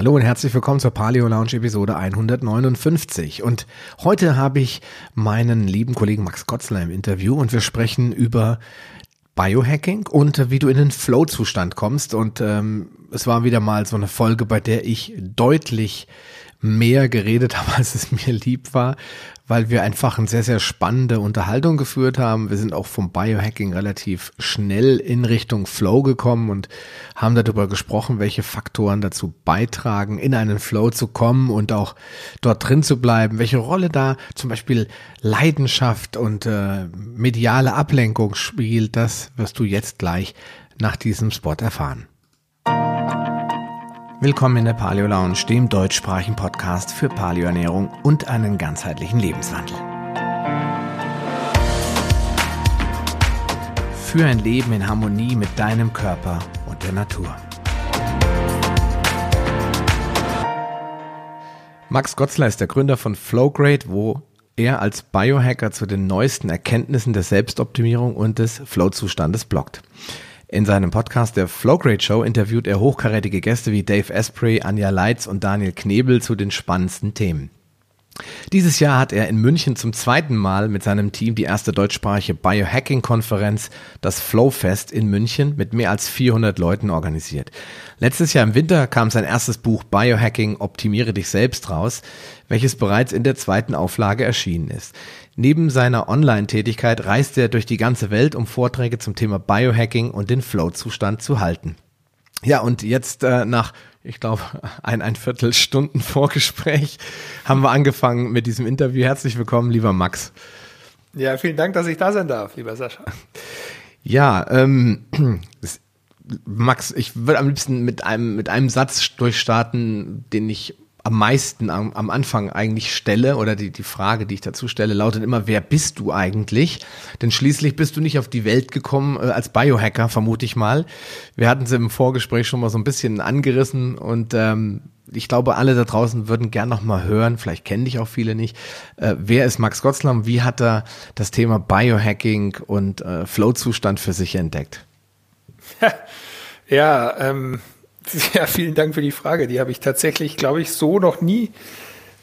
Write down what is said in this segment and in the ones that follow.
Hallo und herzlich willkommen zur Paleo Lounge Episode 159. Und heute habe ich meinen lieben Kollegen Max Gotzler im Interview und wir sprechen über Biohacking und wie du in den Flow-Zustand kommst. Und ähm, es war wieder mal so eine Folge, bei der ich deutlich mehr geredet habe, als es mir lieb war, weil wir einfach eine sehr, sehr spannende Unterhaltung geführt haben. Wir sind auch vom Biohacking relativ schnell in Richtung Flow gekommen und haben darüber gesprochen, welche Faktoren dazu beitragen, in einen Flow zu kommen und auch dort drin zu bleiben, welche Rolle da zum Beispiel Leidenschaft und äh, mediale Ablenkung spielt. Das wirst du jetzt gleich nach diesem Spot erfahren. Willkommen in der Paleo Lounge, dem deutschsprachigen Podcast für Paleoernährung und einen ganzheitlichen Lebenswandel. Für ein Leben in Harmonie mit deinem Körper und der Natur. Max Gotzler ist der Gründer von Flowgrade, wo er als Biohacker zu den neuesten Erkenntnissen der Selbstoptimierung und des Flow-Zustandes bloggt. In seinem Podcast der Flowgrade Show interviewt er hochkarätige Gäste wie Dave Asprey, Anja Leitz und Daniel Knebel zu den spannendsten Themen. Dieses Jahr hat er in München zum zweiten Mal mit seinem Team die erste deutschsprachige Biohacking-Konferenz, das Flowfest in München, mit mehr als 400 Leuten organisiert. Letztes Jahr im Winter kam sein erstes Buch Biohacking Optimiere dich selbst raus, welches bereits in der zweiten Auflage erschienen ist. Neben seiner Online-Tätigkeit reist er durch die ganze Welt, um Vorträge zum Thema Biohacking und den Flow-Zustand zu halten. Ja, und jetzt äh, nach, ich glaube, ein, ein Viertelstunden Vorgespräch haben wir angefangen mit diesem Interview. Herzlich willkommen, lieber Max. Ja, vielen Dank, dass ich da sein darf, lieber Sascha. Ja, ähm, Max, ich würde am liebsten mit einem, mit einem Satz durchstarten, den ich am meisten am, am, Anfang eigentlich stelle oder die, die Frage, die ich dazu stelle, lautet immer, wer bist du eigentlich? Denn schließlich bist du nicht auf die Welt gekommen äh, als Biohacker, vermute ich mal. Wir hatten es im Vorgespräch schon mal so ein bisschen angerissen und ähm, ich glaube, alle da draußen würden gern noch mal hören, vielleicht kennen dich auch viele nicht. Äh, wer ist Max Gottslam? Wie hat er das Thema Biohacking und äh, Flow-Zustand für sich entdeckt? ja, ähm Ja, vielen Dank für die Frage. Die habe ich tatsächlich, glaube ich, so noch nie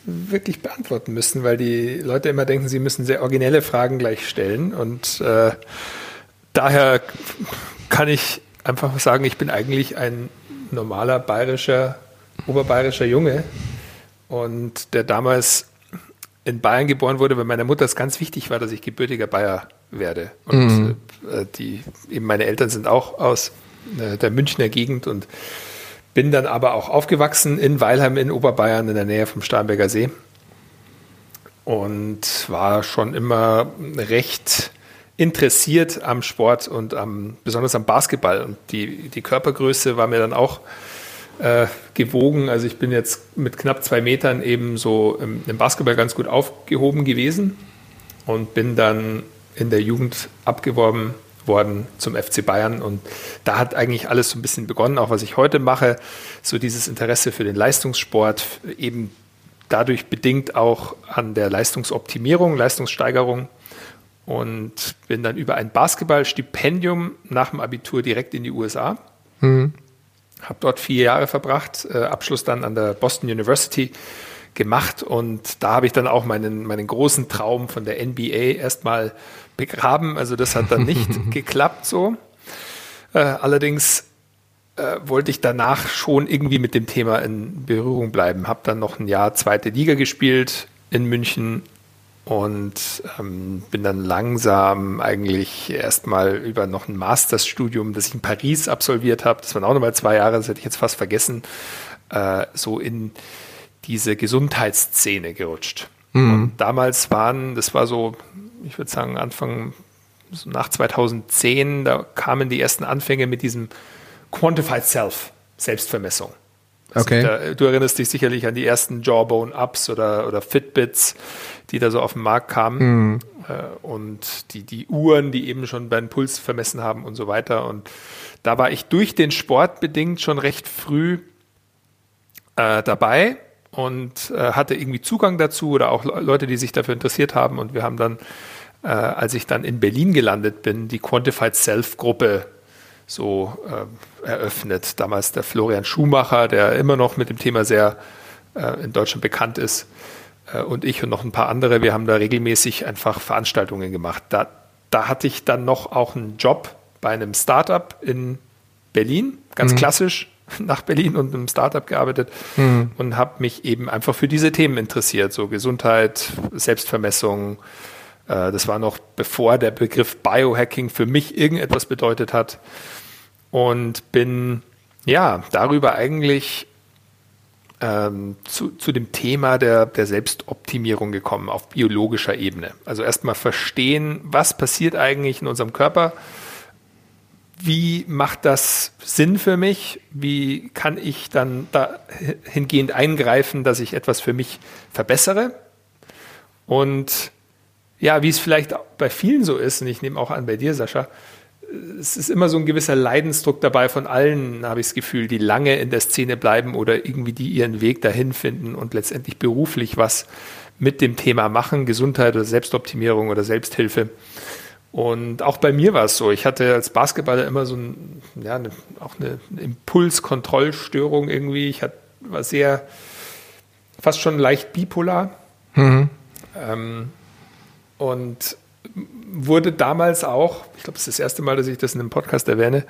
wirklich beantworten müssen, weil die Leute immer denken, sie müssen sehr originelle Fragen gleich stellen. Und äh, daher kann ich einfach sagen, ich bin eigentlich ein normaler bayerischer, oberbayerischer Junge und der damals in Bayern geboren wurde, weil meiner Mutter es ganz wichtig war, dass ich gebürtiger Bayer werde. Und mhm. äh, die, eben meine Eltern sind auch aus äh, der Münchner Gegend und bin dann aber auch aufgewachsen in Weilheim in Oberbayern in der Nähe vom Starnberger See und war schon immer recht interessiert am Sport und am, besonders am Basketball. Und die, die Körpergröße war mir dann auch äh, gewogen. Also ich bin jetzt mit knapp zwei Metern eben so im, im Basketball ganz gut aufgehoben gewesen und bin dann in der Jugend abgeworben worden zum FC Bayern. Und da hat eigentlich alles so ein bisschen begonnen, auch was ich heute mache, so dieses Interesse für den Leistungssport, eben dadurch bedingt auch an der Leistungsoptimierung, Leistungssteigerung. Und bin dann über ein Basketballstipendium nach dem Abitur direkt in die USA. Mhm. Habe dort vier Jahre verbracht, äh, Abschluss dann an der Boston University gemacht und da habe ich dann auch meinen, meinen großen Traum von der NBA erstmal begraben. Also das hat dann nicht geklappt so. Äh, allerdings äh, wollte ich danach schon irgendwie mit dem Thema in Berührung bleiben. Habe dann noch ein Jahr zweite Liga gespielt in München und ähm, bin dann langsam eigentlich erstmal über noch ein Masterstudium, das ich in Paris absolviert habe, das waren auch nochmal zwei Jahre, das hätte ich jetzt fast vergessen, äh, so in diese Gesundheitsszene gerutscht. Mhm. Und damals waren, das war so ich würde sagen, Anfang so nach 2010, da kamen die ersten Anfänge mit diesem Quantified Self, Selbstvermessung. Also okay. Da, du erinnerst dich sicherlich an die ersten Jawbone-Ups oder, oder Fitbits, die da so auf den Markt kamen. Mhm. Äh, und die, die Uhren, die eben schon beim Puls vermessen haben und so weiter. Und da war ich durch den Sport bedingt schon recht früh äh, dabei und äh, hatte irgendwie Zugang dazu oder auch Leute, die sich dafür interessiert haben. Und wir haben dann, äh, als ich dann in Berlin gelandet bin, die Quantified Self Gruppe so äh, eröffnet. Damals der Florian Schumacher, der immer noch mit dem Thema sehr äh, in Deutschland bekannt ist, äh, und ich und noch ein paar andere. Wir haben da regelmäßig einfach Veranstaltungen gemacht. Da, da hatte ich dann noch auch einen Job bei einem Startup in Berlin, ganz mhm. klassisch nach Berlin und einem Startup gearbeitet mhm. und habe mich eben einfach für diese Themen interessiert, so Gesundheit, Selbstvermessung. Äh, das war noch bevor der Begriff Biohacking für mich irgendetwas bedeutet hat und bin ja darüber eigentlich ähm, zu, zu dem Thema der, der Selbstoptimierung gekommen auf biologischer Ebene. Also erstmal verstehen, was passiert eigentlich in unserem Körper, wie macht das Sinn für mich? Wie kann ich dann dahingehend eingreifen, dass ich etwas für mich verbessere? Und ja, wie es vielleicht bei vielen so ist, und ich nehme auch an bei dir, Sascha, es ist immer so ein gewisser Leidensdruck dabei von allen, habe ich das Gefühl, die lange in der Szene bleiben oder irgendwie die ihren Weg dahin finden und letztendlich beruflich was mit dem Thema machen, Gesundheit oder Selbstoptimierung oder Selbsthilfe. Und auch bei mir war es so. Ich hatte als Basketballer immer so ein, ja, eine, auch eine Impulskontrollstörung irgendwie. Ich hat, war sehr, fast schon leicht bipolar. Mhm. Ähm, und wurde damals auch, ich glaube, es ist das erste Mal, dass ich das in einem Podcast erwähne,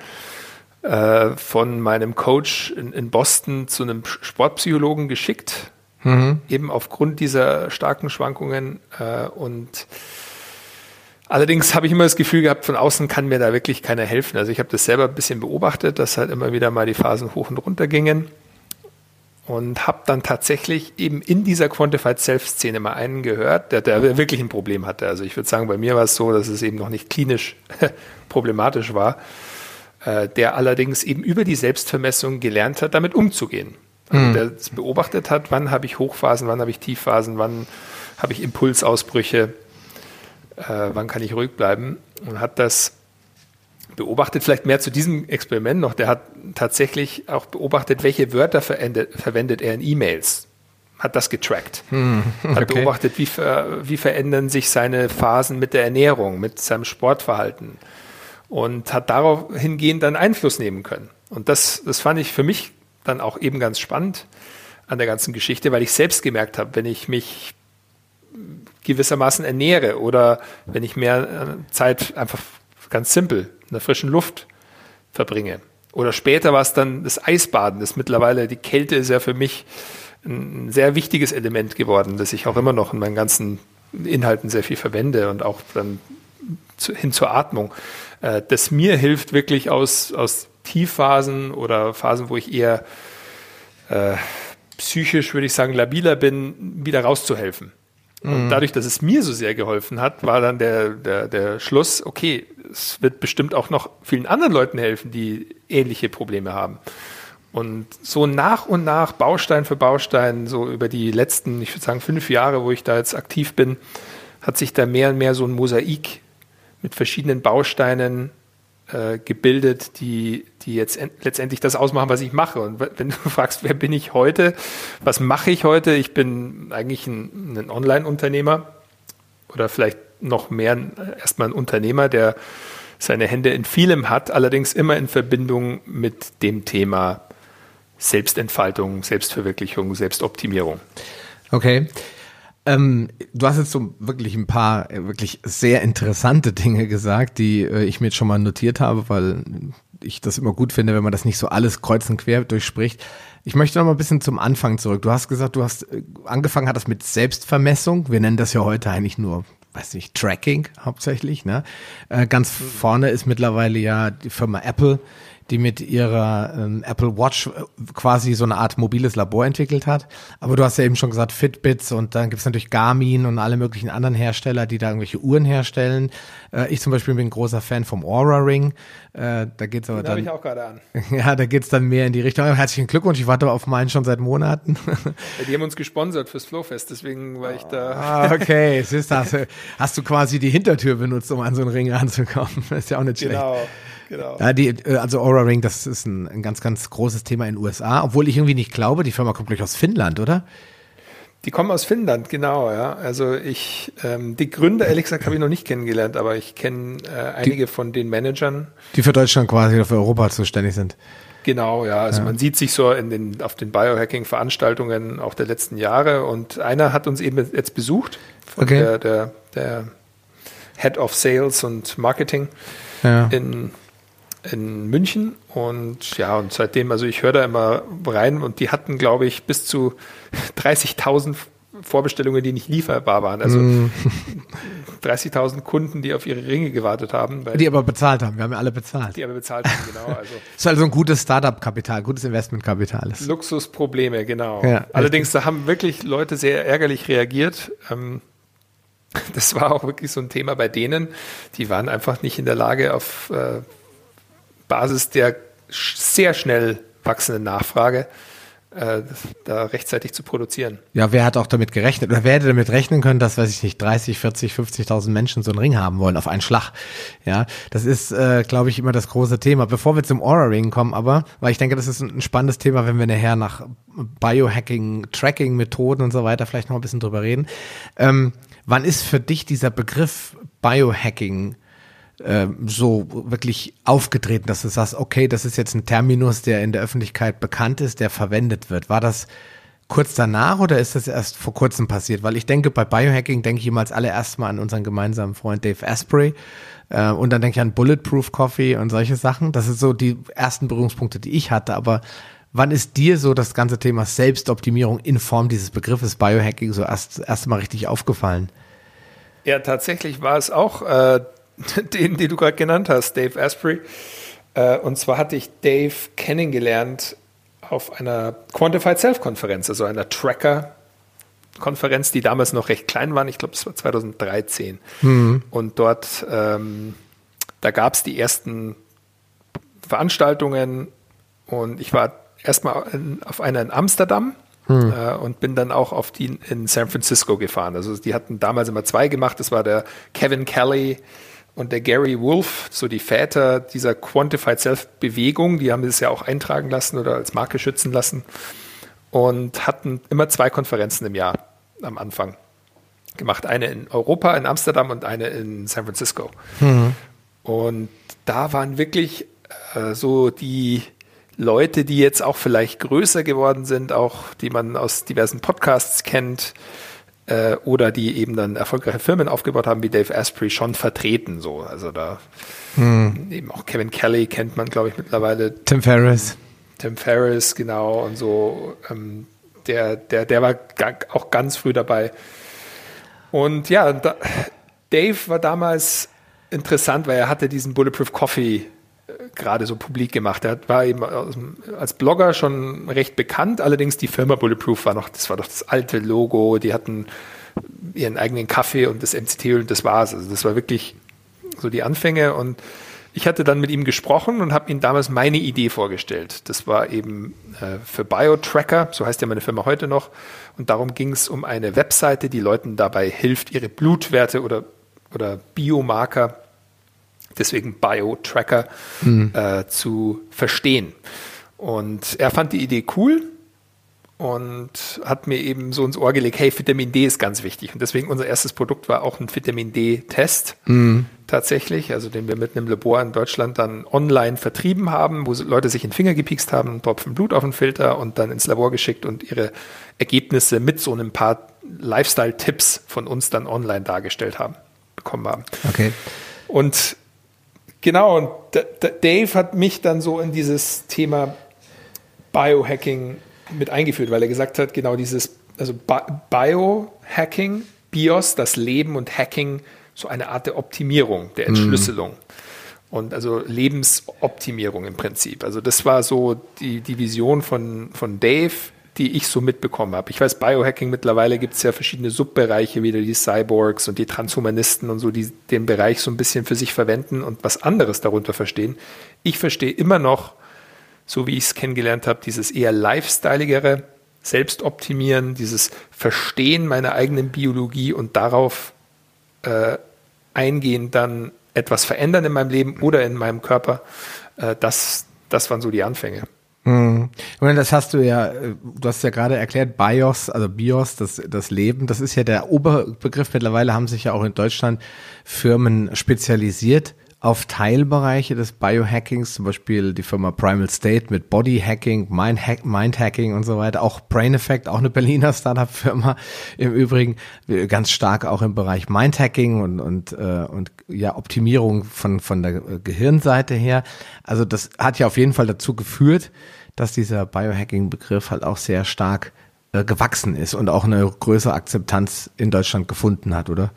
äh, von meinem Coach in, in, Boston zu einem Sportpsychologen geschickt, mhm. eben aufgrund dieser starken Schwankungen. Äh, und allerdings habe ich immer das Gefühl gehabt, von außen kann mir da wirklich keiner helfen. Also ich habe das selber ein bisschen beobachtet, dass halt immer wieder mal die Phasen hoch und runter gingen und habe dann tatsächlich eben in dieser Quantified Self-Szene mal einen gehört, der, der wirklich ein Problem hatte. Also ich würde sagen, bei mir war es so, dass es eben noch nicht klinisch problematisch war, äh, der allerdings eben über die Selbstvermessung gelernt hat, damit umzugehen. Also mhm. der beobachtet hat, wann habe ich Hochphasen, wann habe ich Tiefphasen, wann habe ich Impulsausbrüche, äh, wann kann ich ruhig bleiben und hat das beobachtet, vielleicht mehr zu diesem Experiment noch, der hat tatsächlich auch beobachtet, welche Wörter verwendet er in E-Mails. Hat das getrackt. Hm, okay. Hat beobachtet, wie, wie verändern sich seine Phasen mit der Ernährung, mit seinem Sportverhalten. Und hat darauf hingehend dann Einfluss nehmen können. Und das, das fand ich für mich dann auch eben ganz spannend an der ganzen Geschichte, weil ich selbst gemerkt habe, wenn ich mich gewissermaßen ernähre oder wenn ich mehr äh, Zeit einfach ganz simpel in der frischen Luft verbringe. Oder später war es dann das Eisbaden, das mittlerweile, die Kälte ist ja für mich ein sehr wichtiges Element geworden, das ich auch immer noch in meinen ganzen Inhalten sehr viel verwende und auch dann zu, hin zur Atmung. Äh, das mir hilft wirklich aus, aus Tiefphasen oder Phasen, wo ich eher äh, psychisch, würde ich sagen, labiler bin, wieder rauszuhelfen. Und mhm. dadurch, dass es mir so sehr geholfen hat, war dann der, der, der Schluss, okay, es wird bestimmt auch noch vielen anderen Leuten helfen, die ähnliche Probleme haben. Und so nach und nach, Baustein für Baustein, so über die letzten, ich würde sagen, fünf Jahre, wo ich da jetzt aktiv bin, hat sich da mehr und mehr so ein Mosaik mit verschiedenen Bausteinen äh, gebildet, die, die jetzt letztendlich das ausmachen, was ich mache. Und wenn du fragst, wer bin ich heute, was mache ich heute? Ich bin eigentlich ein, ein Online-Unternehmer oder vielleicht noch mehr erstmal ein Unternehmer, der seine Hände in vielem hat, allerdings immer in Verbindung mit dem Thema Selbstentfaltung, Selbstverwirklichung, Selbstoptimierung. Okay. Ähm, du hast jetzt so wirklich ein paar äh, wirklich sehr interessante Dinge gesagt, die äh, ich mir jetzt schon mal notiert habe, weil ich das immer gut finde, wenn man das nicht so alles kreuz und quer durchspricht. Ich möchte noch mal ein bisschen zum Anfang zurück. Du hast gesagt, du hast äh, angefangen hat das mit Selbstvermessung. Wir nennen das ja heute eigentlich nur weiß nicht, Tracking hauptsächlich. Ne? Äh, ganz vorne ist mittlerweile ja die Firma Apple, die mit ihrer ähm, Apple Watch äh, quasi so eine Art mobiles Labor entwickelt hat. Aber du hast ja eben schon gesagt, Fitbits und dann gibt's natürlich Garmin und alle möglichen anderen Hersteller, die da irgendwelche Uhren herstellen. Äh, ich zum Beispiel bin ein großer Fan vom Aura Ring. Äh, da geht's aber Den dann. ich auch gerade an. Ja, da geht's dann mehr in die Richtung. Herzlichen Glückwunsch, ich warte auf meinen schon seit Monaten. Ja, die haben uns gesponsert fürs Flowfest, deswegen war ich da. Ah, okay, siehst du, hast, hast du quasi die Hintertür benutzt, um an so einen Ring ranzukommen. Das ist ja auch nicht schlecht. Genau. Genau. Ja, die, äh, also Aura Ring, das ist ein, ein ganz, ganz großes Thema in den USA, obwohl ich irgendwie nicht glaube, die Firma kommt gleich aus Finnland, oder? Die kommen aus Finnland, genau, ja. Also ich, ähm, die Gründer, ehrlich gesagt, habe ich noch nicht kennengelernt, aber ich kenne äh, einige die, von den Managern. Die für Deutschland quasi oder für Europa zuständig sind. Genau, ja. Also ja. man sieht sich so in den, auf den Biohacking-Veranstaltungen auch der letzten Jahre und einer hat uns eben jetzt besucht, von okay. der, der, der Head of Sales und Marketing ja. in in München und ja, und seitdem, also ich höre da immer rein und die hatten, glaube ich, bis zu 30.000 Vorbestellungen, die nicht lieferbar waren. Also mm. 30.000 Kunden, die auf ihre Ringe gewartet haben. die aber bezahlt haben. Wir haben ja alle bezahlt. Die aber bezahlt haben, genau. Also das ist also ein gutes Startup-Kapital, gutes Investment-Kapital. Luxusprobleme, genau. Ja, Allerdings, da haben wirklich Leute sehr ärgerlich reagiert. Ähm, das war auch wirklich so ein Thema bei denen. Die waren einfach nicht in der Lage, auf äh, Basis der sehr schnell wachsenden Nachfrage äh, da rechtzeitig zu produzieren. Ja, wer hat auch damit gerechnet oder wer hätte damit rechnen können, dass, weiß ich nicht, 30, 40, 50.000 Menschen so einen Ring haben wollen auf einen Schlag. Ja, das ist, äh, glaube ich, immer das große Thema. Bevor wir zum Aura-Ring kommen, aber, weil ich denke, das ist ein spannendes Thema, wenn wir nachher nach Biohacking, Tracking-Methoden und so weiter vielleicht noch ein bisschen drüber reden. Ähm, wann ist für dich dieser Begriff Biohacking so wirklich aufgetreten, dass du sagst, okay, das ist jetzt ein Terminus, der in der Öffentlichkeit bekannt ist, der verwendet wird. War das kurz danach oder ist das erst vor kurzem passiert? Weil ich denke, bei Biohacking denke ich immer als allererstes mal an unseren gemeinsamen Freund Dave Asprey äh, und dann denke ich an Bulletproof Coffee und solche Sachen. Das sind so die ersten Berührungspunkte, die ich hatte. Aber wann ist dir so das ganze Thema Selbstoptimierung in Form dieses Begriffes Biohacking so erst, erst mal richtig aufgefallen? Ja, tatsächlich war es auch äh, den, den du gerade genannt hast, Dave Asprey. Äh, und zwar hatte ich Dave kennengelernt auf einer Quantified Self-Konferenz, also einer Tracker-Konferenz, die damals noch recht klein war. Ich glaube, es war 2013. Mhm. Und dort, ähm, da gab es die ersten Veranstaltungen und ich war erstmal auf einer in Amsterdam hm. Äh, und bin dann auch auf die in San Francisco gefahren. Also die hatten damals immer zwei gemacht. Das war der Kevin Kelly und der Gary Wolf, so die Väter dieser Quantified Self-Bewegung, die haben es ja auch eintragen lassen oder als Marke schützen lassen und hatten immer zwei Konferenzen im Jahr am Anfang gemacht. Eine in Europa, in Amsterdam und eine in San Francisco. Mhm. Und da waren wirklich äh, so die Leute, die jetzt auch vielleicht größer geworden sind, auch die man aus diversen Podcasts kennt, äh, oder die eben dann erfolgreiche Firmen aufgebaut haben, wie Dave Asprey, schon vertreten. So. Also da hm. eben auch Kevin Kelly kennt man, glaube ich, mittlerweile. Tim Ferriss. Tim Ferriss, genau, und so. Ähm, der, der, der war auch ganz früh dabei. Und ja, da, Dave war damals interessant, weil er hatte diesen Bulletproof Coffee gerade so publik gemacht. Er war eben als Blogger schon recht bekannt, allerdings die Firma Bulletproof war noch, das war doch das alte Logo, die hatten ihren eigenen Kaffee und das MCT-Öl und das war's. Also das war wirklich so die Anfänge und ich hatte dann mit ihm gesprochen und habe ihm damals meine Idee vorgestellt. Das war eben äh, für BioTracker, so heißt ja meine Firma heute noch. Und darum ging es um eine Webseite, die Leuten dabei hilft, ihre Blutwerte oder, oder Biomarker deswegen Bio-Tracker, mhm. äh, zu verstehen. Und er fand die Idee cool und hat mir eben so ins Ohr gelegt, hey, Vitamin D ist ganz wichtig. Und deswegen unser erstes Produkt war auch ein Vitamin D-Test mhm. tatsächlich, also den wir mit einem Labor in Deutschland dann online vertrieben haben, wo Leute sich in den Finger gepiekst haben, einen Tropfen Blut auf den Filter und dann ins Labor geschickt und ihre Ergebnisse mit so einem paar Lifestyle-Tipps von uns dann online dargestellt haben, bekommen haben. Okay. Und Genau, und Dave hat mich dann so in dieses Thema Biohacking mit eingeführt, weil er gesagt hat, genau dieses, also Biohacking, BIOS, das Leben und Hacking, so eine Art der Optimierung, der mhm. Entschlüsselung. Mhm. Und also Lebensoptimierung im Prinzip. Also das war so die, die Vision von, von Dave, die ich so mitbekommen habe. Ich weiß, Biohacking mittlerweile gibt es ja verschiedene Subbereiche, wieder die Cyborgs und die Transhumanisten und so, die den Bereich so ein bisschen für sich verwenden und was anderes darunter verstehen. Ich verstehe immer noch, so wie ich es kennengelernt habe, dieses eher lifestyleigere Selbstoptimieren, dieses Verstehen meiner eigenen Biologie und darauf äh, eingehen, dann etwas verändern in meinem Leben oder in meinem Körper. Äh, das, das waren so die Anfänge. Hm. Und das hast du ja, äh, du hast ja gerade erklärt, BIOS, also BIOS, das, das Leben, das ist ja der Oberbegriff. Mittlerweile haben sich ja auch in Deutschland Firmen spezialisiert auf Teilbereiche des Biohackings, zum Beispiel die Firma Primal State mit Body Hacking, Mind, Hack, Mind Hacking und so weiter. Auch Brain Effect, auch eine Berliner Startup-Firma im Übrigen, ganz stark auch im Bereich Mind Hacking und, und, äh, und ja, Optimierung von, von der Gehirnseite her. Also das hat ja auf jeden Fall dazu geführt, dass dieser Biohacking-Begriff halt auch sehr stark äh, gewachsen ist und auch eine größere Akzeptanz in Deutschland gefunden hat, oder?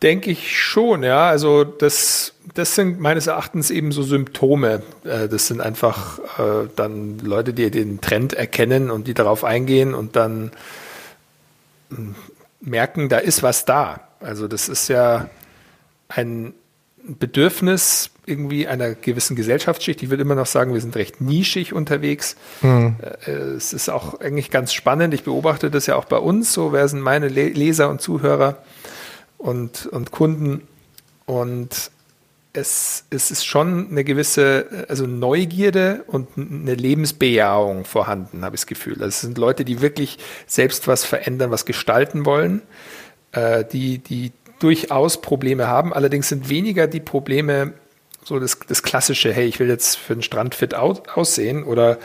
Denke ich schon, ja. Also das, das sind meines Erachtens eben so Symptome. Äh, das sind einfach äh, dann Leute, die den Trend erkennen und die darauf eingehen und dann hm, merken, da ist was da. Also das ist ja ein Bedürfnis irgendwie einer gewissen Gesellschaftsschicht. Ich würde immer noch sagen, wir sind recht nischig unterwegs. Mhm. Es ist auch eigentlich ganz spannend. Ich beobachte das ja auch bei uns. So, wer sind meine Leser und Zuhörer? und, und Kunden. Und es, es ist schon eine gewisse also Neugierde und eine Lebensbejahung vorhanden, habe ich das Gefühl. Also es sind Leute, die wirklich selbst was verändern, was gestalten wollen, äh, die, die durchaus Probleme haben. Allerdings sind weniger die Probleme so das, das klassische, hey, ich will jetzt für den Strand fit aus, aussehen oder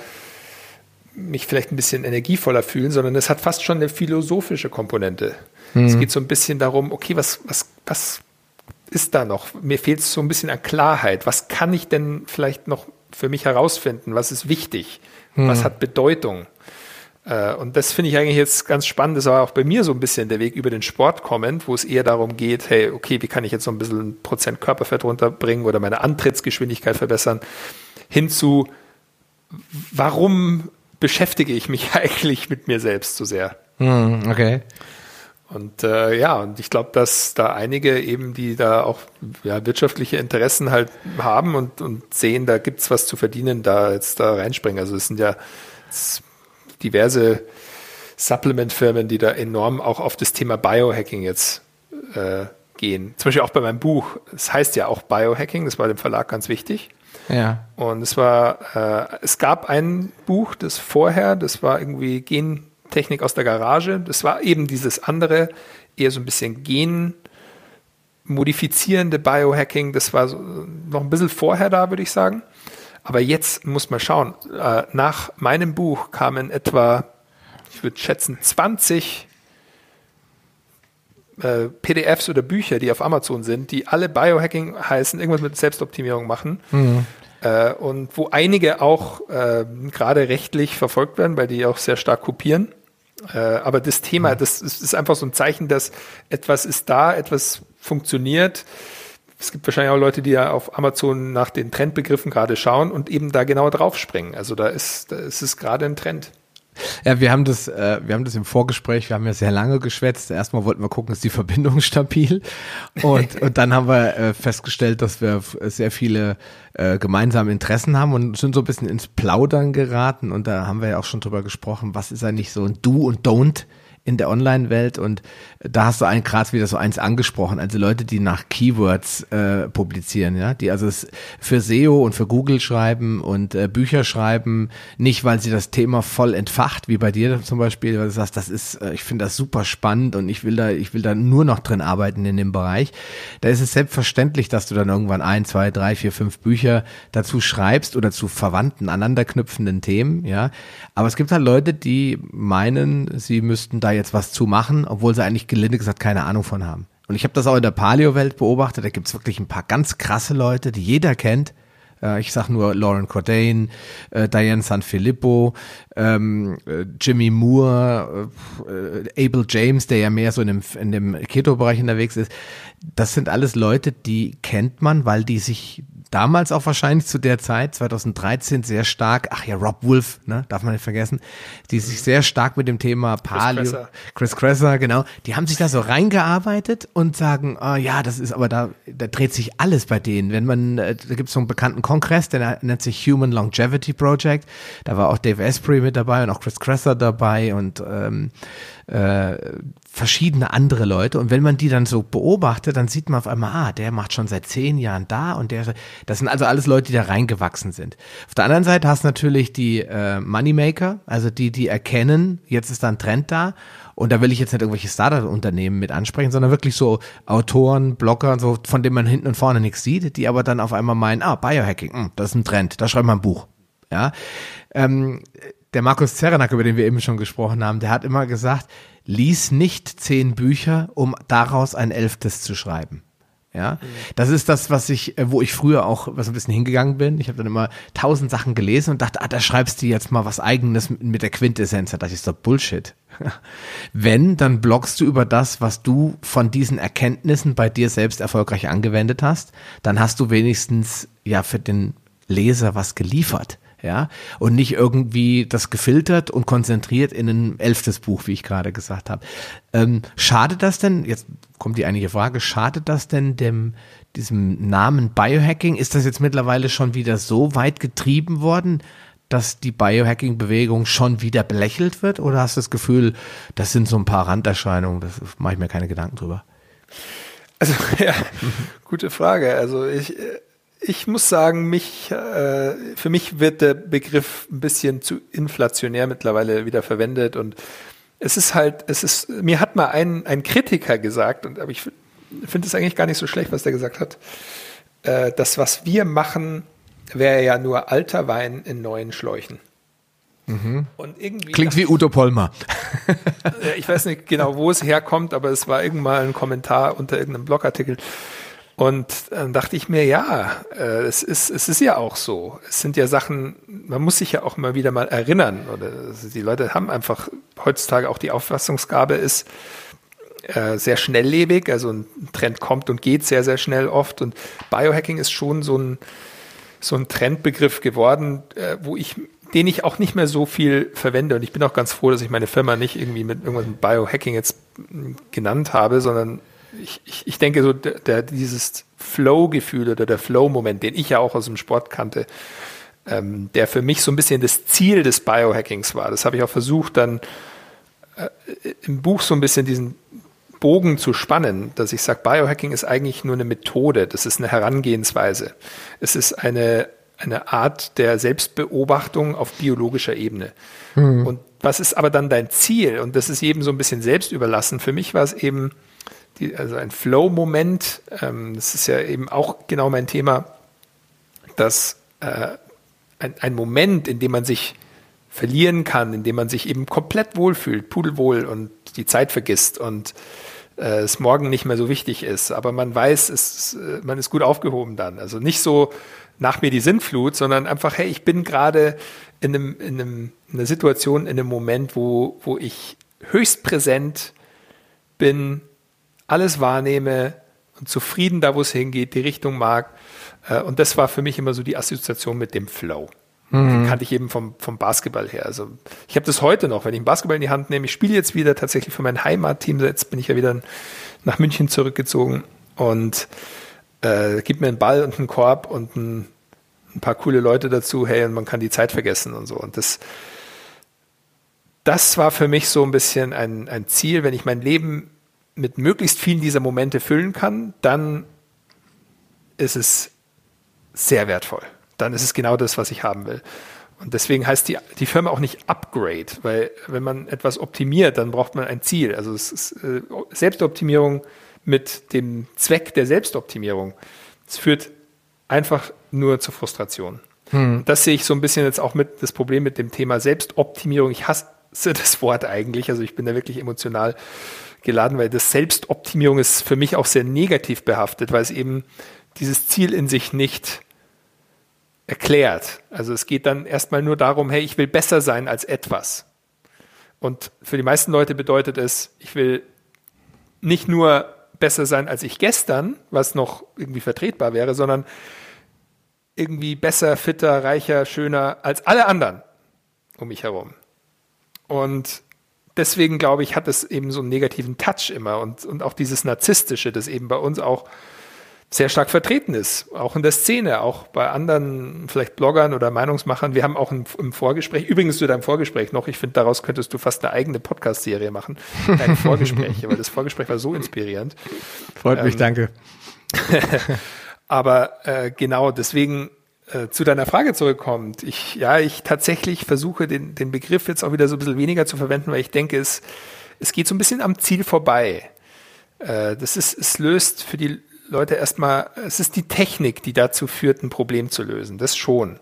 mich vielleicht ein bisschen energievoller fühlen, sondern es hat fast schon eine philosophische Komponente. Mhm. Es geht so ein bisschen darum, okay, was, was, was ist da noch? Mir fehlt es so ein bisschen an Klarheit. Was kann ich denn vielleicht noch für mich herausfinden? Was ist wichtig? Mhm. Was hat Bedeutung? Äh, und das finde ich eigentlich jetzt ganz spannend. Das war auch bei mir so ein bisschen der Weg über den Sport kommend, wo es eher darum geht, hey, okay, wie kann ich jetzt so ein bisschen Prozent Körperfett runterbringen oder meine Antrittsgeschwindigkeit verbessern, hinzu, warum beschäftige ich mich eigentlich mit mir selbst so sehr? Hm, okay. Und äh, ja, und ich glaube, dass da einige eben, die da auch ja, wirtschaftliche Interessen halt haben und, und sehen, da gibt's was zu verdienen, da jetzt da reinspringen. Also es sind ja diverse Supplement-Firmen, die da enorm auch auf das Thema Biohacking jetzt äh, gehen. Zum Beispiel auch bei meinem Buch. Es das heißt ja auch Biohacking, das war dem Verlag ganz wichtig. Ja. Und es war, äh, es gab ein Buch, das vorher, das war irgendwie Gen Technik aus der Garage. Das war eben dieses andere, eher so ein bisschen genmodifizierende Biohacking. Das war so noch ein bisschen vorher da, würde ich sagen. Aber jetzt muss man schauen. Äh, nach meinem Buch kamen etwa, ich würde schätzen, 20 äh, PDFs oder Bücher, die auf Amazon sind, die alle Biohacking heißen, irgendwas mit Selbstoptimierung machen. Mhm. Äh, und wo einige auch gerade rechtlich verfolgt werden, weil die auch sehr stark kopieren. Aber das Thema, das ist, ist, einfach so ein Zeichen, dass etwas ist da, etwas funktioniert. Es gibt wahrscheinlich auch Leute, die ja auf Amazon nach den Trendbegriffen gerade schauen und eben da genau drauf springen. Also da ist, da ist es gerade ein Trend. Ja, wir haben das, äh, wir haben das im Vorgespräch, wir haben ja sehr lange geschwätzt. Erstmal wollten wir gucken, ist die Verbindung stabil? Und, und dann haben wir äh, festgestellt, dass wir sehr viele äh, gemeinsame Interessen haben und sind so ein bisschen ins Plaudern geraten. Und da haben wir ja auch schon drüber gesprochen, was ist eigentlich so ein Do und Don't in der Online-Welt und da hast du einen gerade wieder so eins angesprochen, also Leute, die nach Keywords äh, publizieren, ja, die also für SEO und für Google schreiben und äh, Bücher schreiben, nicht weil sie das Thema voll entfacht, wie bei dir zum Beispiel, weil du sagst, das ist, äh, ich finde das super spannend und ich will da, ich will da nur noch drin arbeiten in dem Bereich. Da ist es selbstverständlich, dass du dann irgendwann ein, zwei, drei, vier, fünf Bücher dazu schreibst oder zu verwandten, aneinanderknüpfenden Themen, ja. Aber es gibt halt Leute, die meinen, sie müssten da jetzt was zu machen, obwohl sie eigentlich gelinde gesagt keine Ahnung von haben. Und ich habe das auch in der Paleo-Welt beobachtet. Da gibt's wirklich ein paar ganz krasse Leute, die jeder kennt. Äh, ich sag nur Lauren Cordain, äh, Diane Sanfilippo, ähm, äh, Jimmy Moore, Abel James, der ja mehr so in dem, in dem Keto-Bereich unterwegs ist. Das sind alles Leute, die kennt man, weil die sich damals auch wahrscheinlich zu der Zeit, 2013, sehr stark, ach ja, Rob Wolf, ne, darf man nicht vergessen, die sich sehr stark mit dem Thema Paleo, Chris Kresser, Chris Kresser genau, die haben sich da so reingearbeitet und sagen, oh, ja, das ist aber da, da dreht sich alles bei denen. Wenn man, äh, da gibt es so einen bekannten Kongress, der nennt sich Human Longevity Project. Da war auch Dave Asprey mit dabei und auch Chris Kresser dabei und ähm, äh, verschiedene andere Leute. Und wenn man die dann so beobachtet, dann sieht man auf einmal, ah, der macht schon seit zehn Jahren da und der, das sind also alles Leute, die da reingewachsen sind. Auf der anderen Seite hast du natürlich die äh, Moneymaker, also die, die erkennen, jetzt ist da ein Trend da und da will ich jetzt nicht irgendwelche Startup-Unternehmen mit ansprechen, sondern wirklich so Autoren, Blogger, so, von denen man hinten und vorne nichts sieht, die aber dann auf einmal meinen, ah, Biohacking, mh, hm, das ist ein Trend, da schreibt man ein Buch. Ja. Ähm, der Markus Zerenak, über den wir eben schon gesprochen haben, der hat immer gesagt, lies nicht zehn Bücher, um daraus ein elftes zu schreiben. Ja, das ist das, was ich, äh, wo ich früher auch was ein bisschen hingegangen bin. Ich habe dann immer tausend Sachen gelesen und dachte, ah, da schreibst du jetzt mal was Eigenes mit der Quintessenz. Da dachte ich, so Bullshit. Wenn, dann bloggst du über das, was du von diesen Erkenntnissen bei dir selbst erfolgreich angewendet hast. Dann hast du wenigstens ja für den Leser was geliefert ja, und nicht irgendwie das gefiltert und konzentriert in ein elftes Buch, wie ich gerade gesagt habe. Ähm, schadet das denn, jetzt kommt die eigentliche Frage, schadet das denn dem, diesem Namen Biohacking? Ist das jetzt mittlerweile schon wieder so weit getrieben worden, dass die Biohacking-Bewegung schon wieder belächelt wird? Oder hast du das Gefühl, das sind so ein paar Randerscheinungen, das mache ich mir keine Gedanken drüber? Also, ja, gute Frage. Also ich, äh, ich muss sagen, mich, äh, für mich wird der Begriff ein bisschen zu inflationär mittlerweile wieder verwendet und es ist halt, es ist, mir hat mal ein, ein Kritiker gesagt, und aber ich finde es eigentlich gar nicht so schlecht, was der gesagt hat. Äh, das, was wir machen, wäre ja nur alter Wein in neuen Schläuchen. Mhm. Und irgendwie Klingt wie Udo Polmer. ich weiß nicht genau, wo es herkommt, aber es war irgendwann ein Kommentar unter irgendeinem Blogartikel. Und dann dachte ich mir, ja, äh, es, ist, es ist ja auch so. Es sind ja Sachen, man muss sich ja auch mal wieder mal erinnern. Oder also die Leute haben einfach heutzutage auch die Auffassungsgabe ist äh, sehr schnelllebig. Also ein Trend kommt und geht sehr, sehr schnell oft. Und Biohacking ist schon so ein, so ein Trendbegriff geworden, äh, wo ich den ich auch nicht mehr so viel verwende. Und ich bin auch ganz froh, dass ich meine Firma nicht irgendwie mit irgendwas Biohacking jetzt genannt habe, sondern ich, ich, ich denke so, der, der dieses Flow-Gefühl oder der Flow-Moment, den ich ja auch aus dem Sport kannte, ähm, der für mich so ein bisschen das Ziel des Biohackings war. Das habe ich auch versucht, dann äh, im Buch so ein bisschen diesen Bogen zu spannen, dass ich sage, Biohacking ist eigentlich nur eine Methode, das ist eine Herangehensweise. Es ist eine, eine Art der Selbstbeobachtung auf biologischer Ebene. Mhm. Und was ist aber dann dein Ziel? Und das ist eben so ein bisschen selbst überlassen. Für mich war es eben, die, also ein Flow-Moment. Ähm, das ist ja eben auch genau mein Thema, dass äh, ein, ein Moment, in dem man sich verlieren kann, in dem man sich eben komplett wohlfühlt, pudelwohl und die Zeit vergisst und äh, es morgen nicht mehr so wichtig ist. Aber man weiß, es, äh, man ist gut aufgehoben dann. Also nicht so nach mir die Sintflut, sondern einfach, hey, ich bin gerade in, einem, in, einem, in einer Situation, in einem Moment, wo, wo ich höchst präsent bin, alles wahrnehme und zufrieden da, wo es hingeht, die Richtung mag. Äh, und das war für mich immer so die Assoziation mit dem Flow. Mhm. Den kannte ich eben vom, vom Basketball her. Also ich habe das heute noch, wenn ich einen Basketball in die Hand nehme. Ich spiele jetzt wieder tatsächlich für mein Heimatteam. Jetzt bin ich ja wieder nach München zurückgezogen und äh, gibt mir einen Ball und einen Korb und ein, ein paar coole Leute dazu. Hey, und man kann die Zeit vergessen und so. Und das, das war für mich so ein bisschen ein, ein Ziel, wenn ich mein Leben mit möglichst vielen dieser Momente füllen kann, dann ist es sehr wertvoll. Dann ist es genau das, was ich haben will. Und deswegen heißt die, die Firma auch nicht Upgrade, weil wenn man etwas optimiert, dann braucht man ein Ziel. Also es ist äh, Selbstoptimierung mit dem Zweck der Selbstoptimierung. Es führt einfach nur zur Frustration. Hm. Das sehe ich so ein bisschen jetzt auch mit das Problem mit dem Thema Selbstoptimierung. Ich hasse das Wort eigentlich, also ich bin da wirklich emotional geladen, weil das Selbstoptimierung ist für mich auch sehr negativ behaftet, weil es eben dieses Ziel in sich nicht erklärt. Also es geht dann erstmal nur darum, hey, ich will besser sein als etwas. Und für die meisten Leute bedeutet es, ich will nicht nur besser sein als ich gestern, was noch irgendwie vertretbar wäre, sondern irgendwie besser, fitter, reicher, schöner als alle anderen um mich herum. Und deswegen glaube ich, hat es eben so einen negativen Touch immer und, und auch dieses Narzisstische, das eben bei uns auch sehr stark vertreten ist, auch in der Szene, auch bei anderen vielleicht Bloggern oder Meinungsmachern. Wir haben auch im, im Vorgespräch, übrigens zu deinem Vorgespräch noch, ich finde, daraus könntest du fast eine eigene Podcast-Serie machen, deine Vorgespräche, weil das Vorgespräch war so inspirierend. Freut mich, ähm, danke. aber äh, genau, deswegen äh, zu deiner Frage zurückkommt, ich, ja, ich tatsächlich versuche den, den Begriff jetzt auch wieder so ein bisschen weniger zu verwenden, weil ich denke, es, es geht so ein bisschen am Ziel vorbei. Äh, das ist, es löst für die Leute erstmal, es ist die Technik, die dazu führt, ein Problem zu lösen. Das schon.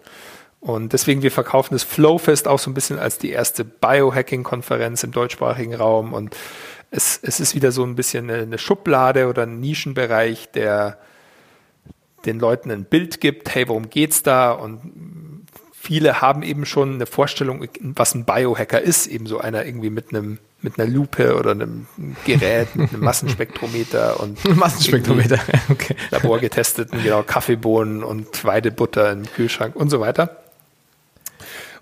Und deswegen, wir verkaufen das Flowfest auch so ein bisschen als die erste Biohacking-Konferenz im deutschsprachigen Raum. Und es, es ist wieder so ein bisschen eine, eine Schublade oder ein Nischenbereich, der den Leuten ein Bild gibt, hey, worum geht's da? Und viele haben eben schon eine Vorstellung, was ein Biohacker ist, eben so einer irgendwie mit einem mit einer Lupe oder einem Gerät, mit einem Massenspektrometer und Massenspektrometer, okay. laborgetesteten, genau, Kaffeebohnen und Weidebutter im Kühlschrank und so weiter.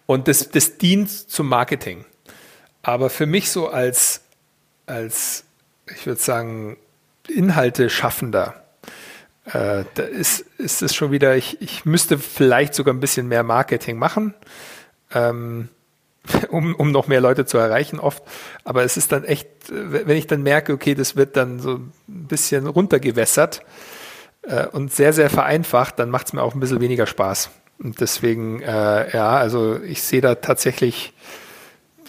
Und das, das dient zum Marketing. Aber für mich so als, als ich würde sagen, Inhalte schaffender, äh, da ist, ist es schon wieder, ich, ich müsste vielleicht sogar ein bisschen mehr Marketing machen. Ähm, um, um noch mehr Leute zu erreichen oft. Aber es ist dann echt, wenn ich dann merke, okay, das wird dann so ein bisschen runtergewässert äh, und sehr, sehr vereinfacht, dann macht es mir auch ein bisschen weniger Spaß. Und deswegen, äh, ja, also ich sehe da tatsächlich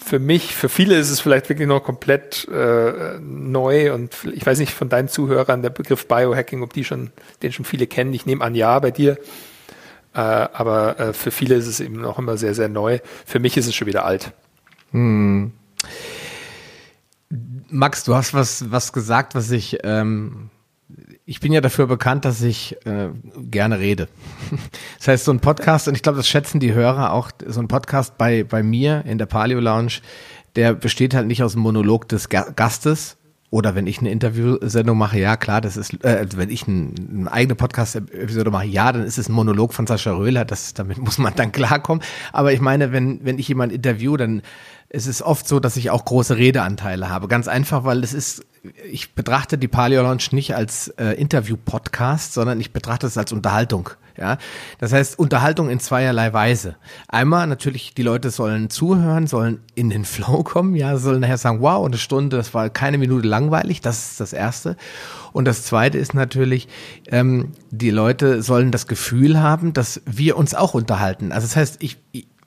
für mich, für viele ist es vielleicht wirklich noch komplett äh, neu und ich weiß nicht von deinen Zuhörern, der Begriff Biohacking, ob die schon, den schon viele kennen. Ich nehme an, ja, bei dir äh, aber äh, für viele ist es eben noch immer sehr, sehr neu. Für mich ist es schon wieder alt. Hm. Max, du hast was, was gesagt, was ich, ähm, ich bin ja dafür bekannt, dass ich äh, gerne rede. Das heißt, so ein Podcast, und ich glaube, das schätzen die Hörer auch, so ein Podcast bei, bei mir in der Paleo Lounge, der besteht halt nicht aus dem Monolog des Gastes, oder wenn ich eine Interviewsendung mache, ja klar, das ist, äh, wenn ich ein, eine eigene Podcast-Episode mache, ja, dann ist es ein Monolog von Sascha Röhler, das, damit muss man dann klarkommen. Aber ich meine, wenn, wenn ich jemanden interview, dann ist es oft so, dass ich auch große Redeanteile habe. Ganz einfach, weil es ist ich betrachte die Paleo Lounge nicht als äh, Interview-Podcast, sondern ich betrachte es als Unterhaltung. Ja, das heißt Unterhaltung in zweierlei Weise. Einmal natürlich, die Leute sollen zuhören, sollen in den Flow kommen, ja, sollen nachher sagen, wow, eine Stunde, das war keine Minute langweilig. Das ist das Erste. Und das Zweite ist natürlich, ähm, die Leute sollen das Gefühl haben, dass wir uns auch unterhalten. Also das heißt, ich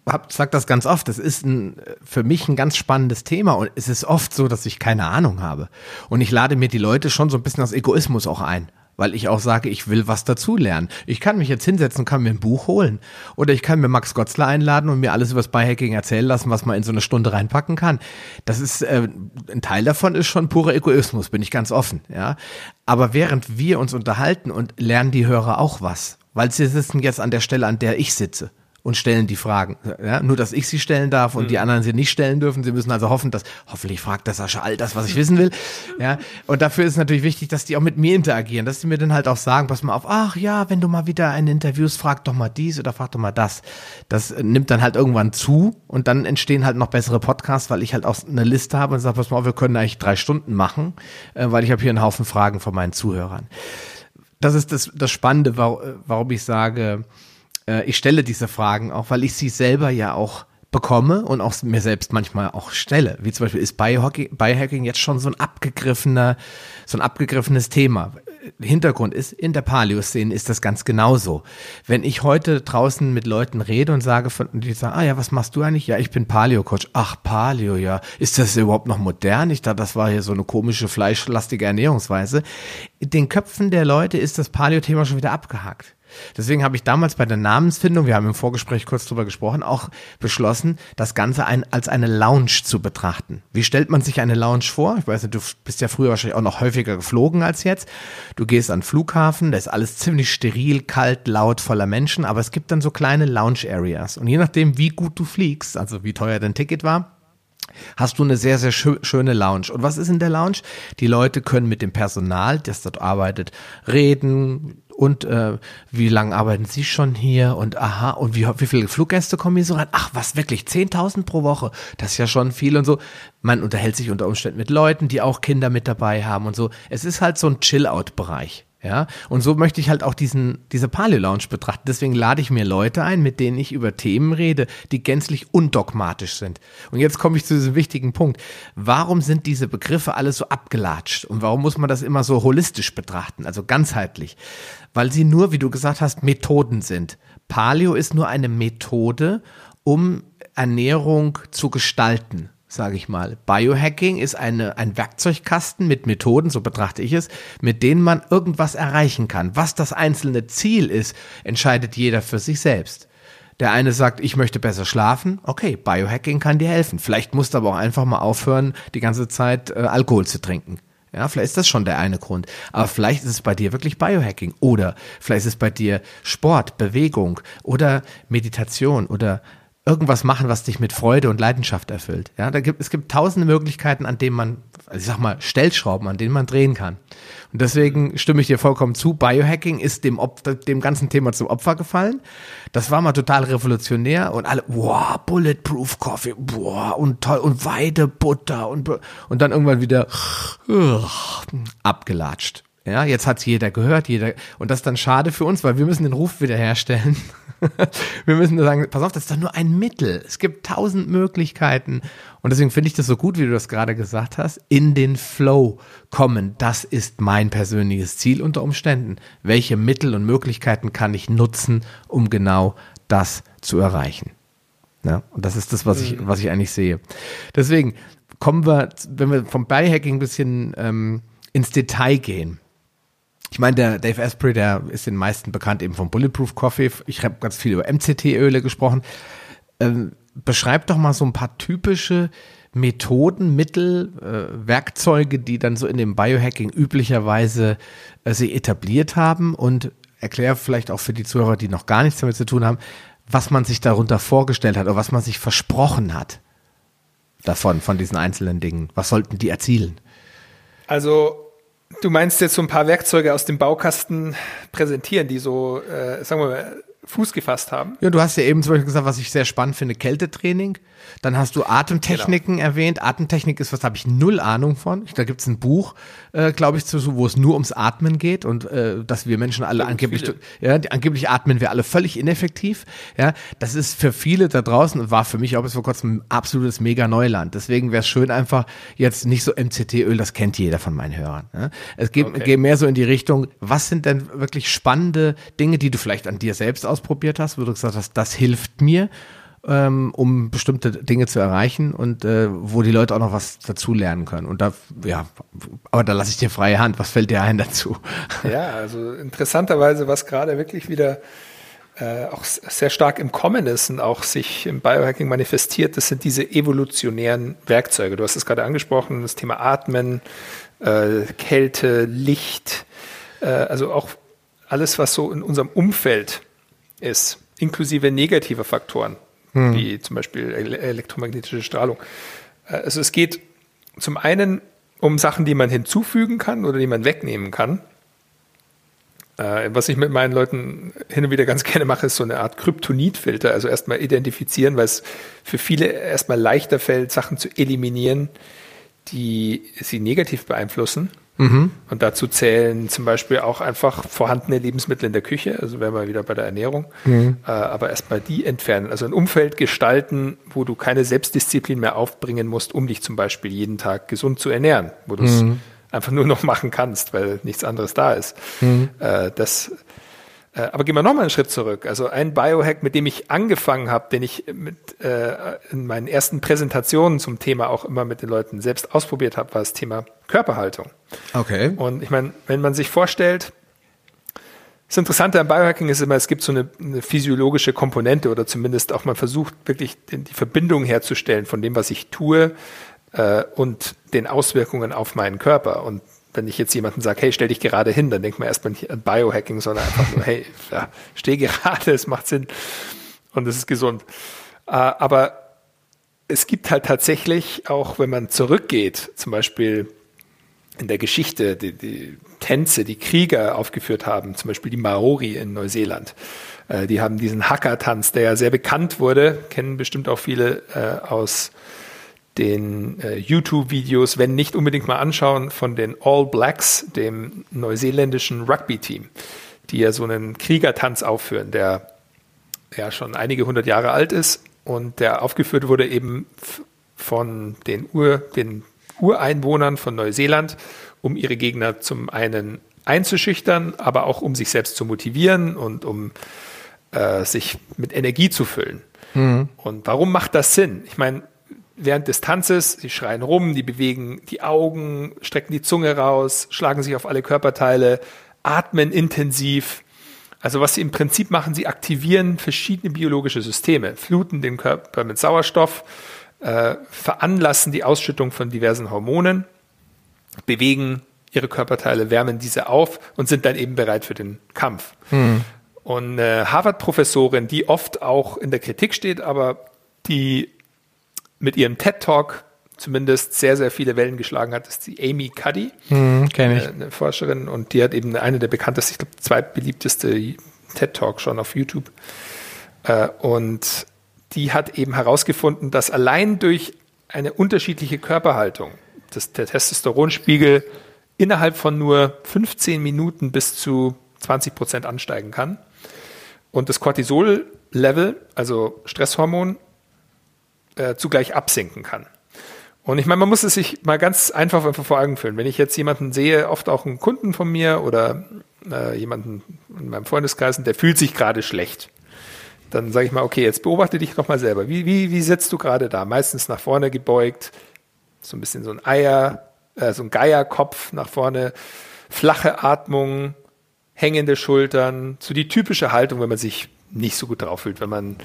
hab, sag das ganz oft, das ist ein, für mich ein ganz spannendes Thema und es ist oft so, dass ich keine Ahnung habe. Und ich lade mir die Leute schon so ein bisschen aus Egoismus auch ein, weil ich auch sage, ich will was dazulernen. Ich kann mich jetzt hinsetzen und kann mir ein Buch holen. Oder ich kann mir Max Gotzler einladen und mir alles über das Biohacking erzählen lassen, was man in so eine Stunde reinpacken kann. Das ist, äh, ein Teil davon ist schon purer Egoismus, bin ich ganz offen, ja. Aber während wir uns unterhalten und lernen die Hörer auch was, weil sie sitzen jetzt an der Stelle, an der ich sitze und stellen die Fragen. Ja, nur, dass ich sie stellen darf und mhm. die anderen sie nicht stellen dürfen. Sie müssen also hoffen, dass hoffentlich fragt der Sascha all das, was ich wissen will. Ja, und dafür ist natürlich wichtig, dass die auch mit mir interagieren, dass sie mir dann halt auch sagen, pass mal auf, ach ja, wenn du mal wieder ein Interviews, frag doch mal dies oder frag doch mal das. Das nimmt dann halt irgendwann zu und dann entstehen halt noch bessere Podcasts, weil ich halt auch eine Liste habe und sage, pass mal auf, wir können eigentlich drei Stunden machen, äh, weil ich habe hier einen Haufen Fragen von meinen Zuhörern. Das ist das, das Spannende, warum ich sage, äh, ich stelle diese Fragen auch, weil ich sie selber ja auch bekomme und auch mir selbst manchmal auch stelle. Wie zum Beispiel ist Biohacking, Biohacking jetzt schon so ein abgegriffener, so ein abgegriffenes Thema. Hintergrund ist, in der Paleo-Szene ist das ganz genauso. Wenn ich heute draußen mit Leuten rede und sage, von, die sagen, ah ja, was machst du eigentlich? Ja, ich bin Paleo-Coach. Ach, Paleo, ja. Ist das überhaupt noch modern? Ich dachte, das war hier so eine komische, fleischlastige Ernährungsweise. In den Köpfen der Leute ist das Paleo-Thema schon wieder abgehakt. Deswegen habe ich damals bei der Namensfindung, wir haben im Vorgespräch kurz drüber gesprochen, auch beschlossen, das Ganze ein, als eine Lounge zu betrachten. Wie stellt man sich eine Lounge vor? Ich weiß nicht, du bist ja früher wahrscheinlich auch noch häufiger geflogen als jetzt. Du gehst an den Flughafen, da ist alles ziemlich steril, kalt, laut, voller Menschen, aber es gibt dann so kleine Lounge-Areas. Und je nachdem, wie gut du fliegst, also wie teuer dein Ticket war, hast du eine sehr, sehr schö schöne Lounge. Und was ist in der Lounge? Die Leute können mit dem Personal, das dort arbeitet, reden, und äh, wie lange arbeiten Sie schon hier und aha und wie, wie viele Fluggäste kommen hier so rein? Ach was, wirklich 10.000 pro Woche, das ist ja schon viel und so. Man unterhält sich unter Umständen mit Leuten, die auch Kinder mit dabei haben und so. Es ist halt so ein Chill-Out-Bereich. Ja, und so möchte ich halt auch diesen, diese Paleo Lounge betrachten. Deswegen lade ich mir Leute ein, mit denen ich über Themen rede, die gänzlich undogmatisch sind. Und jetzt komme ich zu diesem wichtigen Punkt. Warum sind diese Begriffe alle so abgelatscht? Und warum muss man das immer so holistisch betrachten, also ganzheitlich? Weil sie nur, wie du gesagt hast, Methoden sind. Paleo ist nur eine Methode, um Ernährung zu gestalten sage ich mal. Biohacking ist eine, ein Werkzeugkasten mit Methoden, so betrachte ich es, mit denen man irgendwas erreichen kann. Was das einzelne Ziel ist, entscheidet jeder für sich selbst. Der eine sagt, ich möchte besser schlafen. Okay, Biohacking kann dir helfen. Vielleicht musst du aber auch einfach mal aufhören, die ganze Zeit äh, Alkohol zu trinken. Ja, vielleicht ist das schon der eine Grund. Aber vielleicht ist es bei dir wirklich Biohacking oder vielleicht ist es bei dir Sport, Bewegung oder Meditation oder irgendwas machen, was dich mit Freude und Leidenschaft erfüllt. Ja, da gibt, es gibt tausende Möglichkeiten, an denen man, also ich sag mal, Stellschrauben, an denen man drehen kann. Und deswegen stimme ich dir vollkommen zu. Biohacking ist dem, Opfer, dem ganzen Thema zum Opfer gefallen. Das war mal total revolutionär und alle, wow, Bulletproof Coffee, wow, und toll, und Weidebutter und, und dann irgendwann wieder uh, abgelatscht. Ja, jetzt hat's jeder gehört, jeder, und das ist dann schade für uns, weil wir müssen den Ruf wiederherstellen. wir müssen sagen, pass auf, das ist doch nur ein Mittel. Es gibt tausend Möglichkeiten. Und deswegen finde ich das so gut, wie du das gerade gesagt hast, in den Flow kommen. Das ist mein persönliches Ziel unter Umständen. Welche Mittel und Möglichkeiten kann ich nutzen, um genau das zu erreichen? Ja, und das ist das, was ich, mhm. was ich eigentlich sehe. Deswegen kommen wir, wenn wir vom Biohacking ein bisschen ähm, ins Detail gehen ich meine, der Dave Asprey, der ist den meisten bekannt eben vom Bulletproof Coffee. Ich habe ganz viel über MCT-Öle gesprochen. Ähm, beschreib doch mal so ein paar typische Methoden, Mittel, äh, Werkzeuge, die dann so in dem Biohacking üblicherweise äh, sie etabliert haben und erklär vielleicht auch für die Zuhörer, die noch gar nichts damit zu tun haben, was man sich darunter vorgestellt hat oder was man sich versprochen hat davon, von diesen einzelnen Dingen. Was sollten die erzielen? Also Du meinst jetzt so ein paar Werkzeuge aus dem Baukasten präsentieren, die so, äh, sagen wir mal, Fuß gefasst haben. Ja, du hast ja eben zum Beispiel gesagt, was ich sehr spannend finde, Kältetraining. Dann hast du Atemtechniken genau. erwähnt. Atemtechnik ist was, habe ich null Ahnung von. Da gibt es ein Buch, äh, glaube ich, zu, wo es nur ums Atmen geht und äh, dass wir Menschen alle angeblich, ja, die, angeblich atmen wir alle völlig ineffektiv. Ja, das ist für viele da draußen und war für mich auch bis vor kurzem ein absolutes mega Neuland. Deswegen wäre es schön einfach jetzt nicht so MCT-Öl, das kennt jeder von meinen Hörern. Ja. Es geht, okay. geht mehr so in die Richtung, was sind denn wirklich spannende Dinge, die du vielleicht an dir selbst aus ausprobiert hast, wo du gesagt hast, das hilft mir, ähm, um bestimmte Dinge zu erreichen und äh, wo die Leute auch noch was dazu lernen können. Und da, ja, aber da lasse ich dir freie Hand. Was fällt dir ein dazu? Ja, also interessanterweise, was gerade wirklich wieder äh, auch sehr stark im Kommen ist und auch sich im Biohacking manifestiert, das sind diese evolutionären Werkzeuge. Du hast es gerade angesprochen, das Thema Atmen, äh, Kälte, Licht, äh, also auch alles, was so in unserem Umfeld ist, inklusive negativer Faktoren, hm. wie zum Beispiel elektromagnetische Strahlung. Äh, also es geht zum einen um Sachen, die man hinzufügen kann oder die man wegnehmen kann. Äh, was ich mit meinen Leuten hin und wieder ganz gerne mache, ist so eine Art Kryptonitfilter. Also erstmal identifizieren, weil es für viele erstmal leichter fällt, Sachen zu eliminieren, die sie negativ beeinflussen. Mhm. Und dazu zählen zum Beispiel auch einfach vorhandene Lebensmittel in der Küche, also wären wir wieder bei der Ernährung, mhm. äh, aber erstmal die entfernen. Also ein Umfeld gestalten, wo du keine Selbstdisziplin mehr aufbringen musst, um dich zum Beispiel jeden Tag gesund zu ernähren, wo du es mhm. einfach nur noch machen kannst, weil nichts anderes da ist. Mhm. Äh, das aber gehen wir nochmal einen Schritt zurück. Also ein Biohack, mit dem ich angefangen habe, den ich mit, äh, in meinen ersten Präsentationen zum Thema auch immer mit den Leuten selbst ausprobiert habe, war das Thema Körperhaltung. Okay. Und ich meine, wenn man sich vorstellt, das Interessante am Biohacking ist immer, es gibt so eine, eine, physiologische Komponente oder zumindest auch man versucht wirklich die Verbindung herzustellen von dem, was ich tue äh, und den Auswirkungen auf meinen Körper. Und wenn ich jetzt jemanden sage, hey, stell dich gerade hin, dann denkt man erstmal nicht an Biohacking, sondern einfach nur, hey, ja, steh gerade, es macht Sinn und es ist gesund. Äh, aber es gibt halt tatsächlich auch, wenn man zurückgeht, zum Beispiel in der Geschichte, die, die Tänze, die Krieger aufgeführt haben, zum Beispiel die Maori in Neuseeland. Äh, die haben diesen Hacker-Tanz, der ja sehr bekannt wurde, kennen bestimmt auch viele äh, aus den äh, YouTube-Videos, wenn nicht unbedingt mal anschauen, von den All Blacks, dem neuseeländischen Rugby-Team, die ja so einen Kriegertanz aufführen, der ja schon einige hundert Jahre alt ist und der aufgeführt wurde eben von den, Ur, den Ureinwohnern von Neuseeland, um ihre Gegner zum einen einzuschüchtern, aber auch um sich selbst zu motivieren und um äh, sich mit Energie zu füllen. Mhm. Und warum macht das Sinn? Ich meine, während des Tanzes, sie schreien rum, die bewegen die Augen, strecken die Zunge raus, schlagen sich auf alle Körperteile, atmen intensiv. Also was sie im Prinzip machen, sie aktivieren verschiedene biologische Systeme, fluten den Körper mit Sauerstoff, äh, veranlassen die Ausschüttung von diversen Hormonen, bewegen ihre Körperteile, wärmen diese auf und sind dann eben bereit für den Kampf. Mhm. Und äh, Harvard-Professorin, die oft auch in der Kritik steht, aber die mit ihrem TED-Talk zumindest sehr, sehr viele Wellen geschlagen hat, ist die Amy Cuddy, hm. Äh, eine Forscherin und die hat eben eine der bekanntesten, ich glaube, zweitbeliebteste TED-Talk schon auf YouTube. Äh, und die hat eben herausgefunden, dass allein durch eine unterschiedliche Körperhaltung dass der Testosteronspiegel innerhalb von nur 15 Minuten bis zu 20 Prozent ansteigen kann. Und das Cortisol-Level, also Stresshormon, äh, zugleich absinken kann. Und ich meine, man muss es sich mal ganz einfach vor Augen führen. Wenn ich jetzt jemanden sehe, oft auch einen Kunden von mir oder äh, jemanden in meinem Freundeskreis, der fühlt sich gerade schlecht, dann sage ich mal, okay, jetzt beobachte dich doch mal selber. Wie, wie, wie sitzt du gerade da? Meistens nach vorne gebeugt, so ein bisschen so ein Eier, äh, so ein Geierkopf nach vorne, flache Atmung, hängende Schultern, so die typische Haltung, wenn man sich nicht so gut drauf fühlt, wenn man einen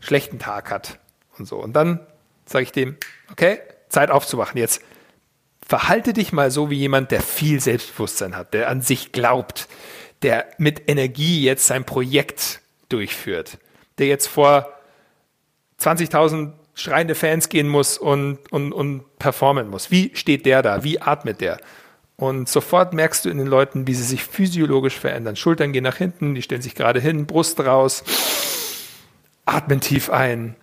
schlechten Tag hat und so. Und dann sage ich dem, okay, Zeit aufzuwachen. Jetzt verhalte dich mal so wie jemand, der viel Selbstbewusstsein hat, der an sich glaubt, der mit Energie jetzt sein Projekt durchführt, der jetzt vor 20.000 schreiende Fans gehen muss und, und, und performen muss. Wie steht der da? Wie atmet der? Und sofort merkst du in den Leuten, wie sie sich physiologisch verändern. Schultern gehen nach hinten, die stellen sich gerade hin, Brust raus, atmen tief ein.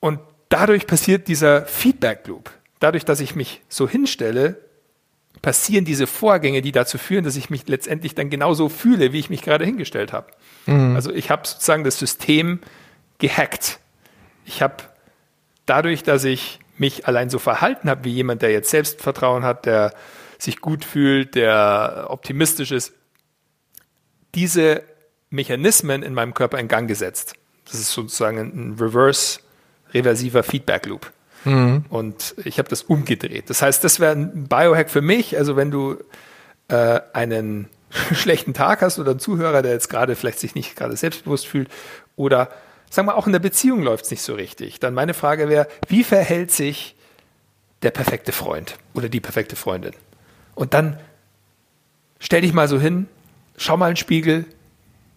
Und dadurch passiert dieser Feedback Loop. Dadurch, dass ich mich so hinstelle, passieren diese Vorgänge, die dazu führen, dass ich mich letztendlich dann genauso fühle, wie ich mich gerade hingestellt habe. Mhm. Also ich habe sozusagen das System gehackt. Ich habe dadurch, dass ich mich allein so verhalten habe, wie jemand, der jetzt Selbstvertrauen hat, der sich gut fühlt, der optimistisch ist, diese Mechanismen in meinem Körper in Gang gesetzt. Das ist sozusagen ein Reverse reversiver Feedback Loop. Mhm. Und ich habe das umgedreht. Das heißt, das wäre ein Biohack für mich. Also wenn du äh, einen schlechten Tag hast oder einen Zuhörer, der jetzt gerade vielleicht sich nicht gerade selbstbewusst fühlt oder sagen wir auch in der Beziehung läuft es nicht so richtig, dann meine Frage wäre, wie verhält sich der perfekte Freund oder die perfekte Freundin? Und dann stell dich mal so hin, schau mal in den Spiegel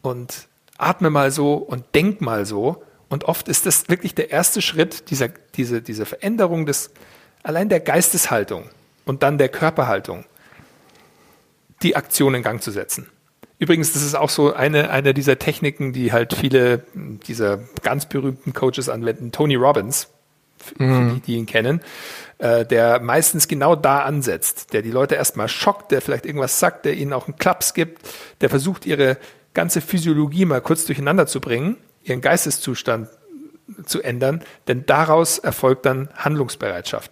und atme mal so und denk mal so und oft ist das wirklich der erste Schritt, dieser, diese, diese Veränderung des, allein der Geisteshaltung und dann der Körperhaltung, die Aktion in Gang zu setzen. Übrigens, das ist auch so eine, eine dieser Techniken, die halt viele dieser ganz berühmten Coaches anwenden. Tony Robbins, mhm. die, die ihn kennen, äh, der meistens genau da ansetzt, der die Leute erstmal schockt, der vielleicht irgendwas sagt, der ihnen auch einen Klaps gibt, der versucht, ihre ganze Physiologie mal kurz durcheinander zu bringen ihren Geisteszustand zu ändern, denn daraus erfolgt dann Handlungsbereitschaft.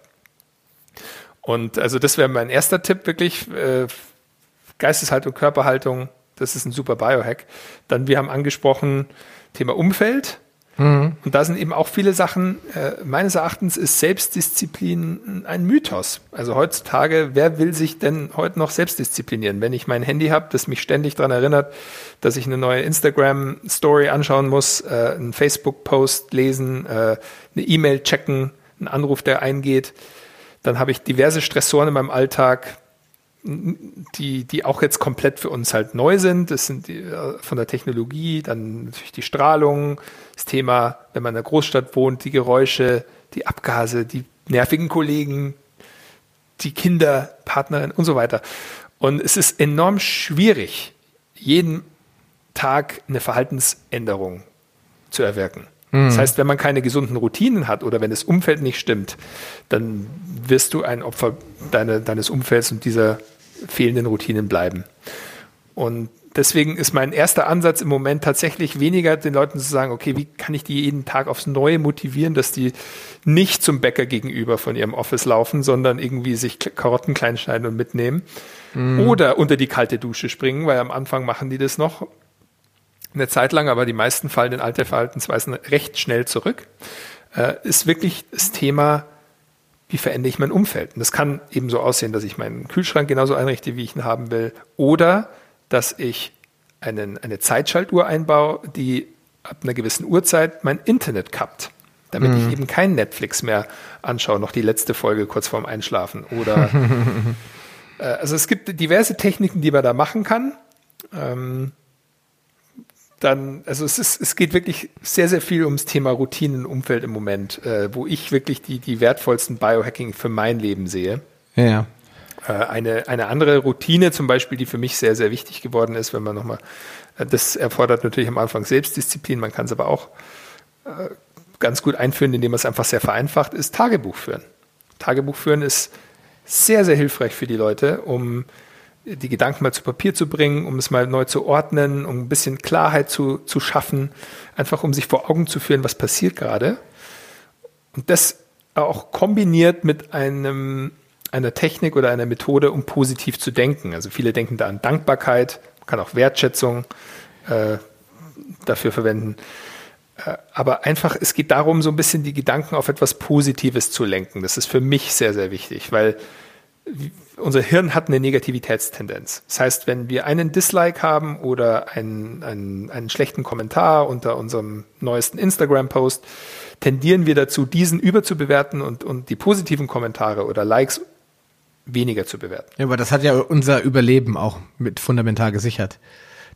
Und also das wäre mein erster Tipp wirklich, äh, Geisteshaltung, Körperhaltung, das ist ein super Biohack. Dann, wir haben angesprochen, Thema Umfeld, Mhm. Und da sind eben auch viele Sachen, äh, meines Erachtens ist Selbstdisziplin ein Mythos. Also heutzutage, wer will sich denn heute noch selbstdisziplinieren? Wenn ich mein Handy habe, das mich ständig daran erinnert, dass ich eine neue Instagram-Story anschauen muss, äh, einen Facebook-Post lesen, äh, eine E-Mail checken, einen Anruf, der eingeht, dann habe ich diverse Stressoren in meinem Alltag, die, die auch jetzt komplett für uns halt neu sind. Das sind die, äh, von der Technologie, dann natürlich die Strahlung, das Thema, wenn man in einer Großstadt wohnt, die Geräusche, die Abgase, die nervigen Kollegen, die Kinder, Partnerin und so weiter. Und es ist enorm schwierig, jeden Tag eine Verhaltensänderung zu erwirken. Mhm. Das heißt, wenn man keine gesunden Routinen hat oder wenn das Umfeld nicht stimmt, dann wirst du ein Opfer deine, deines Umfelds und dieser fehlenden Routinen bleiben. Und deswegen ist mein erster Ansatz im Moment tatsächlich weniger den Leuten zu sagen, okay, wie kann ich die jeden Tag aufs Neue motivieren, dass die nicht zum Bäcker gegenüber von ihrem Office laufen, sondern irgendwie sich Karotten klein schneiden und mitnehmen. Mm. Oder unter die kalte Dusche springen, weil am Anfang machen die das noch eine Zeit lang, aber die meisten fallen in alte Verhaltensweisen recht schnell zurück. Äh, ist wirklich das Thema, wie verändere ich mein Umfeld? Und das kann eben so aussehen, dass ich meinen Kühlschrank genauso einrichte, wie ich ihn haben will, oder dass ich einen, eine Zeitschaltuhr einbaue, die ab einer gewissen Uhrzeit mein Internet kappt, damit mhm. ich eben kein Netflix mehr anschaue, noch die letzte Folge kurz vorm Einschlafen. Oder äh, also es gibt diverse Techniken, die man da machen kann. Ähm, dann, also es ist, es geht wirklich sehr, sehr viel ums Thema Routinenumfeld im Moment, äh, wo ich wirklich die, die wertvollsten Biohacking für mein Leben sehe. Ja. Äh, eine, eine andere Routine zum Beispiel, die für mich sehr, sehr wichtig geworden ist, wenn man nochmal, äh, das erfordert natürlich am Anfang Selbstdisziplin, man kann es aber auch äh, ganz gut einführen, indem man es einfach sehr vereinfacht, ist Tagebuch führen. Tagebuch führen ist sehr, sehr hilfreich für die Leute, um die Gedanken mal zu Papier zu bringen, um es mal neu zu ordnen, um ein bisschen Klarheit zu, zu schaffen, einfach um sich vor Augen zu führen, was passiert gerade. Und das auch kombiniert mit einem einer Technik oder einer Methode, um positiv zu denken. Also viele denken da an Dankbarkeit, man kann auch Wertschätzung äh, dafür verwenden. Äh, aber einfach, es geht darum, so ein bisschen die Gedanken auf etwas Positives zu lenken. Das ist für mich sehr, sehr wichtig, weil unser Hirn hat eine Negativitätstendenz. Das heißt, wenn wir einen Dislike haben oder einen, einen, einen schlechten Kommentar unter unserem neuesten Instagram-Post, tendieren wir dazu, diesen überzubewerten und, und die positiven Kommentare oder Likes weniger zu bewerten. Ja, aber das hat ja unser Überleben auch mit fundamental gesichert.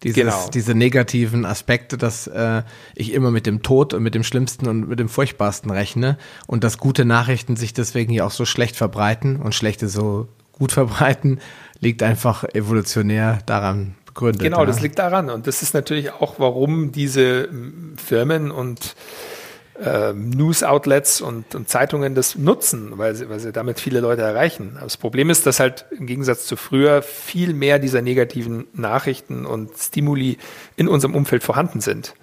Dieses, genau. Diese negativen Aspekte, dass äh, ich immer mit dem Tod und mit dem Schlimmsten und mit dem Furchtbarsten rechne und dass gute Nachrichten sich deswegen ja auch so schlecht verbreiten und schlechte so gut verbreiten, liegt einfach evolutionär daran begründet. Genau, ja? das liegt daran. Und das ist natürlich auch, warum diese Firmen und äh, News-Outlets und, und, Zeitungen das nutzen, weil sie, weil sie damit viele Leute erreichen. das Problem ist, dass halt im Gegensatz zu früher viel mehr dieser negativen Nachrichten und Stimuli in unserem Umfeld vorhanden sind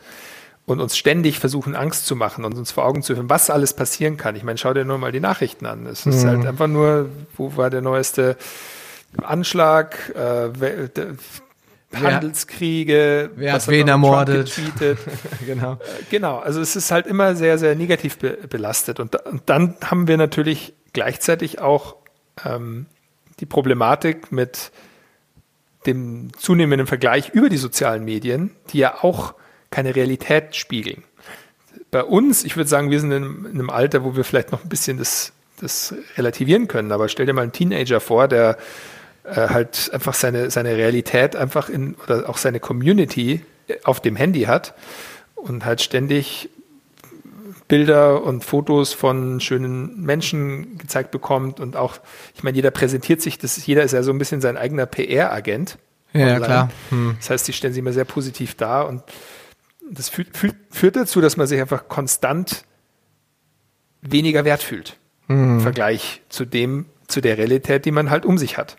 und uns ständig versuchen, Angst zu machen und uns vor Augen zu führen, was alles passieren kann. Ich meine, schau dir nur mal die Nachrichten an. Es ist mhm. halt einfach nur, wo war der neueste Anschlag, äh, Handelskriege, wer hat wen ermordet. genau. Genau, also es ist halt immer sehr, sehr negativ be belastet. Und, und, dann haben wir natürlich gleichzeitig auch ähm, die Problematik mit dem zunehmenden Vergleich über die sozialen Medien, die ja auch keine Realität spiegeln. Bei uns, ich würde sagen, wir sind in, in einem Alter, wo wir vielleicht noch ein bisschen das, das relativieren können, aber stell dir mal einen Teenager vor, der äh, halt einfach seine, seine Realität einfach in, oder auch seine Community auf dem Handy hat und halt ständig Bilder und Fotos von schönen Menschen gezeigt bekommt und auch, ich meine, jeder präsentiert sich, das, jeder ist ja so ein bisschen sein eigener PR-Agent. Ja, klar. Hm. Das heißt, die stellen sich immer sehr positiv dar und das führt, führt dazu, dass man sich einfach konstant weniger wert fühlt. Hm. Im Vergleich zu dem, zu der Realität, die man halt um sich hat.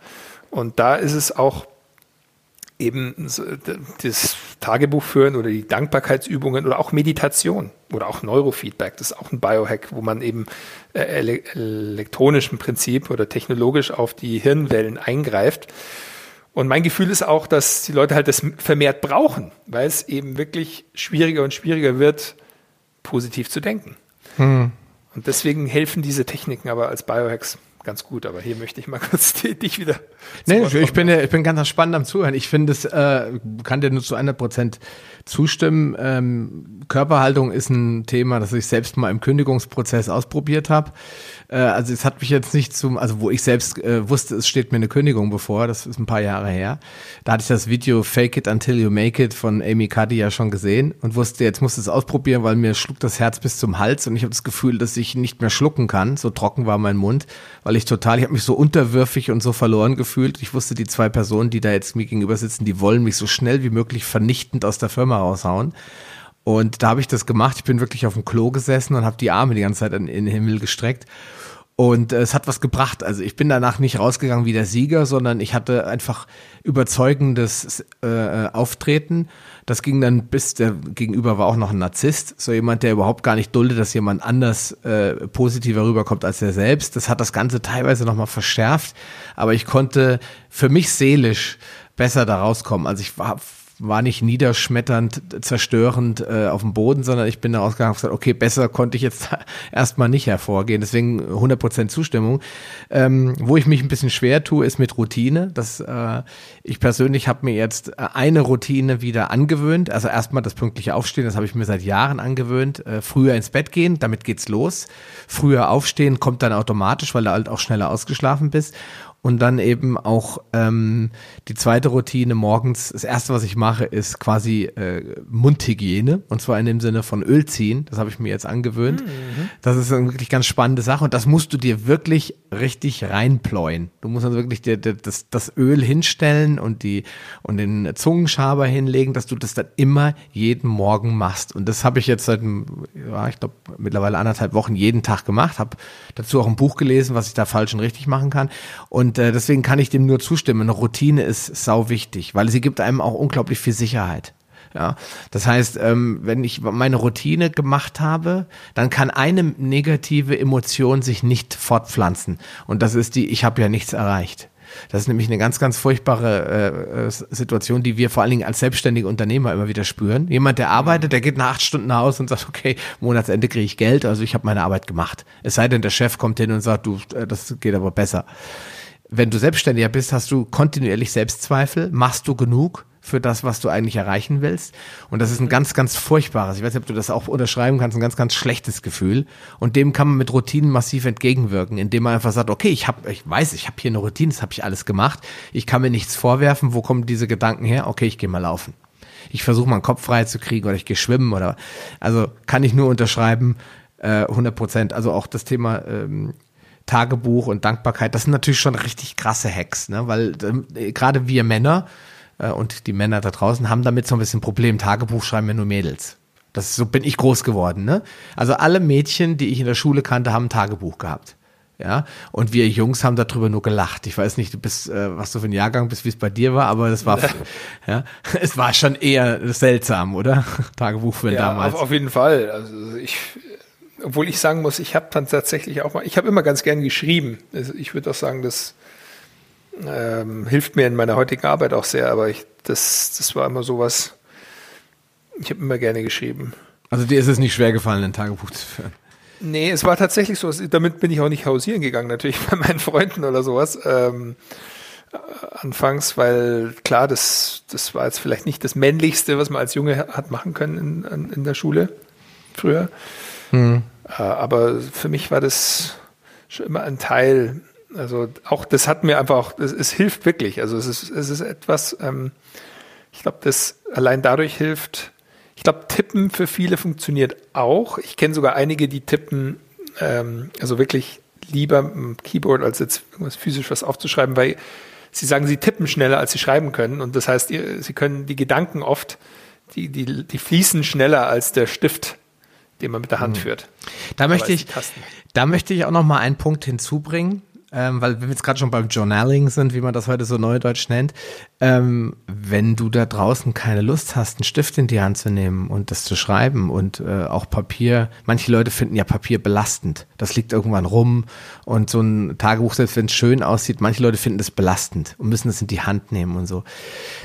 Und da ist es auch eben das Tagebuch führen oder die Dankbarkeitsübungen oder auch Meditation oder auch Neurofeedback. Das ist auch ein Biohack, wo man eben äh, elektronisch im Prinzip oder technologisch auf die Hirnwellen eingreift. Und mein Gefühl ist auch, dass die Leute halt das vermehrt brauchen, weil es eben wirklich schwieriger und schwieriger wird, positiv zu denken. Hm. Und deswegen helfen diese Techniken aber als Biohacks ganz gut, aber hier möchte ich mal kurz dich wieder. Nee, ich bin, ich bin ganz spannend am Zuhören. Ich finde es, äh, kann dir nur zu 100 Prozent zustimmen. Ähm, Körperhaltung ist ein Thema, das ich selbst mal im Kündigungsprozess ausprobiert habe. Äh, also es hat mich jetzt nicht zum, also wo ich selbst äh, wusste, es steht mir eine Kündigung bevor, das ist ein paar Jahre her. Da hatte ich das Video Fake It Until You Make It von Amy Cuddy ja schon gesehen und wusste, jetzt muss ich es ausprobieren, weil mir schlug das Herz bis zum Hals und ich habe das Gefühl, dass ich nicht mehr schlucken kann. So trocken war mein Mund, weil ich total, ich habe mich so unterwürfig und so verloren gefühlt. Ich wusste, die zwei Personen, die da jetzt mir gegenüber sitzen, die wollen mich so schnell wie möglich vernichtend aus der Firma raushauen. Und da habe ich das gemacht. Ich bin wirklich auf dem Klo gesessen und habe die Arme die ganze Zeit in, in den Himmel gestreckt. Und äh, es hat was gebracht. Also ich bin danach nicht rausgegangen wie der Sieger, sondern ich hatte einfach überzeugendes äh, Auftreten. Das ging dann bis der Gegenüber war auch noch ein Narzisst, so jemand, der überhaupt gar nicht duldet, dass jemand anders äh, positiver rüberkommt als er selbst. Das hat das Ganze teilweise nochmal verschärft, aber ich konnte für mich seelisch besser da rauskommen. Also ich war war nicht niederschmetternd, zerstörend äh, auf dem Boden, sondern ich bin da ausgegangen und gesagt, okay, besser konnte ich jetzt erstmal nicht hervorgehen. Deswegen 100% Zustimmung. Ähm, wo ich mich ein bisschen schwer tue, ist mit Routine. Das, äh, ich persönlich habe mir jetzt eine Routine wieder angewöhnt. Also erstmal das pünktliche Aufstehen, das habe ich mir seit Jahren angewöhnt. Äh, früher ins Bett gehen, damit geht's los. Früher aufstehen kommt dann automatisch, weil du halt auch schneller ausgeschlafen bist und dann eben auch ähm, die zweite Routine morgens. Das erste, was ich mache, ist quasi äh, Mundhygiene und zwar in dem Sinne von Öl ziehen. Das habe ich mir jetzt angewöhnt. Mhm. Das ist eine wirklich ganz spannende Sache und das musst du dir wirklich richtig reinpläuen. Du musst also wirklich dir, dir das, das Öl hinstellen und die und den Zungenschaber hinlegen, dass du das dann immer jeden Morgen machst. Und das habe ich jetzt seit, ja, ich glaube mittlerweile anderthalb Wochen jeden Tag gemacht. Habe dazu auch ein Buch gelesen, was ich da falsch und richtig machen kann und und äh, deswegen kann ich dem nur zustimmen. Eine Routine ist sau wichtig, weil sie gibt einem auch unglaublich viel Sicherheit. Ja, das heißt, ähm, wenn ich meine Routine gemacht habe, dann kann eine negative Emotion sich nicht fortpflanzen. Und das ist die, ich habe ja nichts erreicht. Das ist nämlich eine ganz, ganz furchtbare äh, Situation, die wir vor allen Dingen als selbstständige Unternehmer immer wieder spüren. Jemand, der arbeitet, der geht nach acht Stunden nach Hause und sagt, okay, Monatsende kriege ich Geld, also ich habe meine Arbeit gemacht. Es sei denn, der Chef kommt hin und sagt, du, äh, das geht aber besser wenn du Selbstständiger bist, hast du kontinuierlich Selbstzweifel. Machst du genug für das, was du eigentlich erreichen willst? Und das ist ein ganz, ganz furchtbares, ich weiß nicht, ob du das auch unterschreiben kannst, ein ganz, ganz schlechtes Gefühl. Und dem kann man mit Routinen massiv entgegenwirken, indem man einfach sagt, okay, ich habe, ich weiß, ich habe hier eine Routine, das habe ich alles gemacht. Ich kann mir nichts vorwerfen. Wo kommen diese Gedanken her? Okay, ich gehe mal laufen. Ich versuche meinen Kopf frei zu kriegen oder ich gehe schwimmen oder also kann ich nur unterschreiben, äh, 100 Prozent. Also auch das Thema ähm, Tagebuch und Dankbarkeit, das sind natürlich schon richtig krasse Hacks, ne? weil äh, gerade wir Männer äh, und die Männer da draußen haben damit so ein bisschen Problem. Tagebuch schreiben wir nur Mädels. Das ist, so bin ich groß geworden. Ne? Also alle Mädchen, die ich in der Schule kannte, haben ein Tagebuch gehabt. Ja, und wir Jungs haben darüber nur gelacht. Ich weiß nicht, du bist, äh, was du für ein Jahrgang bist, wie es bei dir war, aber das war, ja, es war schon eher seltsam, oder? Tagebuch für ja, damals. Auf, auf jeden Fall. Also ich, obwohl ich sagen muss, ich habe dann tatsächlich auch mal, ich habe immer ganz gern geschrieben. Also ich würde auch sagen, das ähm, hilft mir in meiner heutigen Arbeit auch sehr, aber ich, das, das war immer sowas, ich habe immer gerne geschrieben. Also dir ist es nicht schwer gefallen, ein Tagebuch zu führen? Nee, es war tatsächlich so, damit bin ich auch nicht hausieren gegangen, natürlich bei meinen Freunden oder sowas. Ähm, äh, anfangs, weil klar, das, das war jetzt vielleicht nicht das Männlichste, was man als Junge hat machen können in, in der Schule früher. Hm. Äh, aber für mich war das schon immer ein Teil. Also auch das hat mir einfach auch, es, es hilft wirklich. Also es ist, es ist etwas, ähm, ich glaube, das allein dadurch hilft. Ich glaube, Tippen für viele funktioniert auch. Ich kenne sogar einige, die tippen, ähm, also wirklich lieber im Keyboard, als jetzt irgendwas physisch was aufzuschreiben, weil sie sagen, sie tippen schneller, als sie schreiben können. Und das heißt, sie können die Gedanken oft, die, die, die fließen schneller als der Stift den man mit der Hand hm. führt. Da möchte ich, da möchte ich auch noch mal einen Punkt hinzubringen ähm, weil wir jetzt gerade schon beim Journaling sind, wie man das heute so neudeutsch nennt, ähm, wenn du da draußen keine Lust hast, einen Stift in die Hand zu nehmen und das zu schreiben und äh, auch Papier, manche Leute finden ja Papier belastend. Das liegt irgendwann rum und so ein Tagebuch, selbst wenn es schön aussieht, manche Leute finden das belastend und müssen es in die Hand nehmen und so.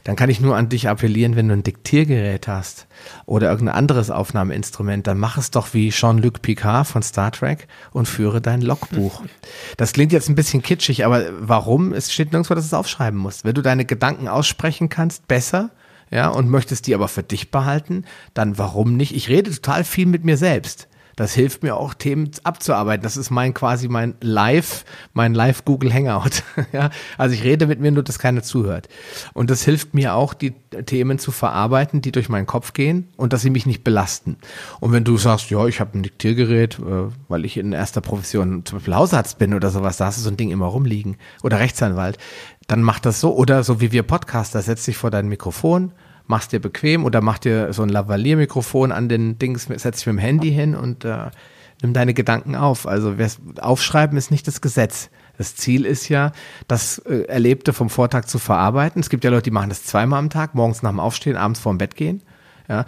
Dann kann ich nur an dich appellieren, wenn du ein Diktiergerät hast oder irgendein anderes Aufnahmeinstrument, dann mach es doch wie Jean-Luc Picard von Star Trek und führe dein Logbuch. Das klingt jetzt ein bisschen kitschig, aber warum? Es steht nirgendwo, dass du es aufschreiben musst. Wenn du deine Gedanken aussprechen kannst, besser, ja, und möchtest die aber für dich behalten, dann warum nicht? Ich rede total viel mit mir selbst. Das hilft mir auch, Themen abzuarbeiten. Das ist mein quasi mein Live, mein Live Google Hangout. ja, also ich rede mit mir, nur dass keiner zuhört. Und das hilft mir auch, die Themen zu verarbeiten, die durch meinen Kopf gehen und dass sie mich nicht belasten. Und wenn du sagst, ja, ich habe ein Diktiergerät, äh, weil ich in erster Profession zum Beispiel Hausarzt bin oder sowas, da hast du so ein Ding immer rumliegen oder Rechtsanwalt, dann mach das so oder so wie wir Podcaster, setz dich vor dein Mikrofon, machst dir bequem oder mach dir so ein Lavalier-Mikrofon an den Dings, setz dich mit dem Handy hin und äh, nimm deine Gedanken auf. Also aufschreiben ist nicht das Gesetz. Das Ziel ist ja, das äh, Erlebte vom Vortag zu verarbeiten. Es gibt ja Leute, die machen das zweimal am Tag, morgens nach dem Aufstehen, abends vorm Bett gehen. Ja,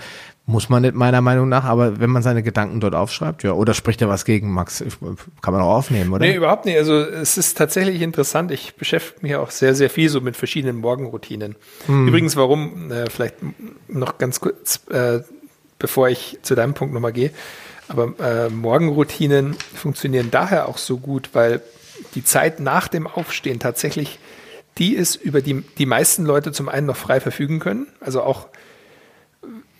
muss man nicht meiner Meinung nach, aber wenn man seine Gedanken dort aufschreibt, ja, oder spricht er was gegen Max? Kann man auch aufnehmen, oder? Nee, überhaupt nicht. Also es ist tatsächlich interessant. Ich beschäftige mich auch sehr, sehr viel so mit verschiedenen Morgenroutinen. Hm. Übrigens, warum, äh, vielleicht noch ganz kurz, äh, bevor ich zu deinem Punkt nochmal gehe, aber äh, Morgenroutinen funktionieren daher auch so gut, weil die Zeit nach dem Aufstehen tatsächlich die ist, über die die meisten Leute zum einen noch frei verfügen können, also auch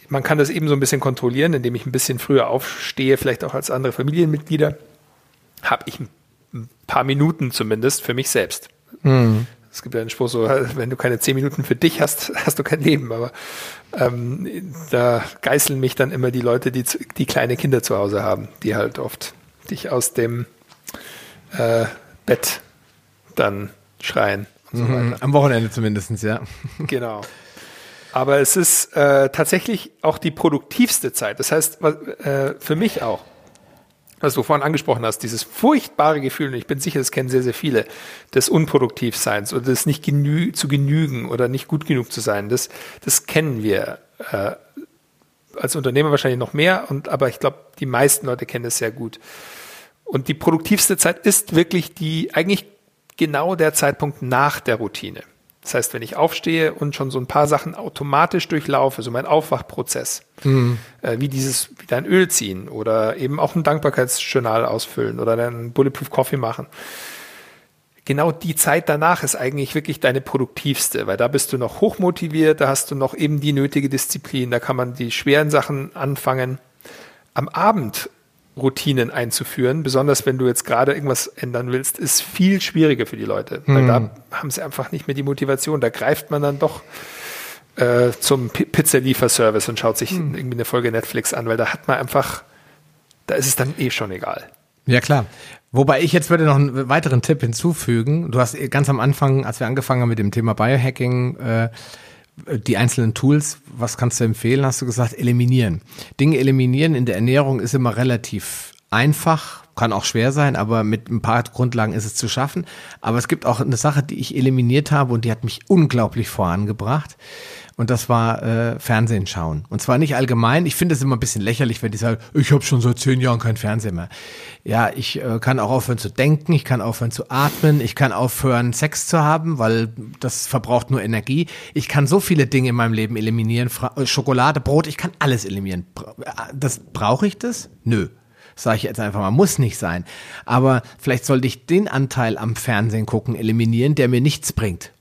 man kann das eben so ein bisschen kontrollieren, indem ich ein bisschen früher aufstehe, vielleicht auch als andere Familienmitglieder, habe ich ein paar Minuten zumindest für mich selbst. Mhm. Es gibt ja einen Spruch so, wenn du keine zehn Minuten für dich hast, hast du kein Leben. Aber ähm, da geißeln mich dann immer die Leute, die, die kleine Kinder zu Hause haben, die halt oft dich aus dem äh, Bett dann schreien. So mhm, am Wochenende zumindestens, ja. Genau. Aber es ist äh, tatsächlich auch die produktivste Zeit. Das heißt, äh, für mich auch, was du vorhin angesprochen hast, dieses furchtbare Gefühl, und ich bin sicher, das kennen sehr, sehr viele, des Unproduktivseins oder des nicht genü zu genügen oder nicht gut genug zu sein, das, das kennen wir äh, als Unternehmer wahrscheinlich noch mehr, und, aber ich glaube, die meisten Leute kennen das sehr gut. Und die produktivste Zeit ist wirklich die, eigentlich genau der Zeitpunkt nach der Routine. Das heißt, wenn ich aufstehe und schon so ein paar Sachen automatisch durchlaufe, so mein Aufwachprozess, mhm. äh, wie dieses, wieder ein Öl ziehen oder eben auch ein Dankbarkeitsjournal ausfüllen oder dann Bulletproof Coffee machen. Genau die Zeit danach ist eigentlich wirklich deine produktivste, weil da bist du noch hochmotiviert, da hast du noch eben die nötige Disziplin, da kann man die schweren Sachen anfangen. Am Abend Routinen einzuführen, besonders wenn du jetzt gerade irgendwas ändern willst, ist viel schwieriger für die Leute, weil da hm. haben sie einfach nicht mehr die Motivation. Da greift man dann doch äh, zum Pizzalieferservice und schaut sich hm. irgendwie eine Folge Netflix an, weil da hat man einfach, da ist es dann eh schon egal. Ja, klar. Wobei ich jetzt würde noch einen weiteren Tipp hinzufügen. Du hast ganz am Anfang, als wir angefangen haben mit dem Thema Biohacking, äh, die einzelnen Tools, was kannst du empfehlen? Hast du gesagt, eliminieren. Dinge eliminieren in der Ernährung ist immer relativ einfach, kann auch schwer sein, aber mit ein paar Grundlagen ist es zu schaffen. Aber es gibt auch eine Sache, die ich eliminiert habe und die hat mich unglaublich vorangebracht und das war äh, Fernsehen schauen. Und zwar nicht allgemein. Ich finde es immer ein bisschen lächerlich, wenn die sagen, ich habe schon seit zehn Jahren kein Fernsehen mehr. Ja, ich äh, kann auch aufhören zu denken, ich kann aufhören zu atmen, ich kann aufhören Sex zu haben, weil das verbraucht nur Energie. Ich kann so viele Dinge in meinem Leben eliminieren. Fra äh, Schokolade, Brot, ich kann alles eliminieren. Äh, das brauche ich das? Nö sage ich jetzt einfach mal, muss nicht sein. Aber vielleicht sollte ich den Anteil am Fernsehen gucken eliminieren, der mir nichts bringt.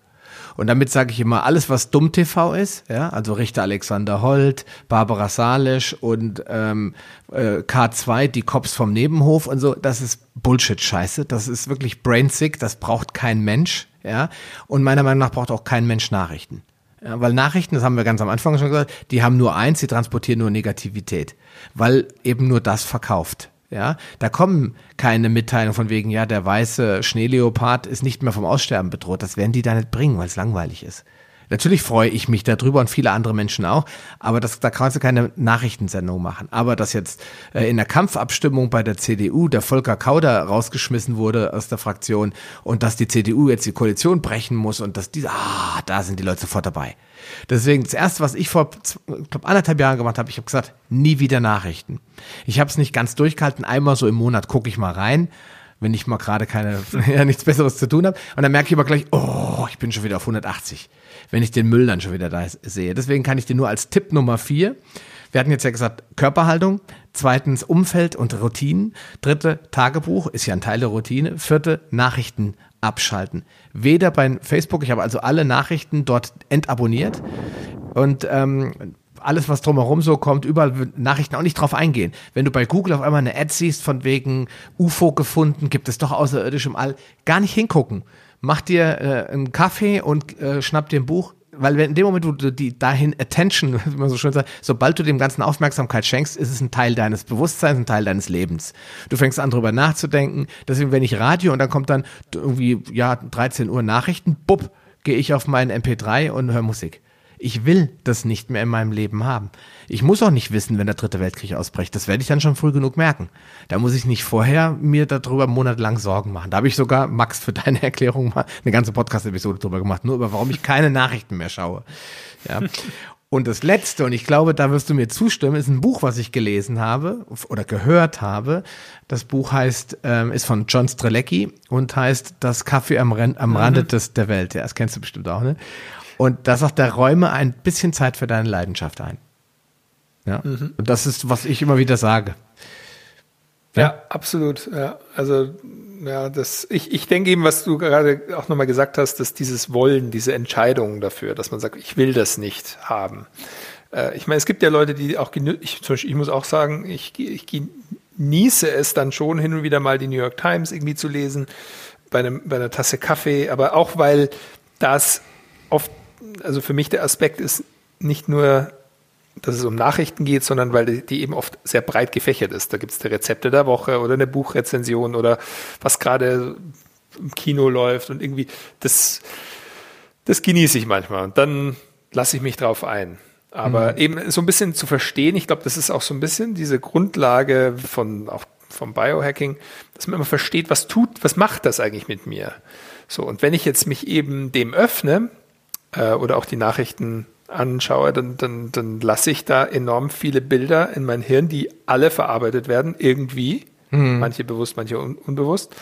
Und damit sage ich immer, alles, was Dumm-TV ist, ja, also Richter Alexander Holt, Barbara Salisch und ähm, äh, K2, die Cops vom Nebenhof und so, das ist Bullshit-Scheiße. Das ist wirklich brain-sick, das braucht kein Mensch, ja. Und meiner Meinung nach braucht auch kein Mensch Nachrichten. Ja, weil Nachrichten, das haben wir ganz am Anfang schon gesagt, die haben nur eins, sie transportieren nur Negativität. Weil eben nur das verkauft. Ja, da kommen keine Mitteilungen von wegen, ja, der weiße Schneeleopard ist nicht mehr vom Aussterben bedroht. Das werden die da nicht bringen, weil es langweilig ist. Natürlich freue ich mich darüber und viele andere Menschen auch, aber das, da kannst du keine Nachrichtensendung machen. Aber dass jetzt äh, in der Kampfabstimmung bei der CDU der Volker Kauder rausgeschmissen wurde aus der Fraktion und dass die CDU jetzt die Koalition brechen muss und dass die, ah, da sind die Leute sofort dabei. Deswegen, das erste, was ich vor, ich glaube, anderthalb Jahren gemacht habe, ich habe gesagt, nie wieder Nachrichten. Ich habe es nicht ganz durchgehalten, einmal so im Monat gucke ich mal rein, wenn ich mal gerade keine, ja, nichts Besseres zu tun habe. Und dann merke ich immer gleich, oh, ich bin schon wieder auf 180, wenn ich den Müll dann schon wieder da sehe. Deswegen kann ich dir nur als Tipp Nummer vier, wir hatten jetzt ja gesagt, Körperhaltung, zweitens Umfeld und Routinen, dritte Tagebuch, ist ja ein Teil der Routine, vierte Nachrichten abschalten. Weder bei Facebook, ich habe also alle Nachrichten dort entabonniert und ähm, alles, was drumherum so kommt, überall Nachrichten auch nicht drauf eingehen. Wenn du bei Google auf einmal eine Ad siehst von wegen UFO gefunden, gibt es doch außerirdisch im All, gar nicht hingucken. Mach dir äh, einen Kaffee und äh, schnapp dir ein Buch, weil in dem Moment, wo du die dahin Attention, wie man so schön sagt, sobald du dem ganzen Aufmerksamkeit schenkst, ist es ein Teil deines Bewusstseins, ein Teil deines Lebens. Du fängst an, drüber nachzudenken. Deswegen, wenn ich Radio und dann kommt dann irgendwie, ja, 13 Uhr Nachrichten, bupp, gehe ich auf meinen MP3 und höre Musik. Ich will das nicht mehr in meinem Leben haben. Ich muss auch nicht wissen, wenn der dritte Weltkrieg ausbricht. Das werde ich dann schon früh genug merken. Da muss ich nicht vorher mir darüber monatelang Sorgen machen. Da habe ich sogar, Max, für deine Erklärung mal eine ganze Podcast-Episode drüber gemacht, nur über warum ich keine Nachrichten mehr schaue. Ja. Und das letzte, und ich glaube, da wirst du mir zustimmen, ist ein Buch, was ich gelesen habe oder gehört habe. Das Buch heißt, ähm, ist von John Strelecki und heißt Das Kaffee am, Ren am mhm. Rande des, der Welt. Ja, das kennst du bestimmt auch, ne? Und da sagt der Räume ein bisschen Zeit für deine Leidenschaft ein. Ja. Mhm. Und das ist, was ich immer wieder sage. Ja, ja absolut. Ja. Also ja, das, ich, ich denke eben, was du gerade auch nochmal gesagt hast, dass dieses Wollen, diese Entscheidung dafür, dass man sagt, ich will das nicht haben. Äh, ich meine, es gibt ja Leute, die auch, ich, zum Beispiel, ich muss auch sagen, ich, ich genieße es dann schon hin und wieder mal die New York Times irgendwie zu lesen, bei, einem, bei einer Tasse Kaffee, aber auch weil das oft, also für mich der Aspekt ist nicht nur dass es um Nachrichten geht, sondern weil die, die eben oft sehr breit gefächert ist. Da gibt es die Rezepte der Woche oder eine Buchrezension oder was gerade im Kino läuft und irgendwie, das, das genieße ich manchmal und dann lasse ich mich drauf ein. Aber mhm. eben so ein bisschen zu verstehen, ich glaube, das ist auch so ein bisschen diese Grundlage von auch vom Biohacking, dass man immer versteht, was tut, was macht das eigentlich mit mir? So, und wenn ich jetzt mich eben dem öffne, äh, oder auch die Nachrichten anschaue, dann, dann, dann lasse ich da enorm viele Bilder in mein Hirn, die alle verarbeitet werden, irgendwie. Mhm. Manche bewusst, manche un unbewusst.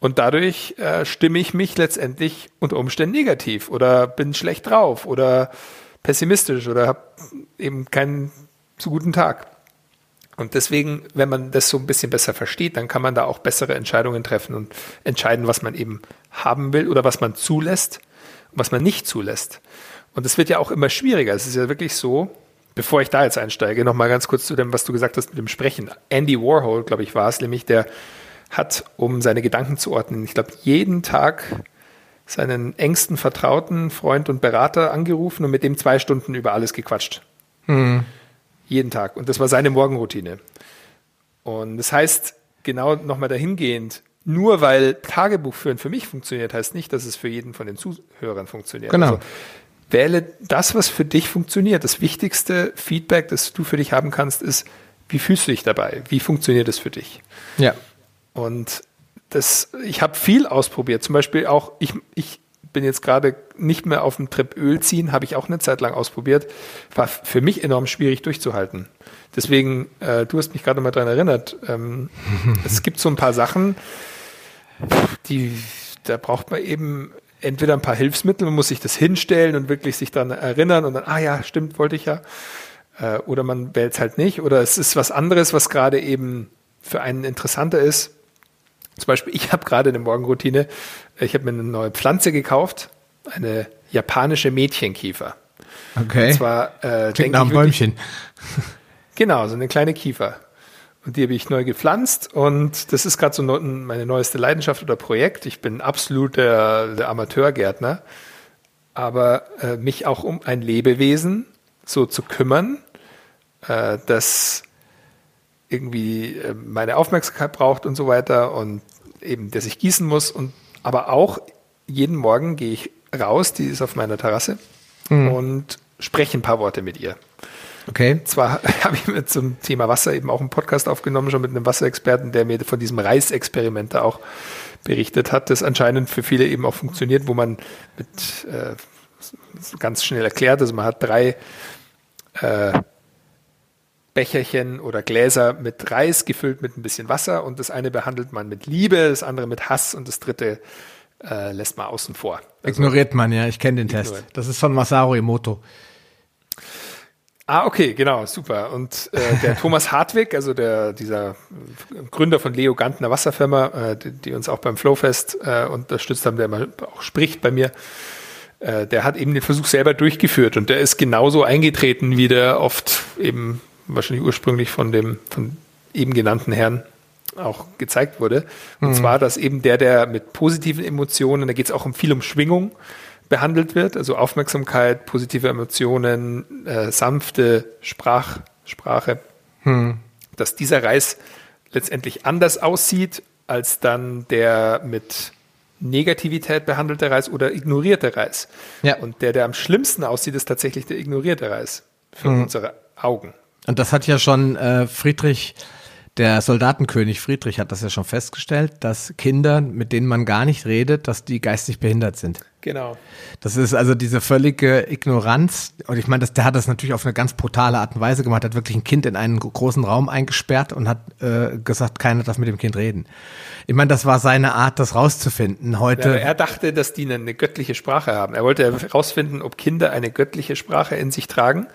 Und dadurch äh, stimme ich mich letztendlich unter Umständen negativ oder bin schlecht drauf oder pessimistisch oder habe eben keinen zu guten Tag. Und deswegen, wenn man das so ein bisschen besser versteht, dann kann man da auch bessere Entscheidungen treffen und entscheiden, was man eben haben will oder was man zulässt was man nicht zulässt. Und es wird ja auch immer schwieriger. Es ist ja wirklich so, bevor ich da jetzt einsteige, nochmal ganz kurz zu dem, was du gesagt hast mit dem Sprechen. Andy Warhol, glaube ich, war es nämlich, der hat, um seine Gedanken zu ordnen, ich glaube, jeden Tag seinen engsten Vertrauten, Freund und Berater angerufen und mit dem zwei Stunden über alles gequatscht. Mhm. Jeden Tag. Und das war seine Morgenroutine. Und das heißt, genau nochmal dahingehend, nur weil Tagebuch führen für mich funktioniert, heißt nicht, dass es für jeden von den Zuhörern funktioniert. Genau. Also, wähle das, was für dich funktioniert. Das wichtigste Feedback, das du für dich haben kannst, ist, wie fühlst du dich dabei? Wie funktioniert es für dich? Ja. Und das, ich habe viel ausprobiert. Zum Beispiel auch, ich, ich bin jetzt gerade nicht mehr auf dem Trip Öl ziehen, habe ich auch eine Zeit lang ausprobiert. War für mich enorm schwierig durchzuhalten. Deswegen, äh, du hast mich gerade mal daran erinnert, ähm, es gibt so ein paar Sachen, die, da braucht man eben entweder ein paar Hilfsmittel, man muss sich das hinstellen und wirklich sich daran erinnern und dann, ah ja, stimmt, wollte ich ja. Äh, oder man wählt es halt nicht. Oder es ist was anderes, was gerade eben für einen interessanter ist. Zum Beispiel, ich habe gerade eine Morgenroutine, ich habe mir eine neue Pflanze gekauft, eine japanische Mädchenkiefer. Okay. Und zwar äh, Klingt nach einem Bäumchen. Genau, so eine kleine Kiefer. Und die habe ich neu gepflanzt und das ist gerade so meine neueste Leidenschaft oder Projekt. Ich bin absolut der, der Amateurgärtner, aber äh, mich auch um ein Lebewesen so zu kümmern, äh, das irgendwie äh, meine Aufmerksamkeit braucht und so weiter und eben, dass ich gießen muss und aber auch jeden Morgen gehe ich raus, die ist auf meiner Terrasse mhm. und spreche ein paar Worte mit ihr. Okay. Zwar habe ich mir zum Thema Wasser eben auch einen Podcast aufgenommen, schon mit einem Wasserexperten, der mir von diesem Reisexperiment auch berichtet hat, das anscheinend für viele eben auch funktioniert, wo man mit äh, ganz schnell erklärt, also man hat drei äh, Becherchen oder Gläser mit Reis gefüllt mit ein bisschen Wasser und das eine behandelt man mit Liebe, das andere mit Hass und das dritte äh, lässt man außen vor. Also, Ignoriert man, ja, ich kenne den ignoriert. Test. Das ist von Masaru Emoto. Ah, okay, genau, super. Und äh, der Thomas Hartwig, also der dieser Gründer von Leo Gantner Wasserfirma, äh, die, die, uns auch beim Flowfest äh, unterstützt haben, der mal auch spricht bei mir, äh, der hat eben den Versuch selber durchgeführt und der ist genauso eingetreten, wie der oft eben wahrscheinlich ursprünglich von dem von eben genannten Herrn auch gezeigt wurde. Und mhm. zwar, dass eben der, der mit positiven Emotionen, da geht es auch um viel um Schwingung, behandelt wird, also Aufmerksamkeit, positive Emotionen, äh, sanfte Sprach, Sprache, hm. dass dieser Reis letztendlich anders aussieht als dann der mit Negativität behandelte Reis oder ignorierte Reis. Ja. Und der, der am schlimmsten aussieht, ist tatsächlich der ignorierte Reis für mhm. unsere Augen. Und das hat ja schon äh, Friedrich der Soldatenkönig Friedrich hat das ja schon festgestellt, dass Kinder, mit denen man gar nicht redet, dass die geistig behindert sind. Genau. Das ist also diese völlige Ignoranz. Und ich meine, das, der hat das natürlich auf eine ganz brutale Art und Weise gemacht. Hat wirklich ein Kind in einen großen Raum eingesperrt und hat äh, gesagt, keiner darf mit dem Kind reden. Ich meine, das war seine Art, das rauszufinden. Heute. Ja, er dachte, dass die eine göttliche Sprache haben. Er wollte herausfinden, ob Kinder eine göttliche Sprache in sich tragen,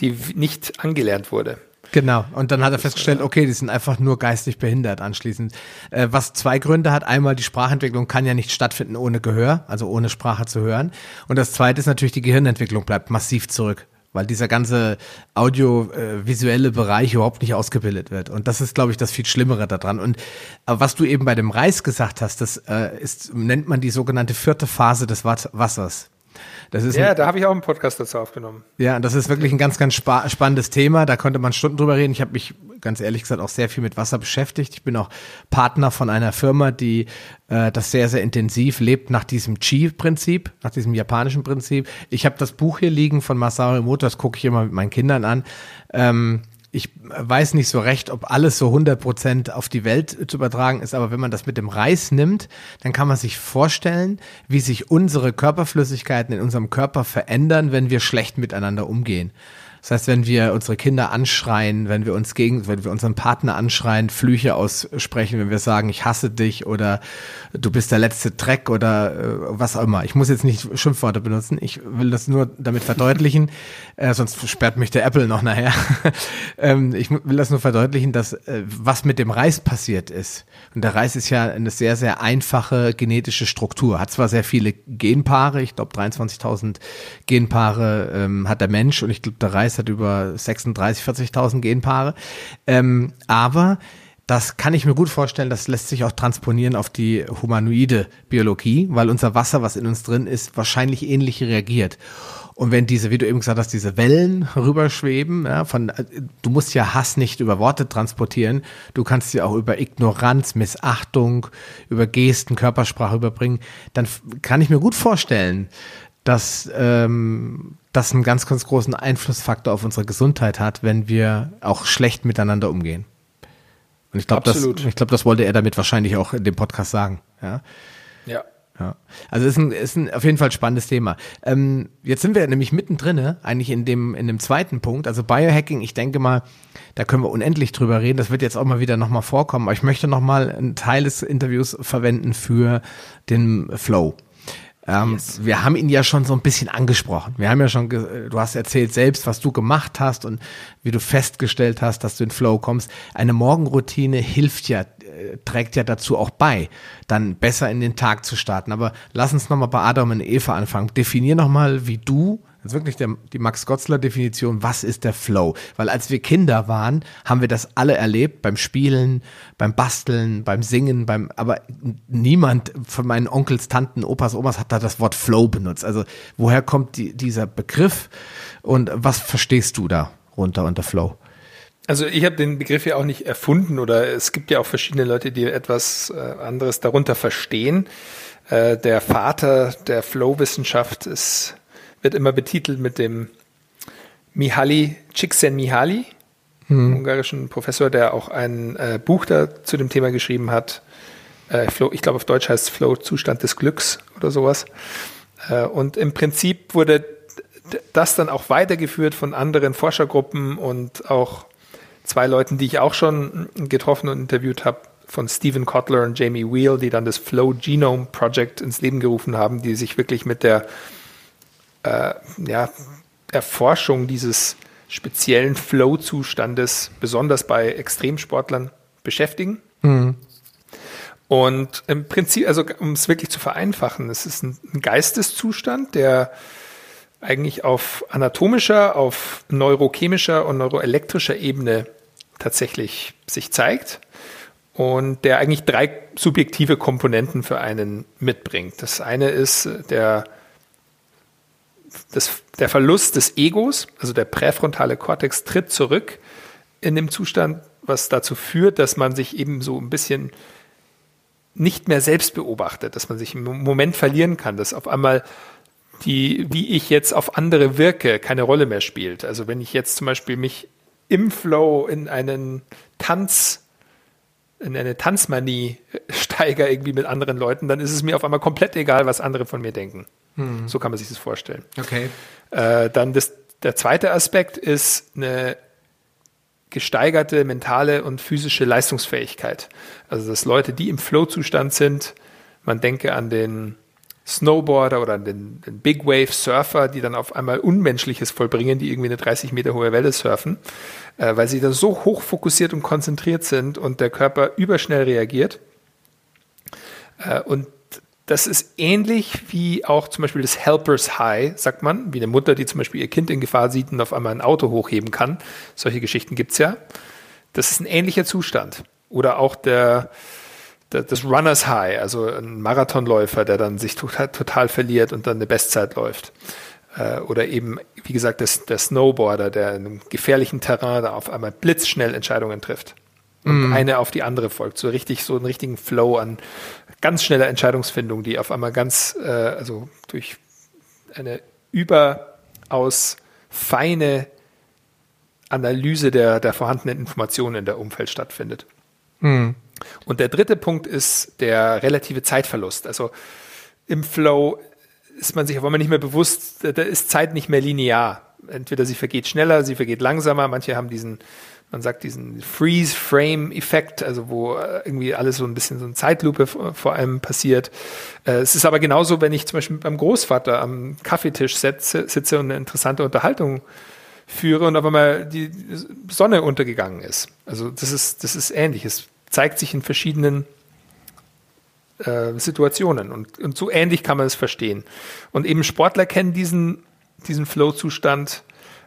die nicht angelernt wurde. Genau. Und dann hat er festgestellt, okay, die sind einfach nur geistig behindert anschließend. Äh, was zwei Gründe hat. Einmal, die Sprachentwicklung kann ja nicht stattfinden ohne Gehör, also ohne Sprache zu hören. Und das zweite ist natürlich, die Gehirnentwicklung bleibt massiv zurück weil dieser ganze audiovisuelle Bereich überhaupt nicht ausgebildet wird. Und das ist, glaube ich, das viel Schlimmere daran. Und was du eben bei dem Reis gesagt hast, das äh, ist, nennt man die sogenannte vierte Phase des Wassers. Das ist ja, ein, da habe ich auch einen Podcast dazu aufgenommen. Ja, das ist wirklich ein ganz, ganz spa spannendes Thema. Da konnte man Stunden drüber reden. Ich habe mich ganz ehrlich gesagt auch sehr viel mit Wasser beschäftigt. Ich bin auch Partner von einer Firma, die äh, das sehr, sehr intensiv lebt nach diesem Chi-Prinzip, nach diesem japanischen Prinzip. Ich habe das Buch hier liegen von Masaru Emoto, das gucke ich immer mit meinen Kindern an. Ähm, ich weiß nicht so recht, ob alles so 100 Prozent auf die Welt zu übertragen ist, aber wenn man das mit dem Reis nimmt, dann kann man sich vorstellen, wie sich unsere Körperflüssigkeiten in unserem Körper verändern, wenn wir schlecht miteinander umgehen. Das heißt, wenn wir unsere Kinder anschreien, wenn wir uns gegen, wenn wir unseren Partner anschreien, Flüche aussprechen, wenn wir sagen, ich hasse dich oder du bist der letzte Dreck oder äh, was auch immer. Ich muss jetzt nicht Schimpfworte benutzen. Ich will das nur damit verdeutlichen, äh, sonst sperrt mich der Apple noch nachher. ähm, ich will das nur verdeutlichen, dass äh, was mit dem Reis passiert ist. Und der Reis ist ja eine sehr, sehr einfache genetische Struktur. Hat zwar sehr viele Genpaare, ich glaube 23.000 Genpaare ähm, hat der Mensch und ich glaube der Reis Hat über 36, 40.000 Genpaare. Ähm, aber das kann ich mir gut vorstellen, das lässt sich auch transponieren auf die humanoide Biologie, weil unser Wasser, was in uns drin ist, wahrscheinlich ähnlich reagiert. Und wenn diese, wie du eben gesagt hast, diese Wellen rüberschweben, ja, von, du musst ja Hass nicht über Worte transportieren, du kannst sie auch über Ignoranz, Missachtung, über Gesten, Körpersprache überbringen, dann kann ich mir gut vorstellen, dass ähm, das einen ganz, ganz großen Einflussfaktor auf unsere Gesundheit hat, wenn wir auch schlecht miteinander umgehen. Und ich glaube, das, ich glaube, das wollte er damit wahrscheinlich auch in dem Podcast sagen. Ja. Ja. Ja. Also ist ein, ist ein auf jeden Fall spannendes Thema. Ähm, jetzt sind wir nämlich mittendrin, eigentlich in dem, in dem zweiten Punkt. Also Biohacking, ich denke mal, da können wir unendlich drüber reden. Das wird jetzt auch mal wieder nochmal vorkommen. Aber ich möchte nochmal einen Teil des Interviews verwenden für den Flow. Ähm, yes. Wir haben ihn ja schon so ein bisschen angesprochen. Wir haben ja schon, du hast erzählt selbst, was du gemacht hast und wie du festgestellt hast, dass du in Flow kommst. Eine Morgenroutine hilft ja, äh, trägt ja dazu auch bei, dann besser in den Tag zu starten. Aber lass uns nochmal bei Adam und Eva anfangen. Definier nochmal, wie du das ist wirklich der, die Max Gotzler Definition, was ist der Flow? Weil als wir Kinder waren, haben wir das alle erlebt, beim Spielen, beim Basteln, beim Singen, beim, aber niemand von meinen Onkels, Tanten, Opas, Omas hat da das Wort Flow benutzt. Also woher kommt die, dieser Begriff und was verstehst du da runter unter Flow? Also ich habe den Begriff ja auch nicht erfunden oder es gibt ja auch verschiedene Leute, die etwas äh, anderes darunter verstehen. Äh, der Vater der Flow-Wissenschaft ist wird immer betitelt mit dem Mihaly Csikszentmihalyi, hm. ungarischen Professor, der auch ein äh, Buch da zu dem Thema geschrieben hat. Äh, Flow, ich glaube, auf Deutsch heißt es Flow Zustand des Glücks oder sowas. Äh, und im Prinzip wurde das dann auch weitergeführt von anderen Forschergruppen und auch zwei Leuten, die ich auch schon getroffen und interviewt habe, von Stephen Kotler und Jamie Wheel, die dann das Flow Genome Project ins Leben gerufen haben, die sich wirklich mit der äh, ja, Erforschung dieses speziellen Flow-Zustandes, besonders bei Extremsportlern, beschäftigen. Mhm. Und im Prinzip, also um es wirklich zu vereinfachen, es ist ein, ein Geisteszustand, der eigentlich auf anatomischer, auf neurochemischer und neuroelektrischer Ebene tatsächlich sich zeigt und der eigentlich drei subjektive Komponenten für einen mitbringt. Das eine ist der das, der Verlust des Egos, also der präfrontale Kortex, tritt zurück in dem Zustand, was dazu führt, dass man sich eben so ein bisschen nicht mehr selbst beobachtet, dass man sich im Moment verlieren kann, dass auf einmal die, wie ich jetzt auf andere wirke, keine Rolle mehr spielt. Also wenn ich jetzt zum Beispiel mich im Flow in einen Tanz, in eine Tanzmanie steige irgendwie mit anderen Leuten, dann ist es mir auf einmal komplett egal, was andere von mir denken. Hm. So kann man sich das vorstellen. Okay. Äh, dann das, der zweite Aspekt ist eine gesteigerte mentale und physische Leistungsfähigkeit. Also dass Leute, die im Flow-Zustand sind, man denke an den Snowboarder oder den, den, Big Wave Surfer, die dann auf einmal Unmenschliches vollbringen, die irgendwie eine 30 Meter hohe Welle surfen, äh, weil sie dann so hoch fokussiert und konzentriert sind und der Körper überschnell reagiert. Äh, und das ist ähnlich wie auch zum Beispiel das Helpers High, sagt man, wie eine Mutter, die zum Beispiel ihr Kind in Gefahr sieht und auf einmal ein Auto hochheben kann. Solche Geschichten gibt es ja. Das ist ein ähnlicher Zustand. Oder auch der, das Runners High, also ein Marathonläufer, der dann sich total, total verliert und dann eine Bestzeit läuft. Äh, oder eben, wie gesagt, das, der Snowboarder, der in einem gefährlichen Terrain da auf einmal blitzschnell Entscheidungen trifft. Und mm. eine auf die andere folgt. So richtig, so einen richtigen Flow an ganz schneller Entscheidungsfindung, die auf einmal ganz, äh, also durch eine überaus feine Analyse der, der vorhandenen Informationen in der Umfeld stattfindet. Mm. Und der dritte Punkt ist der relative Zeitverlust. Also im Flow ist man sich auf einmal nicht mehr bewusst, da ist Zeit nicht mehr linear. Entweder sie vergeht schneller, sie vergeht langsamer. Manche haben diesen, man sagt diesen Freeze-Frame-Effekt, also wo äh, irgendwie alles so ein bisschen so eine Zeitlupe vor allem passiert. Äh, es ist aber genauso, wenn ich zum Beispiel beim Großvater am Kaffeetisch sitze, sitze und eine interessante Unterhaltung führe und auf einmal die Sonne untergegangen ist. Also das ist, das ist ähnlich. Es zeigt sich in verschiedenen äh, Situationen. Und, und so ähnlich kann man es verstehen. Und eben Sportler kennen diesen, diesen Flow-Zustand,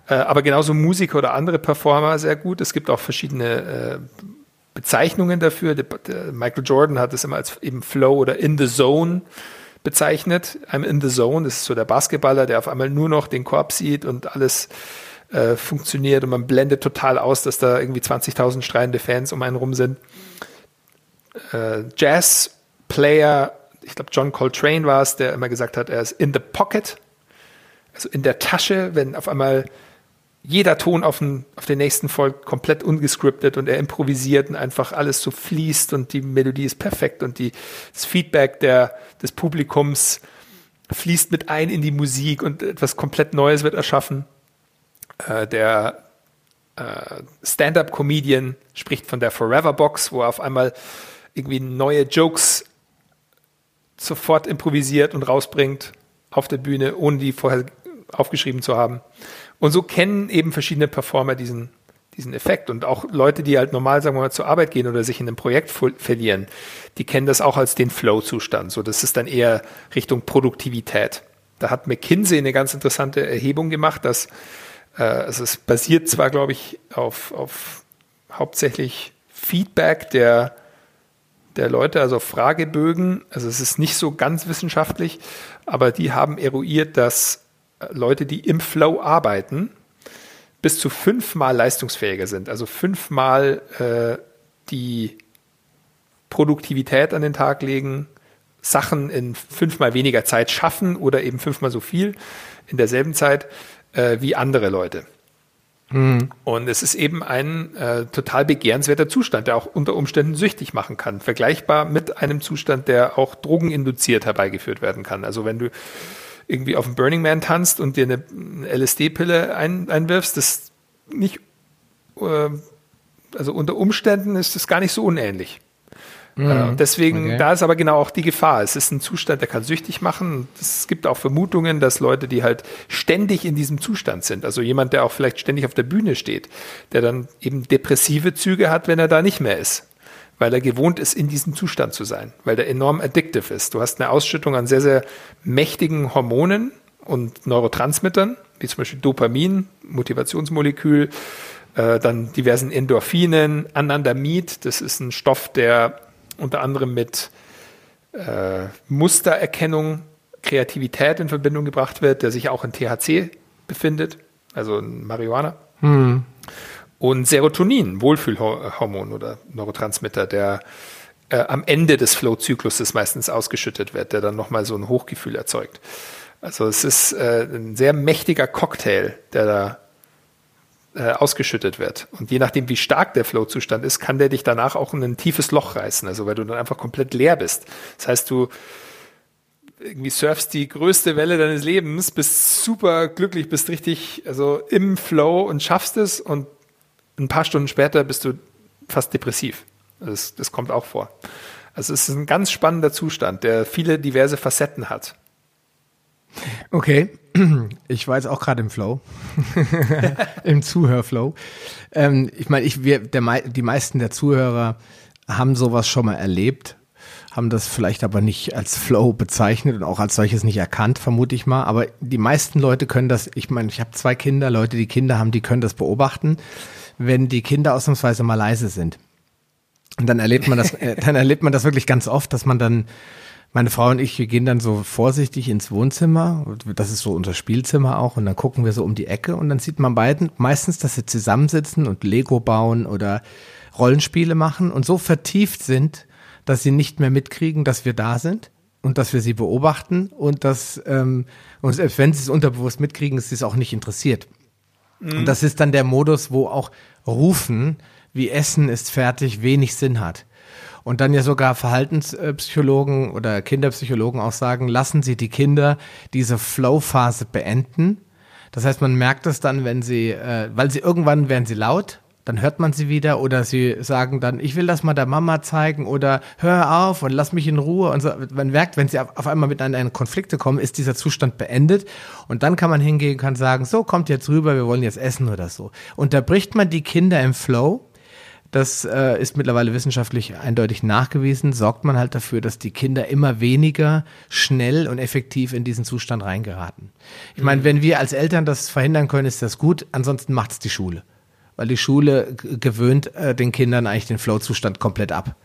äh, aber genauso Musiker oder andere Performer sehr gut. Es gibt auch verschiedene äh, Bezeichnungen dafür. Der, der Michael Jordan hat es immer als eben Flow oder In the Zone bezeichnet. I'm in the Zone, das ist so der Basketballer, der auf einmal nur noch den Korb sieht und alles äh, funktioniert und man blendet total aus, dass da irgendwie 20.000 streitende Fans um einen rum sind äh, Jazz-Player, ich glaube John Coltrane war es, der immer gesagt hat, er ist in the pocket, also in der Tasche, wenn auf einmal jeder Ton auf den, auf den nächsten folgt, komplett ungescriptet und er improvisiert und einfach alles so fließt und die Melodie ist perfekt und die, das Feedback der, des Publikums fließt mit ein in die Musik und etwas komplett Neues wird erschaffen. Äh, der äh, Stand-up-Comedian spricht von der Forever Box, wo er auf einmal irgendwie neue Jokes sofort improvisiert und rausbringt auf der Bühne, ohne die vorher aufgeschrieben zu haben. Und so kennen eben verschiedene Performer diesen, diesen Effekt. Und auch Leute, die halt normal, sagen wir mal, zur Arbeit gehen oder sich in einem Projekt verlieren, die kennen das auch als den Flow-Zustand. So, das ist dann eher Richtung Produktivität. Da hat McKinsey eine ganz interessante Erhebung gemacht, dass äh, also es basiert zwar, glaube ich, auf, auf hauptsächlich Feedback der der Leute, also Fragebögen. Also es ist nicht so ganz wissenschaftlich, aber die haben eruiert, dass Leute, die im Flow arbeiten, bis zu fünfmal leistungsfähiger sind. Also fünfmal äh, die Produktivität an den Tag legen, Sachen in fünfmal weniger Zeit schaffen oder eben fünfmal so viel in derselben Zeit äh, wie andere Leute. Mhm. Und es ist eben ein äh, total begehrenswerter Zustand, der auch unter Umständen süchtig machen kann. Vergleichbar mit einem Zustand, der auch drogeninduziert herbeigeführt werden kann. Also wenn du irgendwie auf dem Burning Man tanzt und dir eine LSD-Pille ein, einwirfst, das nicht, äh, also unter Umständen ist das gar nicht so unähnlich. Mhm. deswegen, okay. da ist aber genau auch die Gefahr. Es ist ein Zustand, der kann süchtig machen. Es gibt auch Vermutungen, dass Leute, die halt ständig in diesem Zustand sind, also jemand, der auch vielleicht ständig auf der Bühne steht, der dann eben depressive Züge hat, wenn er da nicht mehr ist. Weil er gewohnt ist, in diesem Zustand zu sein, weil der enorm addictive ist. Du hast eine Ausschüttung an sehr, sehr mächtigen Hormonen und Neurotransmittern, wie zum Beispiel Dopamin, Motivationsmolekül, äh, dann diversen Endorphinen, Anandamid, das ist ein Stoff, der unter anderem mit äh, Mustererkennung, Kreativität in Verbindung gebracht wird, der sich auch in THC befindet, also in Marihuana. Hm. Und Serotonin, Wohlfühlhormon oder Neurotransmitter, der äh, am Ende des Flow-Zykluses meistens ausgeschüttet wird, der dann nochmal so ein Hochgefühl erzeugt. Also es ist äh, ein sehr mächtiger Cocktail, der da äh, ausgeschüttet wird. Und je nachdem, wie stark der Flow-Zustand ist, kann der dich danach auch in ein tiefes Loch reißen, also weil du dann einfach komplett leer bist. Das heißt, du irgendwie surfst die größte Welle deines Lebens, bist super glücklich, bist richtig also im Flow und schaffst es und ein paar Stunden später bist du fast depressiv. Das, das kommt auch vor. Also es ist ein ganz spannender Zustand, der viele diverse Facetten hat. Okay, ich war jetzt auch gerade im Flow, im Zuhörflow. Ähm, ich meine, ich, wir, der, die meisten der Zuhörer haben sowas schon mal erlebt, haben das vielleicht aber nicht als Flow bezeichnet und auch als solches nicht erkannt, vermute ich mal. Aber die meisten Leute können das, ich meine, ich habe zwei Kinder, Leute, die Kinder haben, die können das beobachten, wenn die Kinder ausnahmsweise mal leise sind. Und dann erlebt man das, äh, dann erlebt man das wirklich ganz oft, dass man dann meine Frau und ich, wir gehen dann so vorsichtig ins Wohnzimmer. Das ist so unser Spielzimmer auch. Und dann gucken wir so um die Ecke und dann sieht man beiden meistens, dass sie zusammensitzen und Lego bauen oder Rollenspiele machen und so vertieft sind, dass sie nicht mehr mitkriegen, dass wir da sind und dass wir sie beobachten und dass, ähm, und selbst wenn sie es unterbewusst mitkriegen, ist es auch nicht interessiert. Mhm. Und das ist dann der Modus, wo auch Rufen wie Essen ist fertig wenig Sinn hat. Und dann ja sogar Verhaltenspsychologen oder Kinderpsychologen auch sagen, lassen Sie die Kinder diese Flow-Phase beenden. Das heißt, man merkt es dann, wenn sie, äh, weil sie irgendwann werden sie laut, dann hört man sie wieder oder sie sagen dann, ich will das mal der Mama zeigen oder hör auf und lass mich in Ruhe. Und so. man merkt, wenn sie auf einmal miteinander in Konflikte kommen, ist dieser Zustand beendet und dann kann man hingehen und kann sagen, so kommt jetzt rüber, wir wollen jetzt essen oder so. Unterbricht man die Kinder im Flow, das äh, ist mittlerweile wissenschaftlich eindeutig nachgewiesen, sorgt man halt dafür, dass die Kinder immer weniger schnell und effektiv in diesen Zustand reingeraten. Ich meine, mhm. wenn wir als Eltern das verhindern können, ist das gut, ansonsten macht es die Schule. Weil die Schule gewöhnt äh, den Kindern eigentlich den Flow-Zustand komplett ab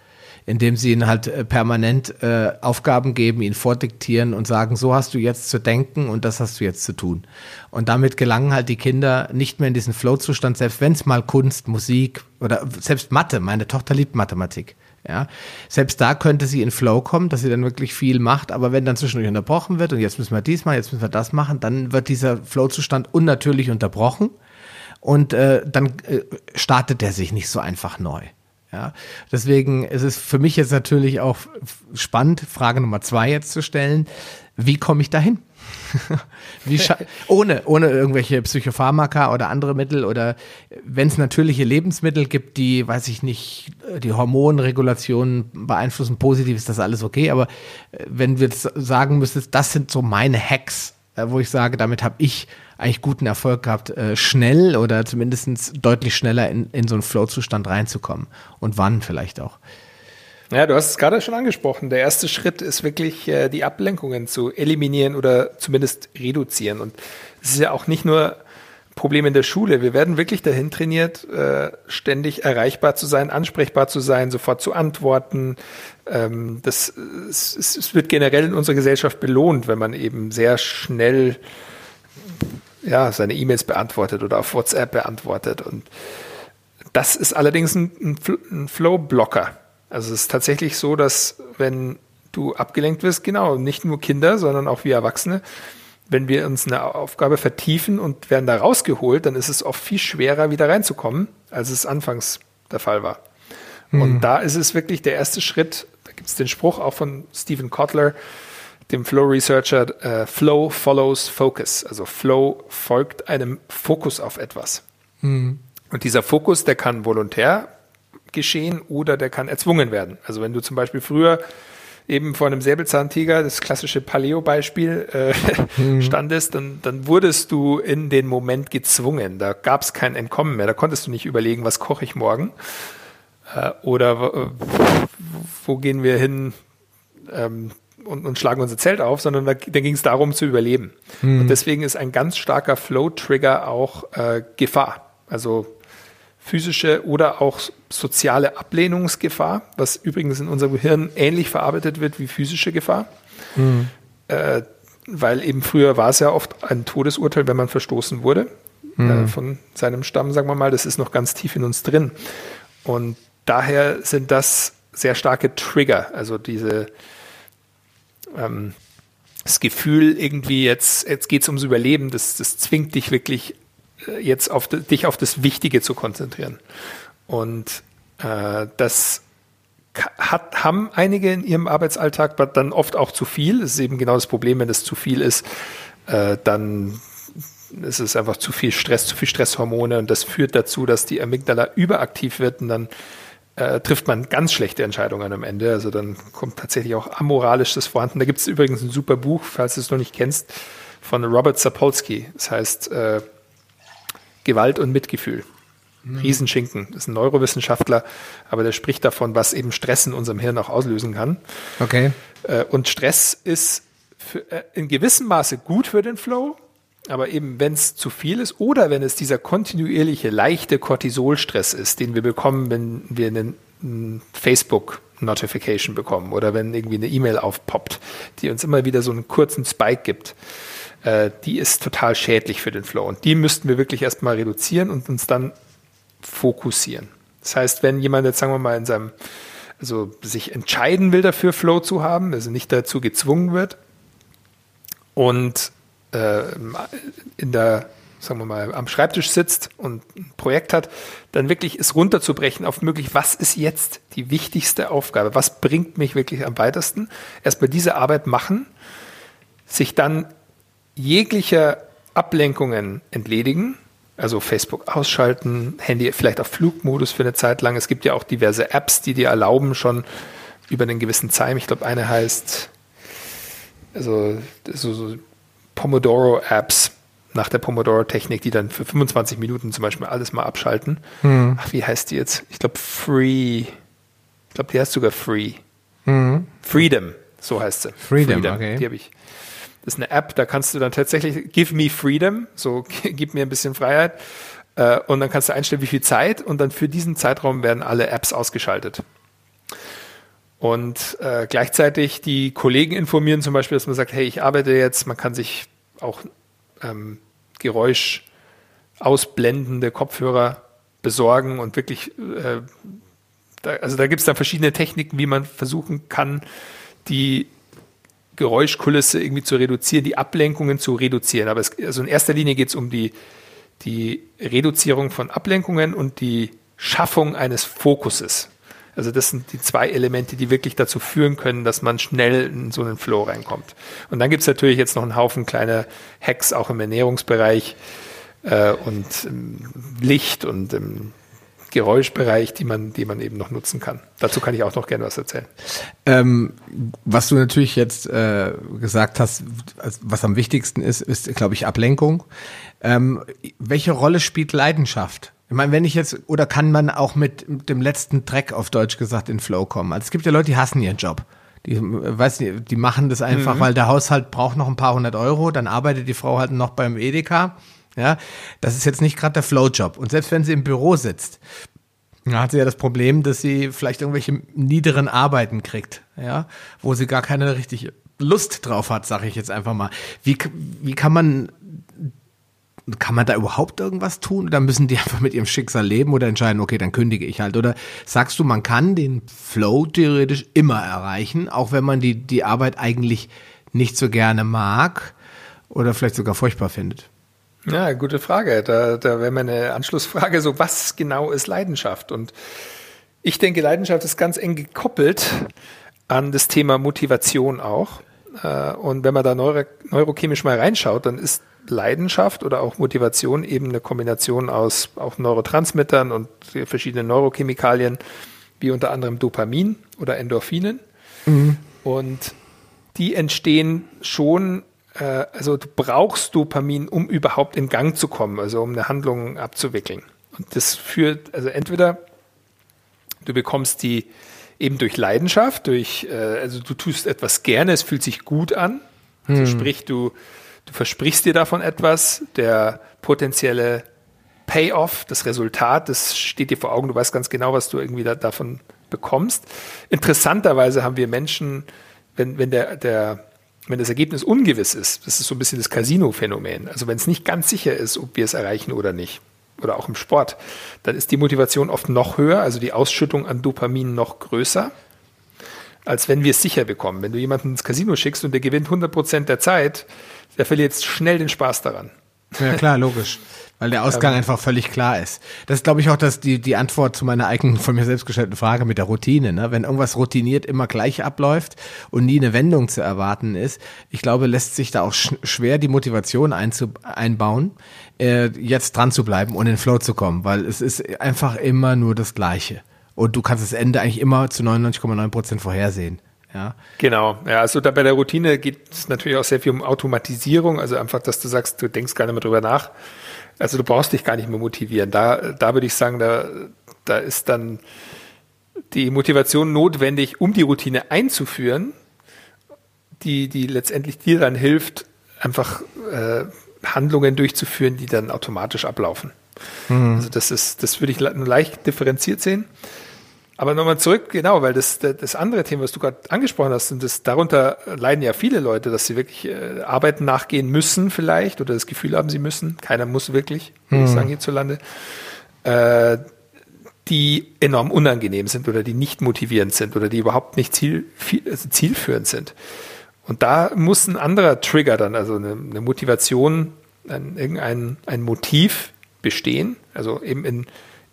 indem sie ihnen halt äh, permanent äh, Aufgaben geben, ihnen vordiktieren und sagen, so hast du jetzt zu denken und das hast du jetzt zu tun. Und damit gelangen halt die Kinder nicht mehr in diesen Flow-Zustand, selbst wenn es mal Kunst, Musik oder selbst Mathe, meine Tochter liebt Mathematik. Ja, selbst da könnte sie in Flow kommen, dass sie dann wirklich viel macht, aber wenn dann zwischendurch unterbrochen wird und jetzt müssen wir dies machen, jetzt müssen wir das machen, dann wird dieser Flow-Zustand unnatürlich unterbrochen und äh, dann äh, startet er sich nicht so einfach neu. Ja, deswegen ist es für mich jetzt natürlich auch spannend, Frage Nummer zwei jetzt zu stellen. Wie komme ich dahin? Wie ohne, ohne irgendwelche Psychopharmaka oder andere Mittel oder wenn es natürliche Lebensmittel gibt, die, weiß ich nicht, die Hormonregulation beeinflussen, positiv ist das alles okay, aber äh, wenn wir sagen müssen, das sind so meine Hacks, äh, wo ich sage, damit habe ich eigentlich guten Erfolg gehabt, äh, schnell oder zumindest deutlich schneller in, in so einen Flow-Zustand reinzukommen. Und wann vielleicht auch. Ja, du hast es gerade schon angesprochen. Der erste Schritt ist wirklich, äh, die Ablenkungen zu eliminieren oder zumindest reduzieren. Und es ist ja auch nicht nur Problem in der Schule. Wir werden wirklich dahin trainiert, äh, ständig erreichbar zu sein, ansprechbar zu sein, sofort zu antworten. Ähm, das, es, es wird generell in unserer Gesellschaft belohnt, wenn man eben sehr schnell ja, seine E-Mails beantwortet oder auf WhatsApp beantwortet. Und das ist allerdings ein, ein Flow-Blocker. Also es ist tatsächlich so, dass wenn du abgelenkt wirst, genau, nicht nur Kinder, sondern auch wir Erwachsene, wenn wir uns eine Aufgabe vertiefen und werden da rausgeholt, dann ist es oft viel schwerer, wieder reinzukommen, als es anfangs der Fall war. Mhm. Und da ist es wirklich der erste Schritt, da gibt es den Spruch auch von Stephen Kotler, dem Flow Researcher, äh, Flow follows Focus. Also Flow folgt einem Fokus auf etwas. Mhm. Und dieser Fokus, der kann volontär geschehen oder der kann erzwungen werden. Also wenn du zum Beispiel früher eben vor einem Säbelzahntiger, das klassische Paleo-Beispiel, äh, mhm. standest, dann, dann wurdest du in den Moment gezwungen. Da gab es kein Entkommen mehr. Da konntest du nicht überlegen, was koche ich morgen. Äh, oder wo gehen wir hin? Ähm, und, und schlagen unser Zelt auf, sondern da, da ging es darum zu überleben. Mhm. Und deswegen ist ein ganz starker Flow-Trigger auch äh, Gefahr. Also physische oder auch soziale Ablehnungsgefahr, was übrigens in unserem Gehirn ähnlich verarbeitet wird wie physische Gefahr. Mhm. Äh, weil eben früher war es ja oft ein Todesurteil, wenn man verstoßen wurde mhm. äh, von seinem Stamm, sagen wir mal. Das ist noch ganz tief in uns drin. Und daher sind das sehr starke Trigger, also diese ähm, das Gefühl irgendwie jetzt jetzt geht's ums Überleben, das das zwingt dich wirklich äh, jetzt auf dich auf das Wichtige zu konzentrieren und äh, das hat, haben einige in ihrem Arbeitsalltag dann oft auch zu viel. Das ist eben genau das Problem, wenn es zu viel ist, äh, dann ist es einfach zu viel Stress, zu viel Stresshormone und das führt dazu, dass die Amygdala überaktiv wird und dann äh, trifft man ganz schlechte Entscheidungen am Ende. Also dann kommt tatsächlich auch amoralisches vorhanden. Da gibt es übrigens ein super Buch, falls du es noch nicht kennst, von Robert Sapolsky. Das heißt äh, Gewalt und Mitgefühl. Mhm. Riesenschinken. Das ist ein Neurowissenschaftler, aber der spricht davon, was eben Stress in unserem Hirn auch auslösen kann. Okay. Äh, und Stress ist für, äh, in gewissem Maße gut für den Flow, aber eben wenn es zu viel ist oder wenn es dieser kontinuierliche, leichte Cortisolstress ist, den wir bekommen, wenn wir einen, einen Facebook Notification bekommen oder wenn irgendwie eine E-Mail aufpoppt, die uns immer wieder so einen kurzen Spike gibt, äh, die ist total schädlich für den Flow. Und die müssten wir wirklich erstmal reduzieren und uns dann fokussieren. Das heißt, wenn jemand jetzt, sagen wir mal, in seinem, also sich entscheiden will dafür, Flow zu haben, also nicht dazu gezwungen wird und äh, in der, sagen wir mal, am Schreibtisch sitzt und ein Projekt hat, dann wirklich es runterzubrechen auf möglich, was ist jetzt die wichtigste Aufgabe? Was bringt mich wirklich am weitesten? Erstmal diese Arbeit machen, sich dann jeglicher Ablenkungen entledigen also Facebook ausschalten, Handy vielleicht auf Flugmodus für eine Zeit lang. Es gibt ja auch diverse Apps, die dir erlauben, schon über einen gewissen Time. Ich glaube, eine heißt also so, so Pomodoro-Apps nach der Pomodoro-Technik, die dann für 25 Minuten zum Beispiel alles mal abschalten. Mhm. Ach, wie heißt die jetzt? Ich glaube Free. Ich glaube, die heißt sogar Free. Mhm. Freedom, so heißt sie. Freedom, Freedom. okay. Die habe ich das ist eine App, da kannst du dann tatsächlich Give me freedom, so gib mir ein bisschen Freiheit. Äh, und dann kannst du einstellen, wie viel Zeit und dann für diesen Zeitraum werden alle Apps ausgeschaltet. Und äh, gleichzeitig die Kollegen informieren zum Beispiel, dass man sagt, hey, ich arbeite jetzt, man kann sich auch ähm, Geräusch ausblendende Kopfhörer besorgen und wirklich, äh, da, also da gibt es dann verschiedene Techniken, wie man versuchen kann, die Geräuschkulisse irgendwie zu reduzieren, die Ablenkungen zu reduzieren. Aber es, also in erster Linie geht es um die, die Reduzierung von Ablenkungen und die Schaffung eines Fokuses. Also das sind die zwei Elemente, die wirklich dazu führen können, dass man schnell in so einen Flow reinkommt. Und dann gibt es natürlich jetzt noch einen Haufen kleiner Hacks auch im Ernährungsbereich äh, und ähm, Licht und ähm, Geräuschbereich, die man, die man eben noch nutzen kann. Dazu kann ich auch noch gerne was erzählen. Ähm, was du natürlich jetzt äh, gesagt hast, was am wichtigsten ist, ist, glaube ich, Ablenkung. Ähm, welche Rolle spielt Leidenschaft? Ich meine, wenn ich jetzt, oder kann man auch mit dem letzten Track auf Deutsch gesagt in Flow kommen? Also es gibt ja Leute, die hassen ihren Job. Die, weiß nicht, die machen das einfach, mhm. weil der Haushalt braucht noch ein paar hundert Euro, dann arbeitet die Frau halt noch beim Edeka ja, das ist jetzt nicht gerade der Flowjob. Und selbst wenn sie im Büro sitzt, dann hat sie ja das Problem, dass sie vielleicht irgendwelche niederen Arbeiten kriegt, ja, wo sie gar keine richtige Lust drauf hat, sage ich jetzt einfach mal. Wie, wie kann man kann man da überhaupt irgendwas tun? Oder müssen die einfach mit ihrem Schicksal leben oder entscheiden, okay, dann kündige ich halt? Oder sagst du, man kann den Flow theoretisch immer erreichen, auch wenn man die, die Arbeit eigentlich nicht so gerne mag oder vielleicht sogar furchtbar findet? Ja, gute Frage. Da, da wäre meine Anschlussfrage so, was genau ist Leidenschaft? Und ich denke, Leidenschaft ist ganz eng gekoppelt an das Thema Motivation auch. Äh, und wenn man da neuro neurochemisch mal reinschaut, dann ist Leidenschaft oder auch Motivation eben eine Kombination aus auch Neurotransmittern und verschiedenen Neurochemikalien, wie unter anderem Dopamin oder Endorphinen. Mhm. Und die entstehen schon äh, also du brauchst Dopamin, um überhaupt in Gang zu kommen, also um eine Handlung abzuwickeln. Und das führt, also entweder du bekommst die eben durch Leidenschaft, durch, äh, also du tust etwas gerne, es fühlt sich gut an. Also hm. sprich, du, du versprichst dir davon etwas, der potenzielle Payoff, das Resultat, das steht dir vor Augen, du weißt ganz genau, was du irgendwie da, davon bekommst. Interessanterweise haben wir Menschen, wenn, wenn der, der wenn das Ergebnis ungewiss ist, das ist so ein bisschen das Casino-Phänomen, also wenn es nicht ganz sicher ist, ob wir es erreichen oder nicht, oder auch im Sport, dann ist die Motivation oft noch höher, also die Ausschüttung an Dopamin noch größer. Als wenn wir es sicher bekommen. Wenn du jemanden ins Casino schickst und der gewinnt 100 Prozent der Zeit, der verliert schnell den Spaß daran. Ja, klar, logisch. Weil der Ausgang ähm, einfach völlig klar ist. Das ist, glaube ich, auch das, die, die Antwort zu meiner eigenen, von mir selbst gestellten Frage mit der Routine. Ne? Wenn irgendwas routiniert immer gleich abläuft und nie eine Wendung zu erwarten ist, ich glaube, lässt sich da auch sch schwer die Motivation einbauen, äh, jetzt dran zu bleiben und in den Flow zu kommen, weil es ist einfach immer nur das Gleiche. Und du kannst das Ende eigentlich immer zu 99,9 Prozent vorhersehen. Ja. Genau, ja, also da bei der Routine geht es natürlich auch sehr viel um Automatisierung, also einfach, dass du sagst, du denkst gar nicht mehr drüber nach. Also du brauchst dich gar nicht mehr motivieren. Da, da würde ich sagen, da, da ist dann die Motivation notwendig, um die Routine einzuführen, die, die letztendlich dir dann hilft, einfach äh, Handlungen durchzuführen, die dann automatisch ablaufen. Mhm. Also das ist, das würde ich leicht differenziert sehen. Aber nochmal zurück, genau, weil das, das andere Thema, was du gerade angesprochen hast, und das, darunter leiden ja viele Leute, dass sie wirklich äh, Arbeiten nachgehen müssen vielleicht oder das Gefühl haben, sie müssen. Keiner muss wirklich, würde ich hm. sagen, hierzulande. Äh, die enorm unangenehm sind oder die nicht motivierend sind oder die überhaupt nicht ziel, viel, also zielführend sind. Und da muss ein anderer Trigger dann, also eine, eine Motivation, ein, irgendein ein Motiv bestehen, also eben in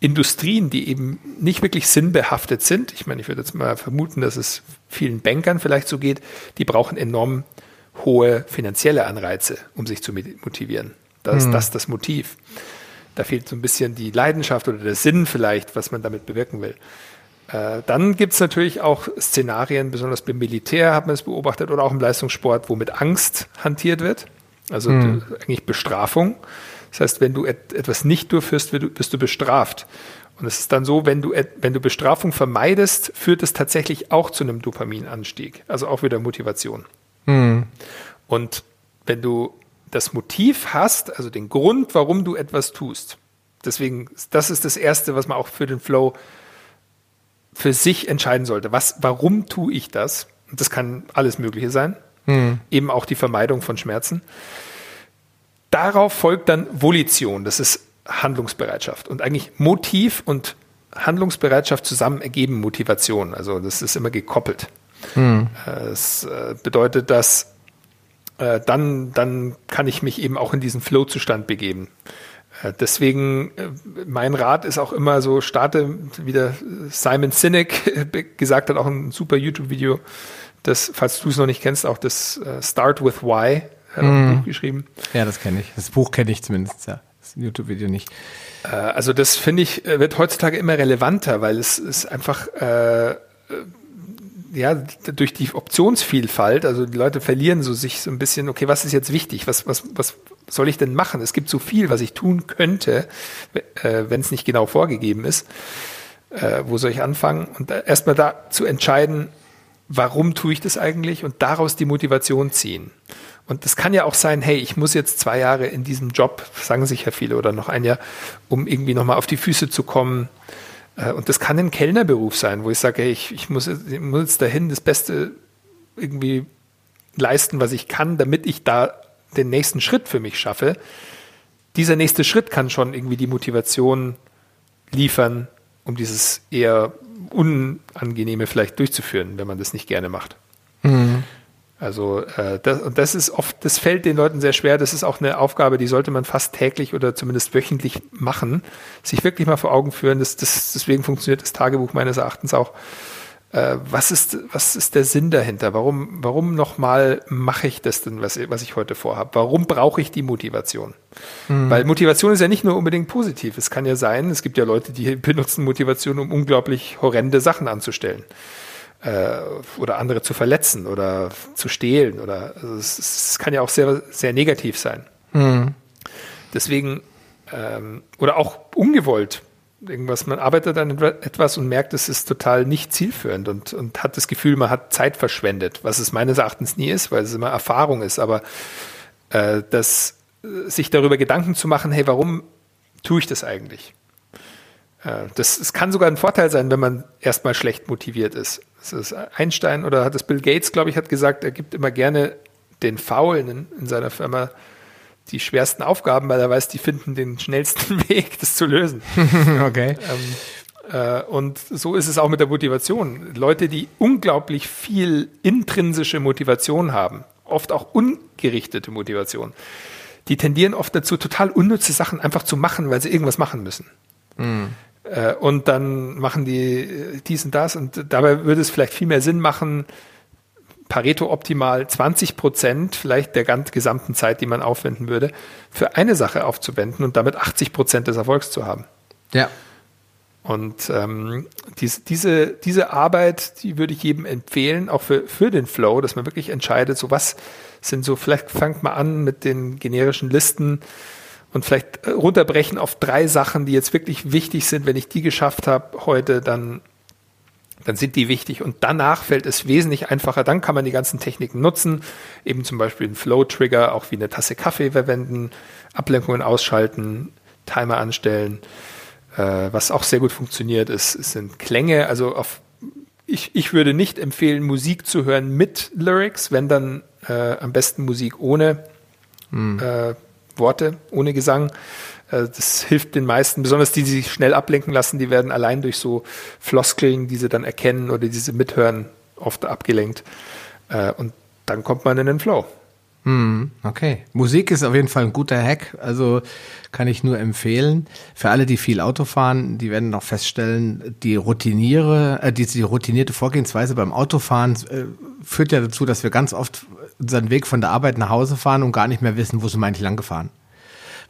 Industrien, die eben nicht wirklich sinnbehaftet sind, ich meine, ich würde jetzt mal vermuten, dass es vielen Bankern vielleicht so geht, die brauchen enorm hohe finanzielle Anreize, um sich zu motivieren. Da ist mhm. das das Motiv. Da fehlt so ein bisschen die Leidenschaft oder der Sinn vielleicht, was man damit bewirken will. Äh, dann gibt es natürlich auch Szenarien, besonders beim Militär hat man es beobachtet oder auch im Leistungssport, wo mit Angst hantiert wird. Also mhm. eigentlich Bestrafung. Das heißt, wenn du et etwas nicht durchführst, bist du bestraft. Und es ist dann so, wenn du, wenn du Bestrafung vermeidest, führt es tatsächlich auch zu einem Dopaminanstieg. Also auch wieder Motivation. Mhm. Und wenn du das Motiv hast, also den Grund, warum du etwas tust, deswegen, das ist das Erste, was man auch für den Flow für sich entscheiden sollte. Was, warum tue ich das? Und das kann alles Mögliche sein. Mhm. Eben auch die Vermeidung von Schmerzen. Darauf folgt dann Volition, das ist Handlungsbereitschaft. Und eigentlich Motiv und Handlungsbereitschaft zusammen ergeben Motivation. Also das ist immer gekoppelt. Hm. Es äh, bedeutet, dass äh, dann, dann kann ich mich eben auch in diesen Flow-Zustand begeben. Äh, deswegen, mein Rat ist auch immer so, starte, wie der Simon Sinek gesagt hat, auch ein super YouTube-Video, das, falls du es noch nicht kennst, auch das Start with Why, hat mm. ein mhm. Buch geschrieben. Ja, das kenne ich. Das Buch kenne ich zumindest, ja. Das YouTube-Video nicht. Äh, also das finde ich, äh, wird heutzutage immer relevanter, weil es ist einfach äh, äh, ja, durch die Optionsvielfalt, also die Leute verlieren so sich so ein bisschen, okay, was ist jetzt wichtig? Was, was, was soll ich denn machen? Es gibt so viel, was ich tun könnte, äh, wenn es nicht genau vorgegeben ist. Äh, wo soll ich anfangen? Und erstmal da zu entscheiden, warum tue ich das eigentlich und daraus die Motivation ziehen. Und es kann ja auch sein, hey, ich muss jetzt zwei Jahre in diesem Job, sagen sich ja viele, oder noch ein Jahr, um irgendwie nochmal auf die Füße zu kommen. Äh, und das kann ein Kellnerberuf sein, wo ich sage, hey, ich, ich, muss, ich muss jetzt dahin das Beste irgendwie leisten, was ich kann, damit ich da den nächsten Schritt für mich schaffe. Dieser nächste Schritt kann schon irgendwie die Motivation liefern, um dieses eher Unangenehme vielleicht durchzuführen, wenn man das nicht gerne macht. Mhm. Also äh, das, und das ist oft, das fällt den Leuten sehr schwer. Das ist auch eine Aufgabe, die sollte man fast täglich oder zumindest wöchentlich machen. Sich wirklich mal vor Augen führen. Das, das, deswegen funktioniert das Tagebuch meines Erachtens auch. Äh, was ist, was ist der Sinn dahinter? Warum, warum nochmal mache ich das denn, was, was ich heute vorhabe? Warum brauche ich die Motivation? Mhm. Weil Motivation ist ja nicht nur unbedingt positiv. Es kann ja sein, es gibt ja Leute, die benutzen Motivation, um unglaublich horrende Sachen anzustellen äh, oder andere zu verletzen oder zu stehlen oder also es, es, kann ja auch sehr, sehr negativ sein. Mhm. Deswegen, ähm, oder auch ungewollt irgendwas, man arbeitet an etwas und merkt, es ist total nicht zielführend und, und hat das Gefühl, man hat Zeit verschwendet, was es meines Erachtens nie ist, weil es immer Erfahrung ist, aber äh, das, äh, sich darüber Gedanken zu machen, hey, warum tue ich das eigentlich? Äh, das, es kann sogar ein Vorteil sein, wenn man erstmal schlecht motiviert ist. Das ist Einstein oder hat es Bill Gates, glaube ich, hat gesagt, er gibt immer gerne den Faulen in, in seiner Firma die schwersten Aufgaben, weil er weiß, die finden den schnellsten Weg, das zu lösen. okay. Ähm, Äh, und so ist es auch mit der Motivation. Leute, die unglaublich viel intrinsische Motivation haben, oft auch ungerichtete Motivation, die tendieren oft dazu, total unnütze Sachen einfach zu machen, weil sie irgendwas machen müssen. Mhm. Und dann machen die dies und das und dabei würde es vielleicht viel mehr Sinn machen, Pareto optimal 20 Prozent vielleicht der ganz gesamten Zeit, die man aufwenden würde, für eine Sache aufzuwenden und damit 80 Prozent des Erfolgs zu haben. Ja, und ähm, diese, diese, diese Arbeit, die würde ich jedem empfehlen, auch für, für den Flow, dass man wirklich entscheidet, so was sind so, vielleicht fangt mal an mit den generischen Listen und vielleicht äh, runterbrechen auf drei Sachen, die jetzt wirklich wichtig sind. Wenn ich die geschafft habe heute, dann, dann sind die wichtig. Und danach fällt es wesentlich einfacher. Dann kann man die ganzen Techniken nutzen, eben zum Beispiel einen Flow-Trigger, auch wie eine Tasse Kaffee verwenden, Ablenkungen ausschalten, Timer anstellen. Äh, was auch sehr gut funktioniert, ist, sind Klänge. Also auf, ich, ich würde nicht empfehlen, Musik zu hören mit Lyrics, wenn dann äh, am besten Musik ohne hm. äh, Worte, ohne Gesang. Äh, das hilft den meisten, besonders die, die sich schnell ablenken lassen, die werden allein durch so Floskeln, die sie dann erkennen oder diese mithören, oft abgelenkt. Äh, und dann kommt man in den Flow. Hm, okay. Musik ist auf jeden Fall ein guter Hack, also kann ich nur empfehlen. Für alle, die viel Auto fahren, die werden noch feststellen, die routiniere, äh, die, die routinierte Vorgehensweise beim Autofahren äh, führt ja dazu, dass wir ganz oft unseren Weg von der Arbeit nach Hause fahren und gar nicht mehr wissen, wo sind wir eigentlich lang gefahren.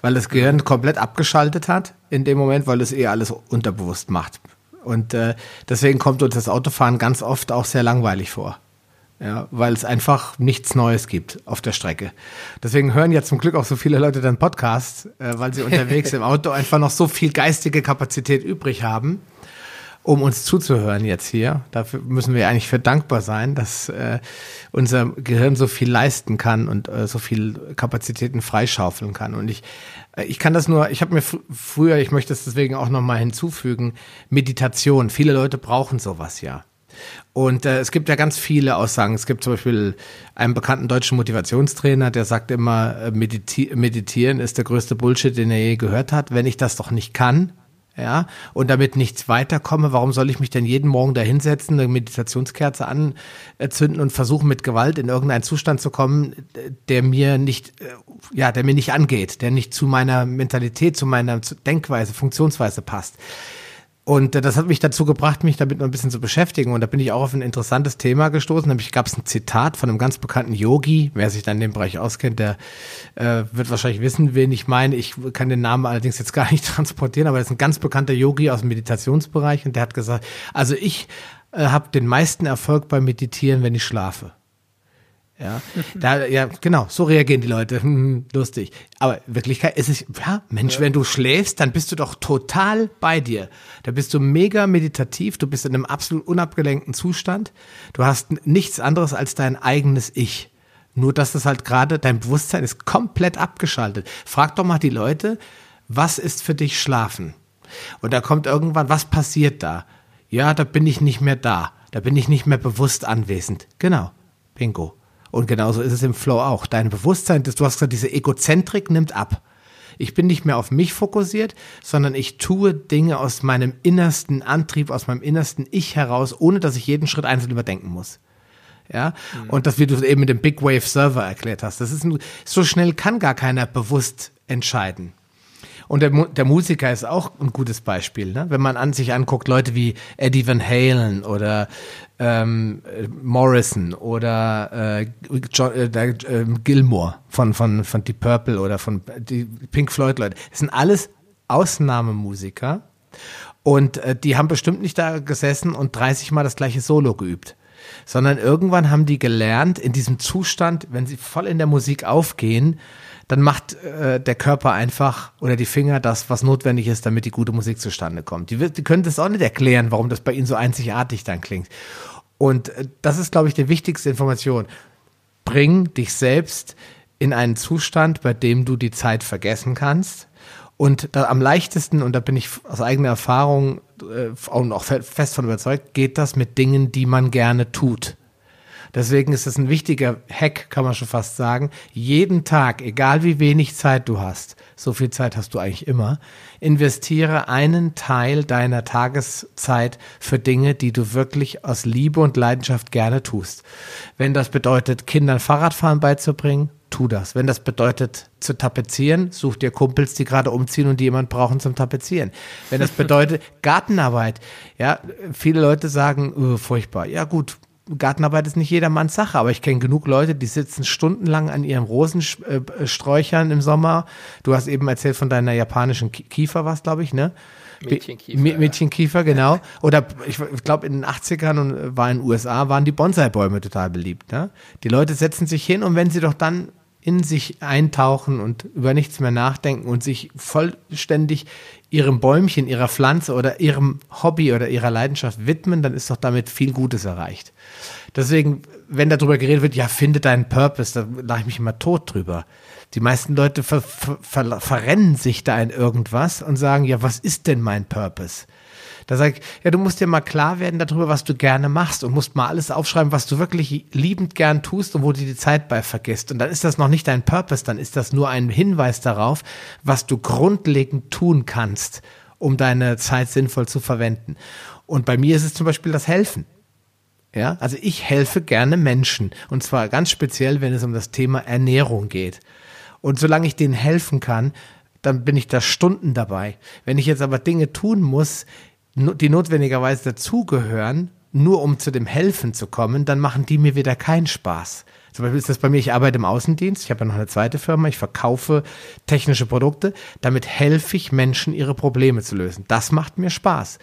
Weil das Gehirn komplett abgeschaltet hat in dem Moment, weil es eh alles unterbewusst macht. Und äh, deswegen kommt uns das Autofahren ganz oft auch sehr langweilig vor. Ja, weil es einfach nichts Neues gibt auf der Strecke. Deswegen hören ja zum Glück auch so viele Leute dann Podcasts, äh, weil sie unterwegs im Auto einfach noch so viel geistige Kapazität übrig haben, um uns zuzuhören jetzt hier. Dafür müssen wir eigentlich für dankbar sein, dass äh, unser Gehirn so viel leisten kann und äh, so viel Kapazitäten freischaufeln kann. Und ich, äh, ich kann das nur, ich habe mir früher, ich möchte es deswegen auch nochmal hinzufügen, Meditation. Viele Leute brauchen sowas ja. Und äh, es gibt ja ganz viele Aussagen. Es gibt zum Beispiel einen bekannten deutschen Motivationstrainer, der sagt immer, äh, mediti meditieren ist der größte Bullshit, den er je gehört hat. Wenn ich das doch nicht kann, ja, und damit nichts weiterkomme, warum soll ich mich denn jeden Morgen da hinsetzen, eine Meditationskerze anzünden und versuchen mit Gewalt in irgendeinen Zustand zu kommen, der mir nicht, äh, ja, der mir nicht angeht, der nicht zu meiner Mentalität, zu meiner Denkweise, Funktionsweise passt. Und äh, das hat mich dazu gebracht, mich damit noch ein bisschen zu beschäftigen. Und da bin ich auch auf ein interessantes Thema gestoßen. Nämlich gab es ein Zitat von einem ganz bekannten Yogi. Wer sich dann in dem Bereich auskennt, der äh, wird wahrscheinlich wissen, wen ich meine. Ich kann den Namen allerdings jetzt gar nicht transportieren, aber das ist ein ganz bekannter Yogi aus dem Meditationsbereich. Und der hat gesagt, also ich äh, habe den meisten Erfolg beim Meditieren, wenn ich schlafe. Ja, da, ja, genau, so reagieren die Leute. Hm, lustig. Aber Wirklichkeit ist es, ja, Mensch, ja. wenn du schläfst, dann bist du doch total bei dir. Da bist du mega meditativ, du bist in einem absolut unabgelenkten Zustand. Du hast nichts anderes als dein eigenes Ich. Nur, dass das halt gerade, dein Bewusstsein ist komplett abgeschaltet. Frag doch mal die Leute, was ist für dich Schlafen? Und da kommt irgendwann, was passiert da? Ja, da bin ich nicht mehr da. Da bin ich nicht mehr bewusst anwesend. Genau. Bingo. Und genauso ist es im Flow auch. Dein Bewusstsein, du hast gesagt, diese Egozentrik nimmt ab. Ich bin nicht mehr auf mich fokussiert, sondern ich tue Dinge aus meinem innersten Antrieb, aus meinem innersten Ich heraus, ohne dass ich jeden Schritt einzeln überdenken muss. Ja, mhm. und das, wie du eben mit dem Big Wave Server erklärt hast, das ist, so schnell kann gar keiner bewusst entscheiden. Und der, der Musiker ist auch ein gutes Beispiel, ne? wenn man an sich anguckt, Leute wie Eddie Van Halen oder ähm, Morrison oder äh, John, äh, äh, Gilmore von, von, von Deep Purple oder von die Pink Floyd Leute. Das sind alles Ausnahmemusiker und äh, die haben bestimmt nicht da gesessen und 30 Mal das gleiche Solo geübt sondern irgendwann haben die gelernt, in diesem Zustand, wenn sie voll in der Musik aufgehen, dann macht äh, der Körper einfach oder die Finger das, was notwendig ist, damit die gute Musik zustande kommt. Die, die können das auch nicht erklären, warum das bei ihnen so einzigartig dann klingt. Und äh, das ist, glaube ich, die wichtigste Information. Bring dich selbst in einen Zustand, bei dem du die Zeit vergessen kannst. Und da am leichtesten, und da bin ich aus eigener Erfahrung äh, auch noch fest von überzeugt, geht das mit Dingen, die man gerne tut. Deswegen ist es ein wichtiger Hack, kann man schon fast sagen. Jeden Tag, egal wie wenig Zeit du hast, so viel Zeit hast du eigentlich immer, investiere einen Teil deiner Tageszeit für Dinge, die du wirklich aus Liebe und Leidenschaft gerne tust. Wenn das bedeutet, Kindern Fahrradfahren beizubringen, tu das. Wenn das bedeutet, zu tapezieren, such dir Kumpels, die gerade umziehen und die jemand brauchen zum Tapezieren. Wenn das bedeutet Gartenarbeit, ja, viele Leute sagen, oh, furchtbar. Ja gut, Gartenarbeit ist nicht jedermanns Sache, aber ich kenne genug Leute, die sitzen stundenlang an ihren Rosensträuchern im Sommer. Du hast eben erzählt von deiner japanischen Kiefer, was glaube ich, ne? Mädchenkiefer. Mädchenkiefer, genau. Oder ich, glaube, in den 80ern und war in den USA, waren die Bonsai-Bäume total beliebt. Ne? Die Leute setzen sich hin und wenn sie doch dann in sich eintauchen und über nichts mehr nachdenken und sich vollständig ihrem Bäumchen, ihrer Pflanze oder ihrem Hobby oder ihrer Leidenschaft widmen, dann ist doch damit viel Gutes erreicht. Deswegen, wenn darüber geredet wird, ja, finde deinen Purpose, da lache ich mich immer tot drüber. Die meisten Leute ver ver verrennen sich da in irgendwas und sagen, ja, was ist denn mein Purpose? Da sage ich, ja, du musst dir mal klar werden darüber, was du gerne machst und musst mal alles aufschreiben, was du wirklich liebend gern tust und wo du die Zeit bei vergisst. Und dann ist das noch nicht dein Purpose, dann ist das nur ein Hinweis darauf, was du grundlegend tun kannst, um deine Zeit sinnvoll zu verwenden. Und bei mir ist es zum Beispiel das Helfen. Ja, also ich helfe gerne Menschen und zwar ganz speziell, wenn es um das Thema Ernährung geht. Und solange ich denen helfen kann, dann bin ich da Stunden dabei. Wenn ich jetzt aber Dinge tun muss, die notwendigerweise dazugehören, nur um zu dem Helfen zu kommen, dann machen die mir wieder keinen Spaß. Zum Beispiel ist das bei mir, ich arbeite im Außendienst, ich habe ja noch eine zweite Firma, ich verkaufe technische Produkte, damit helfe ich Menschen, ihre Probleme zu lösen. Das macht mir Spaß.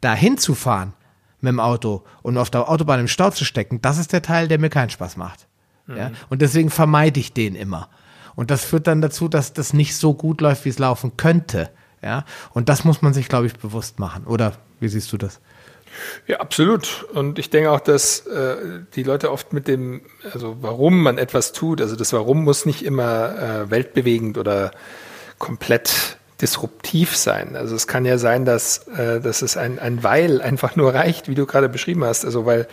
Dahin zu fahren mit dem Auto und auf der Autobahn im Stau zu stecken, das ist der Teil, der mir keinen Spaß macht. Mhm. Ja? Und deswegen vermeide ich den immer. Und das führt dann dazu, dass das nicht so gut läuft, wie es laufen könnte. Ja, und das muss man sich, glaube ich, bewusst machen. Oder wie siehst du das? Ja, absolut. Und ich denke auch, dass äh, die Leute oft mit dem, also warum man etwas tut, also das Warum muss nicht immer äh, weltbewegend oder komplett disruptiv sein. Also es kann ja sein, dass, äh, dass es ein, ein Weil einfach nur reicht, wie du gerade beschrieben hast. Also weil,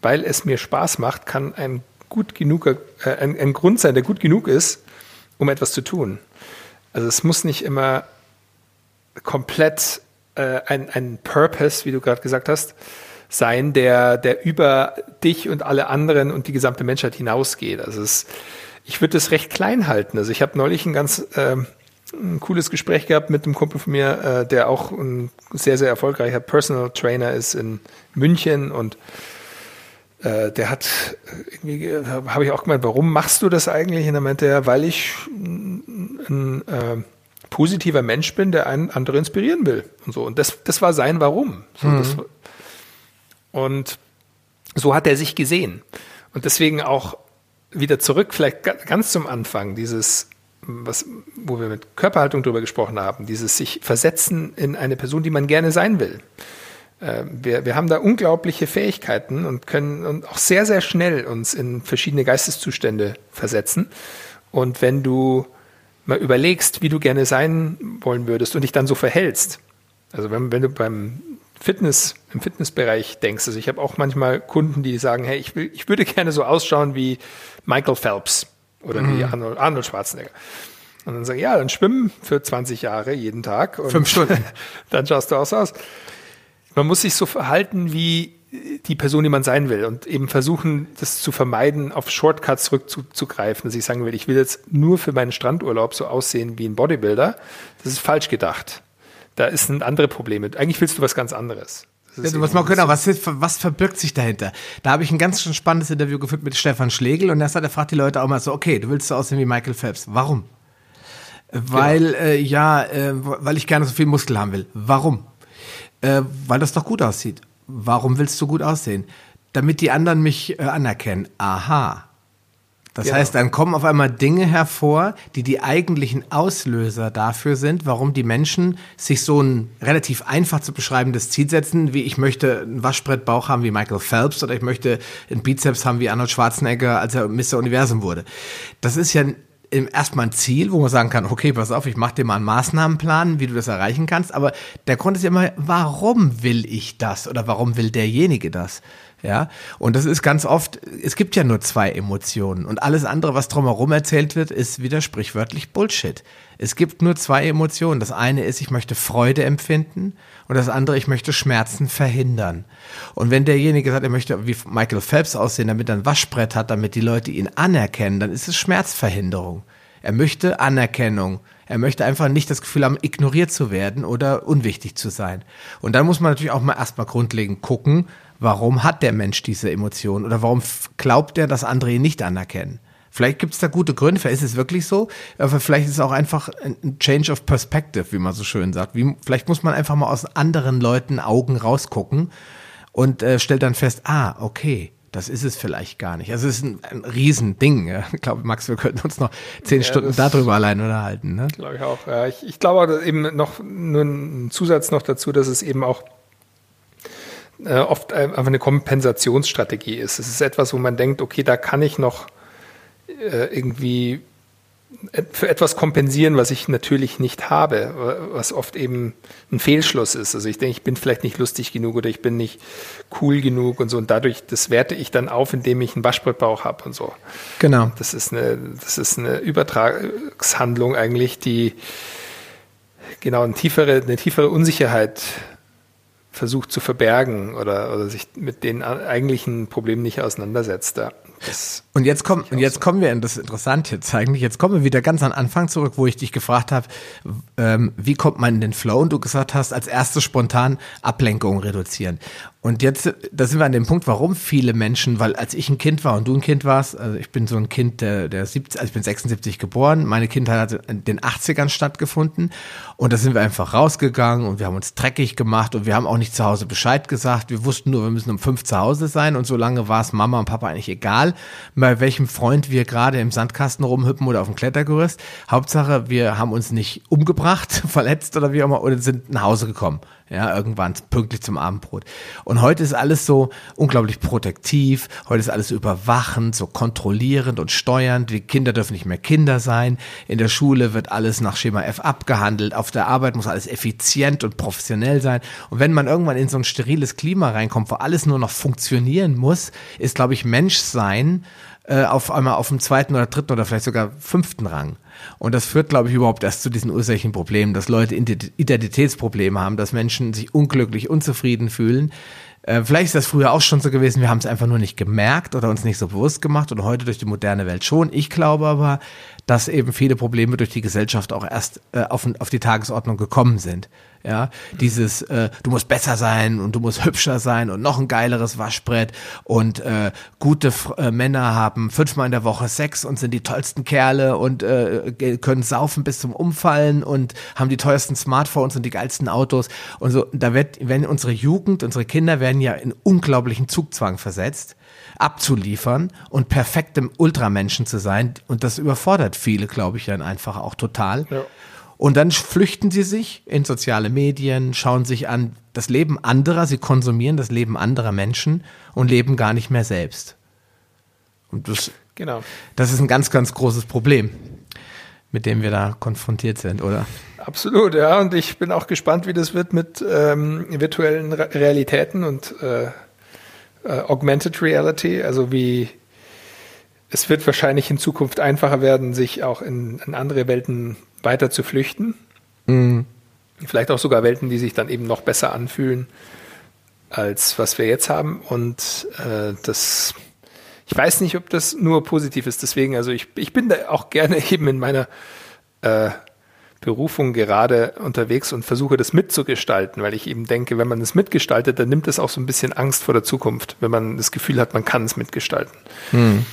weil es mir Spaß macht, kann ein gut genug, äh, ein, ein Grund sein, der gut genug ist, um etwas zu tun. Also es muss nicht immer komplett äh, ein, ein Purpose, wie du gerade gesagt hast, sein, der, der über dich und alle anderen und die gesamte Menschheit hinausgeht. Also es, ich würde das recht klein halten. Also ich habe neulich ein ganz äh, ein cooles Gespräch gehabt mit einem Kumpel von mir, äh, der auch ein sehr, sehr erfolgreicher Personal Trainer ist in München und äh, der hat irgendwie, äh, habe ich auch gemeint, warum machst du das eigentlich? Und er meinte er, weil ich ein, ein äh, positiver Mensch bin, der einen andere inspirieren will und so. Und das, das war sein Warum. So, mhm. das, und so hat er sich gesehen. Und deswegen auch wieder zurück, vielleicht ganz zum Anfang, dieses, was, wo wir mit Körperhaltung drüber gesprochen haben, dieses sich versetzen in eine Person, die man gerne sein will. Äh, wir, wir haben da unglaubliche Fähigkeiten und können und auch sehr, sehr schnell uns in verschiedene Geisteszustände versetzen. Und wenn du mal überlegst, wie du gerne sein wollen würdest und dich dann so verhältst. Also wenn, wenn du beim Fitness, im Fitnessbereich denkst, also ich habe auch manchmal Kunden, die sagen, hey, ich, will, ich würde gerne so ausschauen wie Michael Phelps oder mhm. wie Arnold, Arnold Schwarzenegger. Und dann sage ich, ja, dann schwimmen für 20 Jahre jeden Tag. Fünf Stunden. dann schaust du auch so aus. Man muss sich so verhalten wie die Person, die man sein will und eben versuchen, das zu vermeiden, auf Shortcuts zurückzugreifen, dass ich sagen will, ich will jetzt nur für meinen Strandurlaub so aussehen wie ein Bodybuilder. Das ist falsch gedacht. Da ist ein andere Probleme. Eigentlich willst du was ganz anderes. Ja, was, man können, was, was verbirgt sich dahinter? Da habe ich ein ganz spannendes Interview geführt mit Stefan Schlegel und er sagt, er fragt die Leute auch mal so, okay, du willst so aussehen wie Michael Phelps. Warum? Weil, genau. äh, ja, äh, weil ich gerne so viel Muskel haben will. Warum? Äh, weil das doch gut aussieht. Warum willst du gut aussehen? Damit die anderen mich äh, anerkennen. Aha. Das genau. heißt, dann kommen auf einmal Dinge hervor, die die eigentlichen Auslöser dafür sind, warum die Menschen sich so ein relativ einfach zu beschreibendes Ziel setzen, wie ich möchte einen Waschbrettbauch haben wie Michael Phelps oder ich möchte einen Bizeps haben wie Arnold Schwarzenegger, als er Mr. Universum wurde. Das ist ja erstmal ein Ziel, wo man sagen kann, okay, pass auf, ich mache dir mal einen Maßnahmenplan, wie du das erreichen kannst. Aber der Grund ist ja immer, warum will ich das oder warum will derjenige das? Ja, und das ist ganz oft, es gibt ja nur zwei Emotionen und alles andere, was drumherum erzählt wird, ist wieder sprichwörtlich Bullshit. Es gibt nur zwei Emotionen. Das eine ist, ich möchte Freude empfinden und das andere, ich möchte Schmerzen verhindern. Und wenn derjenige sagt, er möchte wie Michael Phelps aussehen, damit er ein Waschbrett hat, damit die Leute ihn anerkennen, dann ist es Schmerzverhinderung. Er möchte Anerkennung. Er möchte einfach nicht das Gefühl haben, ignoriert zu werden oder unwichtig zu sein. Und dann muss man natürlich auch mal erstmal grundlegend gucken, warum hat der Mensch diese Emotion oder warum glaubt er, dass andere ihn nicht anerkennen. Vielleicht gibt es da gute Gründe, vielleicht ist es wirklich so, aber vielleicht ist es auch einfach ein Change of Perspective, wie man so schön sagt. Wie, vielleicht muss man einfach mal aus anderen Leuten Augen rausgucken und äh, stellt dann fest, ah, okay, das ist es vielleicht gar nicht. Also es ist ein, ein Riesending. Ja. Ich glaube, Max, wir könnten uns noch zehn ja, Stunden darüber allein unterhalten. Ne? Glaube ich auch. Ja. Ich, ich glaube eben noch nur ein Zusatz noch dazu, dass es eben auch äh, oft einfach eine Kompensationsstrategie ist. Es ist etwas, wo man denkt, okay, da kann ich noch äh, irgendwie für etwas kompensieren, was ich natürlich nicht habe, was oft eben ein Fehlschluss ist. Also ich denke, ich bin vielleicht nicht lustig genug oder ich bin nicht cool genug und so. Und dadurch, das werte ich dann auf, indem ich einen Waschbrettbauch habe und so. Genau. Das ist eine, das ist eine Übertragshandlung eigentlich, die genau eine tiefere, eine tiefere Unsicherheit versucht zu verbergen oder, oder sich mit den eigentlichen Problemen nicht auseinandersetzt. Ja. und jetzt kommen, und jetzt so. kommen wir in das Interessante jetzt eigentlich. Jetzt kommen wir wieder ganz an Anfang zurück, wo ich dich gefragt habe, ähm, wie kommt man in den Flow? Und du gesagt hast, als erstes spontan Ablenkung reduzieren. Und jetzt, da sind wir an dem Punkt, warum viele Menschen, weil als ich ein Kind war und du ein Kind warst, also ich bin so ein Kind der, der 70, also ich bin 76 geboren, meine Kindheit hat in den 80ern stattgefunden und da sind wir einfach rausgegangen und wir haben uns dreckig gemacht und wir haben auch nicht zu Hause Bescheid gesagt. Wir wussten nur, wir müssen um fünf zu Hause sein und so lange war es Mama und Papa eigentlich egal, bei welchem Freund wir gerade im Sandkasten rumhüppen oder auf dem Klettergerüst. Hauptsache, wir haben uns nicht umgebracht, verletzt oder wie auch immer oder sind nach Hause gekommen ja, irgendwann pünktlich zum Abendbrot. Und heute ist alles so unglaublich protektiv, heute ist alles so überwachend, so kontrollierend und steuernd. Die Kinder dürfen nicht mehr Kinder sein, in der Schule wird alles nach Schema F abgehandelt, auf der Arbeit muss alles effizient und professionell sein. Und wenn man irgendwann in so ein steriles Klima reinkommt, wo alles nur noch funktionieren muss, ist, glaube ich, Menschsein äh, auf einmal auf dem zweiten oder dritten oder vielleicht sogar fünften Rang. Und das führt, glaube ich, überhaupt erst zu diesen ursächlichen Problemen, dass Leute Identitätsprobleme haben, dass Menschen sich unglücklich, unzufrieden fühlen. Äh, vielleicht ist das früher auch schon so gewesen, wir haben es einfach nur nicht gemerkt oder uns nicht so bewusst gemacht und heute durch die moderne Welt schon. Ich glaube aber, dass eben viele Probleme durch die Gesellschaft auch erst äh, auf, auf die Tagesordnung gekommen sind. Ja, dieses, äh, du musst besser sein und du musst hübscher sein und noch ein geileres Waschbrett und äh, gute äh, Männer haben fünfmal in der Woche Sex und sind die tollsten Kerle und äh, können saufen bis zum Umfallen und haben die teuersten Smartphones und die geilsten Autos und so. Da wird, wenn unsere Jugend, unsere Kinder werden ja in unglaublichen Zugzwang versetzt abzuliefern und perfektem Ultramenschen zu sein. Und das überfordert viele, glaube ich, dann einfach auch total. Ja. Und dann flüchten sie sich in soziale Medien, schauen sich an das Leben anderer, sie konsumieren das Leben anderer Menschen und leben gar nicht mehr selbst. Und das, genau. das ist ein ganz, ganz großes Problem, mit dem wir da konfrontiert sind, oder? Absolut, ja. Und ich bin auch gespannt, wie das wird mit ähm, virtuellen Realitäten und äh, äh, Augmented Reality, also wie es wird wahrscheinlich in Zukunft einfacher werden, sich auch in, in andere Welten weiter zu flüchten. Mhm. Vielleicht auch sogar Welten, die sich dann eben noch besser anfühlen, als was wir jetzt haben. Und äh, das, ich weiß nicht, ob das nur positiv ist. Deswegen, also ich, ich bin da auch gerne eben in meiner äh, Berufung gerade unterwegs und versuche das mitzugestalten, weil ich eben denke, wenn man es mitgestaltet, dann nimmt es auch so ein bisschen Angst vor der Zukunft, wenn man das Gefühl hat, man kann es mitgestalten. Hm.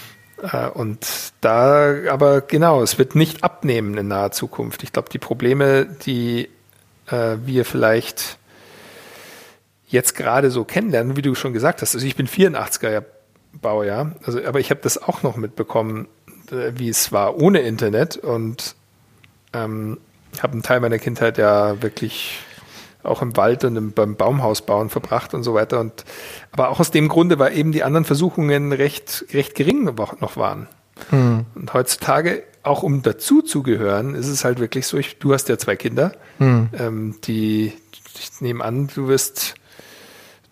Äh, und da, aber genau, es wird nicht abnehmen in naher Zukunft. Ich glaube, die Probleme, die äh, wir vielleicht jetzt gerade so kennenlernen, wie du schon gesagt hast, also ich bin 84er Baujahr, also, aber ich habe das auch noch mitbekommen, äh, wie es war ohne Internet und ähm, habe einen Teil meiner Kindheit ja wirklich auch im Wald und im, beim Baumhausbauen verbracht und so weiter. Und, aber auch aus dem Grunde, weil eben die anderen Versuchungen recht, recht gering noch waren. Hm. Und heutzutage, auch um dazu zu gehören, ist es halt wirklich so, ich, du hast ja zwei Kinder, hm. ähm, die, ich nehme an, du wirst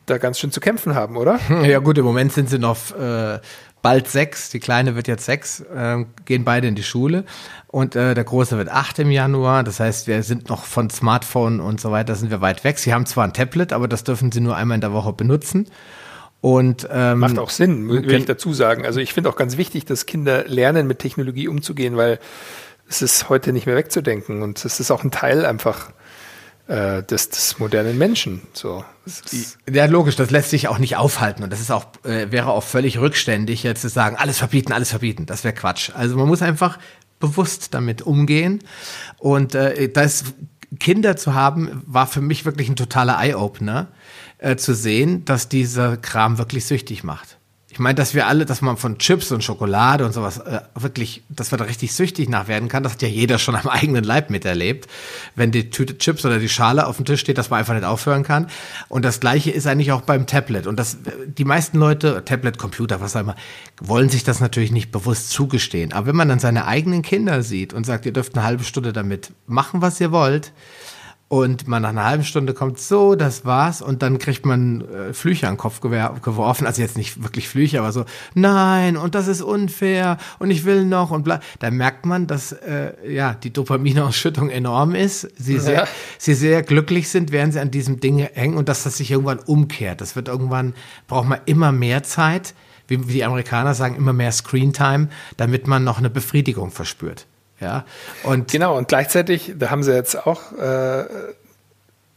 da ganz schön zu kämpfen haben, oder? Ja gut, im Moment sind sie noch äh, bald sechs. Die Kleine wird jetzt sechs, äh, gehen beide in die Schule. Und äh, der Große wird acht im Januar. Das heißt, wir sind noch von Smartphone und so weiter, sind wir weit weg. Sie haben zwar ein Tablet, aber das dürfen sie nur einmal in der Woche benutzen. Und, ähm, Macht auch Sinn, will ich dazu sagen. Also ich finde auch ganz wichtig, dass Kinder lernen, mit Technologie umzugehen, weil es ist heute nicht mehr wegzudenken und es ist auch ein Teil einfach äh, des, des modernen Menschen. So. Ja, logisch, das lässt sich auch nicht aufhalten und das ist auch, äh, wäre auch völlig rückständig, jetzt zu sagen, alles verbieten, alles verbieten. Das wäre Quatsch. Also man muss einfach bewusst damit umgehen. Und äh, das Kinder zu haben, war für mich wirklich ein totaler Eye-Opener äh, zu sehen, dass dieser Kram wirklich süchtig macht. Ich meine, dass wir alle, dass man von Chips und Schokolade und sowas äh, wirklich, dass man da richtig süchtig nach werden kann, das hat ja jeder schon am eigenen Leib miterlebt. Wenn die Tüte Chips oder die Schale auf dem Tisch steht, dass man einfach nicht aufhören kann. Und das Gleiche ist eigentlich auch beim Tablet. Und das, die meisten Leute, Tablet, Computer, was auch immer, wollen sich das natürlich nicht bewusst zugestehen. Aber wenn man dann seine eigenen Kinder sieht und sagt, ihr dürft eine halbe Stunde damit machen, was ihr wollt, und man nach einer halben Stunde kommt, so, das war's. Und dann kriegt man äh, Flüche an den Kopf geworfen. Also jetzt nicht wirklich Flüche, aber so, nein, und das ist unfair und ich will noch und bla. Da merkt man, dass äh, ja die Dopaminausschüttung enorm ist. Sie, ja. sehr, sie sehr glücklich sind, während sie an diesem Ding hängen und dass das sich irgendwann umkehrt. Das wird irgendwann, braucht man immer mehr Zeit, wie, wie die Amerikaner sagen, immer mehr Screentime, damit man noch eine Befriedigung verspürt. Ja, und genau, und gleichzeitig, da haben sie jetzt auch äh,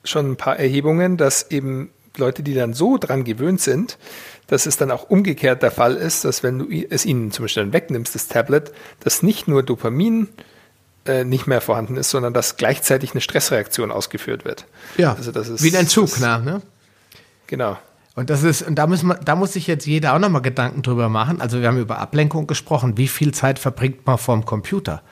schon ein paar Erhebungen, dass eben Leute, die dann so dran gewöhnt sind, dass es dann auch umgekehrt der Fall ist, dass wenn du es ihnen zum Beispiel dann wegnimmst, das Tablet, dass nicht nur Dopamin äh, nicht mehr vorhanden ist, sondern dass gleichzeitig eine Stressreaktion ausgeführt wird. Ja, also das ist, wie ein Entzug, das, na, ne? Genau. Und das ist, und da muss man, da muss sich jetzt jeder auch nochmal Gedanken drüber machen. Also wir haben über Ablenkung gesprochen. Wie viel Zeit verbringt man vorm Computer?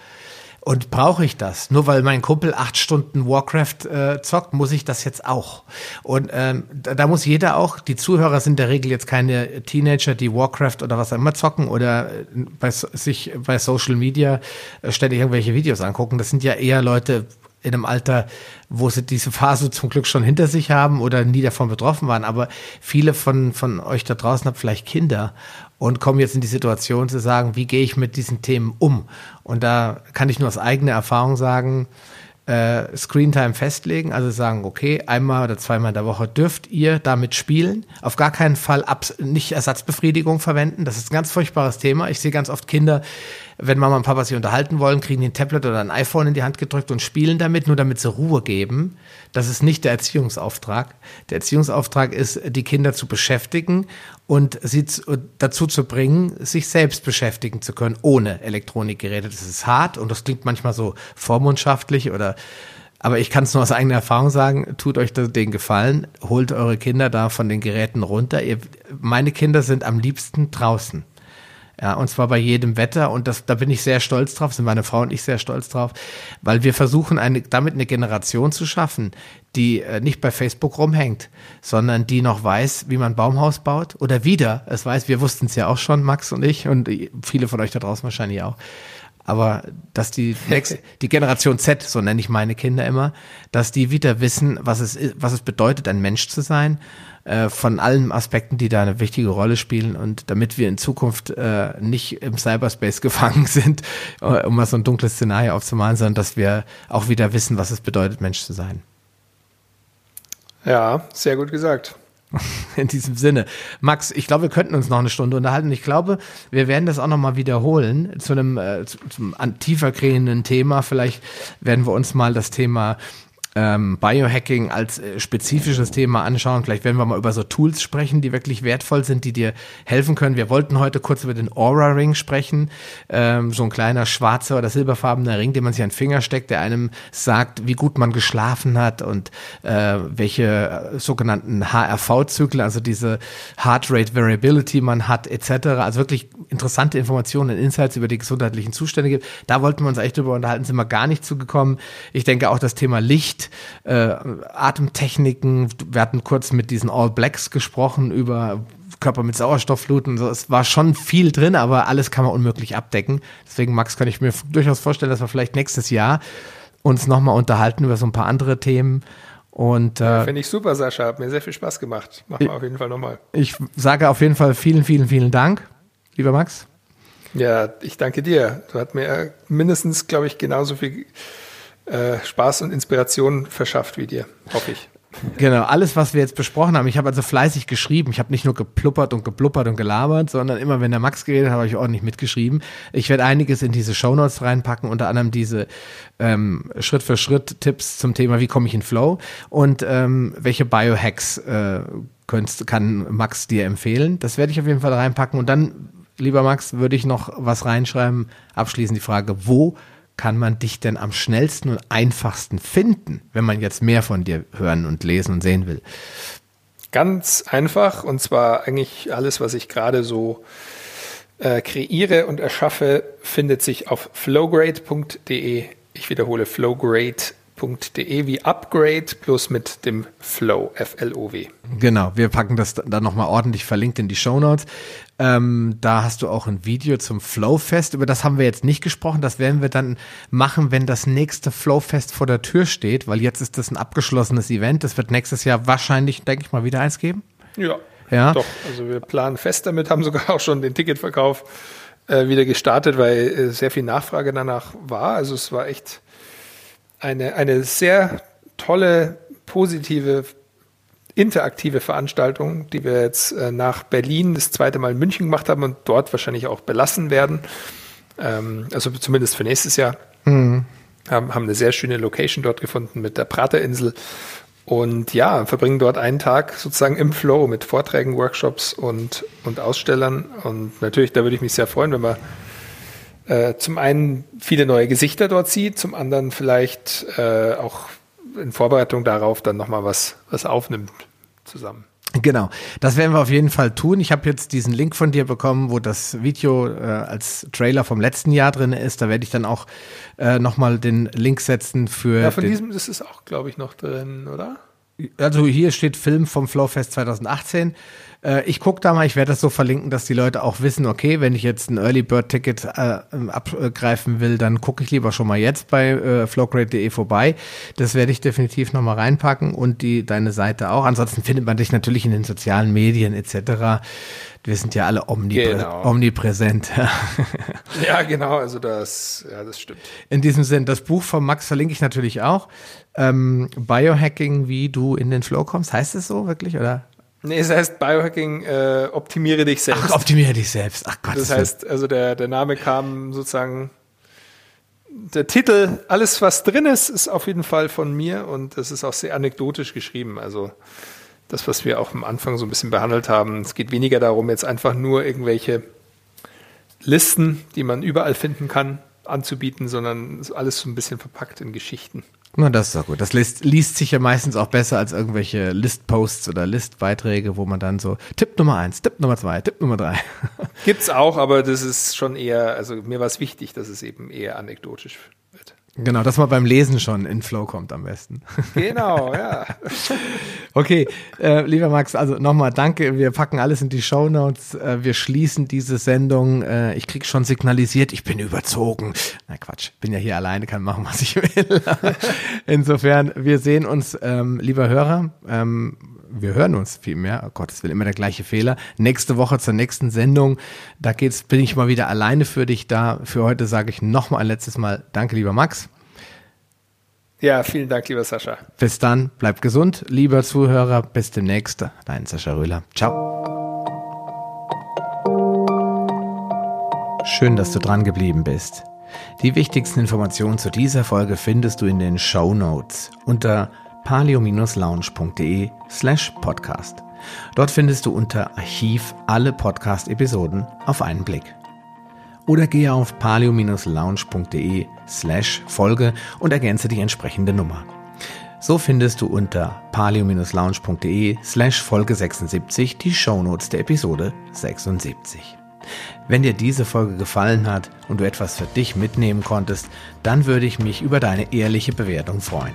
Und brauche ich das? Nur weil mein Kumpel acht Stunden Warcraft äh, zockt, muss ich das jetzt auch. Und ähm, da, da muss jeder auch, die Zuhörer sind in der Regel jetzt keine Teenager, die Warcraft oder was auch immer zocken oder äh, bei, sich bei Social Media äh, ständig irgendwelche Videos angucken. Das sind ja eher Leute in einem Alter, wo sie diese Phase zum Glück schon hinter sich haben oder nie davon betroffen waren. Aber viele von, von euch da draußen haben vielleicht Kinder und kommen jetzt in die Situation zu sagen, wie gehe ich mit diesen Themen um? Und da kann ich nur aus eigener Erfahrung sagen, äh, Screentime festlegen, also sagen, okay, einmal oder zweimal in der Woche dürft ihr damit spielen. Auf gar keinen Fall Abs nicht Ersatzbefriedigung verwenden. Das ist ein ganz furchtbares Thema. Ich sehe ganz oft Kinder, wenn Mama und Papa sich unterhalten wollen, kriegen die ein Tablet oder ein iPhone in die Hand gedrückt und spielen damit, nur damit sie Ruhe geben. Das ist nicht der Erziehungsauftrag. Der Erziehungsauftrag ist, die Kinder zu beschäftigen und sie dazu zu bringen, sich selbst beschäftigen zu können, ohne Elektronikgeräte. Das ist hart und das klingt manchmal so vormundschaftlich oder aber ich kann es nur aus eigener Erfahrung sagen, tut euch den Gefallen, holt eure Kinder da von den Geräten runter. Ihr, meine Kinder sind am liebsten draußen. Ja, und zwar bei jedem Wetter. Und das, da bin ich sehr stolz drauf, sind meine Frau und ich sehr stolz drauf, weil wir versuchen, eine, damit eine Generation zu schaffen, die äh, nicht bei Facebook rumhängt, sondern die noch weiß, wie man Baumhaus baut oder wieder es weiß, wir wussten es ja auch schon, Max und ich und viele von euch da draußen wahrscheinlich auch. Aber dass die, die Generation Z, so nenne ich meine Kinder immer, dass die wieder wissen, was es, was es bedeutet, ein Mensch zu sein äh, von allen Aspekten, die da eine wichtige Rolle spielen und damit wir in Zukunft äh, nicht im Cyberspace gefangen sind, äh, um mal so ein dunkles Szenario aufzumalen, sondern dass wir auch wieder wissen, was es bedeutet, Mensch zu sein. Ja, sehr gut gesagt. In diesem Sinne. Max, ich glaube, wir könnten uns noch eine Stunde unterhalten. Ich glaube, wir werden das auch noch mal wiederholen zu einem äh, zu, zum tiefer Thema. Vielleicht werden wir uns mal das Thema ähm, Biohacking als äh, spezifisches Thema anschauen. Vielleicht werden wir mal über so Tools sprechen, die wirklich wertvoll sind, die dir helfen können. Wir wollten heute kurz über den Aura Ring sprechen. Ähm, so ein kleiner schwarzer oder silberfarbener Ring, den man sich an den Finger steckt, der einem sagt, wie gut man geschlafen hat und äh, welche äh, sogenannten HRV-Zyklen, also diese Heart Rate Variability man hat, etc. Also wirklich interessante Informationen und Insights über die gesundheitlichen Zustände gibt. Da wollten wir uns echt drüber unterhalten, sind wir gar nicht zugekommen. Ich denke auch das Thema Licht äh, Atemtechniken. Wir hatten kurz mit diesen All Blacks gesprochen über Körper mit Sauerstofffluten. So, es war schon viel drin, aber alles kann man unmöglich abdecken. Deswegen, Max, kann ich mir durchaus vorstellen, dass wir vielleicht nächstes Jahr uns nochmal unterhalten über so ein paar andere Themen. Und äh, finde ich super, Sascha. Hat mir sehr viel Spaß gemacht. Machen wir auf jeden Fall nochmal. Ich sage auf jeden Fall vielen, vielen, vielen Dank, lieber Max. Ja, ich danke dir. Du hast mir mindestens, glaube ich, genauso viel äh, Spaß und Inspiration verschafft wie dir, hoffe ich. Genau, alles, was wir jetzt besprochen haben. Ich habe also fleißig geschrieben. Ich habe nicht nur gepluppert und gebluppert und gelabert, sondern immer, wenn der Max geredet hat, habe ich ordentlich mitgeschrieben. Ich werde einiges in diese Shownotes reinpacken, unter anderem diese ähm, Schritt für Schritt Tipps zum Thema, wie komme ich in Flow und ähm, welche Biohacks äh, könntest, kann Max dir empfehlen. Das werde ich auf jeden Fall reinpacken. Und dann, lieber Max, würde ich noch was reinschreiben. Abschließend die Frage, wo kann man dich denn am schnellsten und einfachsten finden, wenn man jetzt mehr von dir hören und lesen und sehen will? Ganz einfach und zwar eigentlich alles, was ich gerade so äh, kreiere und erschaffe, findet sich auf flowgrade.de. Ich wiederhole flowgrade.de wie Upgrade plus mit dem Flow, F-L-O-W. Genau, wir packen das dann nochmal ordentlich verlinkt in die Show Notes. Ähm, da hast du auch ein Video zum Flowfest. Über das haben wir jetzt nicht gesprochen. Das werden wir dann machen, wenn das nächste Flowfest vor der Tür steht, weil jetzt ist das ein abgeschlossenes Event. Das wird nächstes Jahr wahrscheinlich, denke ich mal, wieder eins geben. Ja, ja. Doch, also wir planen fest damit, haben sogar auch schon den Ticketverkauf äh, wieder gestartet, weil äh, sehr viel Nachfrage danach war. Also es war echt eine, eine sehr tolle, positive, interaktive Veranstaltung, die wir jetzt äh, nach Berlin das zweite Mal in München gemacht haben und dort wahrscheinlich auch belassen werden. Ähm, also zumindest für nächstes Jahr. Mhm. Haben, haben eine sehr schöne Location dort gefunden mit der Praterinsel. Und ja, verbringen dort einen Tag sozusagen im Flow mit Vorträgen, Workshops und, und Ausstellern. Und natürlich, da würde ich mich sehr freuen, wenn wir äh, zum einen viele neue Gesichter dort sieht, zum anderen vielleicht äh, auch in Vorbereitung darauf dann nochmal was, was aufnimmt zusammen. Genau, das werden wir auf jeden Fall tun. Ich habe jetzt diesen Link von dir bekommen, wo das Video äh, als Trailer vom letzten Jahr drin ist. Da werde ich dann auch äh, nochmal den Link setzen für. Ja, von diesem ist auch, glaube ich, noch drin, oder? Also hier steht Film vom Flowfest 2018. Äh, ich gucke da mal, ich werde das so verlinken, dass die Leute auch wissen, okay, wenn ich jetzt ein Early Bird Ticket äh, abgreifen will, dann gucke ich lieber schon mal jetzt bei äh, flowgrade.de vorbei. Das werde ich definitiv nochmal reinpacken und die deine Seite auch. Ansonsten findet man dich natürlich in den sozialen Medien etc. Wir sind ja alle omniprä genau. omnipräsent. ja, genau, also das, ja, das stimmt. In diesem Sinn, das Buch von Max verlinke ich natürlich auch. Ähm, Biohacking, wie du in den Flow kommst, heißt es so wirklich, oder? Nee, es heißt Biohacking, äh, optimiere dich selbst. Ach, optimiere dich selbst. Ach Gott. Das heißt, also der, der Name kam sozusagen, der Titel, alles was drin ist, ist auf jeden Fall von mir und das ist auch sehr anekdotisch geschrieben. Also das, was wir auch am Anfang so ein bisschen behandelt haben. Es geht weniger darum, jetzt einfach nur irgendwelche Listen, die man überall finden kann, anzubieten, sondern alles so ein bisschen verpackt in Geschichten. Na, das ist doch gut. Das liest, liest sich ja meistens auch besser als irgendwelche Listposts oder Listbeiträge, wo man dann so Tipp Nummer eins, Tipp Nummer zwei, Tipp Nummer drei. Gibt's auch, aber das ist schon eher, also mir war es wichtig, dass es eben eher anekdotisch Genau, dass man beim Lesen schon in Flow kommt am besten. Genau, ja. okay, äh, lieber Max, also nochmal danke. Wir packen alles in die Show Notes. Äh, wir schließen diese Sendung. Äh, ich krieg schon signalisiert, ich bin überzogen. Na Quatsch, bin ja hier alleine, kann machen, was ich will. Insofern, wir sehen uns, ähm, lieber Hörer. Ähm, wir hören uns viel mehr. Oh Gott, es will immer der gleiche Fehler. Nächste Woche zur nächsten Sendung. Da geht's, bin ich mal wieder alleine für dich da. Für heute sage ich nochmal ein letztes Mal Danke, lieber Max. Ja, vielen Dank, lieber Sascha. Bis dann, bleib gesund, lieber Zuhörer. Bis demnächst. Dein Sascha Röhler. Ciao. Schön, dass du dran geblieben bist. Die wichtigsten Informationen zu dieser Folge findest du in den Show Notes unter palio-lounge.de slash podcast. Dort findest du unter Archiv alle Podcast-Episoden auf einen Blick. Oder gehe auf palio-lounge.de slash Folge und ergänze die entsprechende Nummer. So findest du unter palio-lounge.de slash Folge 76 die Shownotes der Episode 76. Wenn dir diese Folge gefallen hat und du etwas für dich mitnehmen konntest, dann würde ich mich über deine ehrliche Bewertung freuen.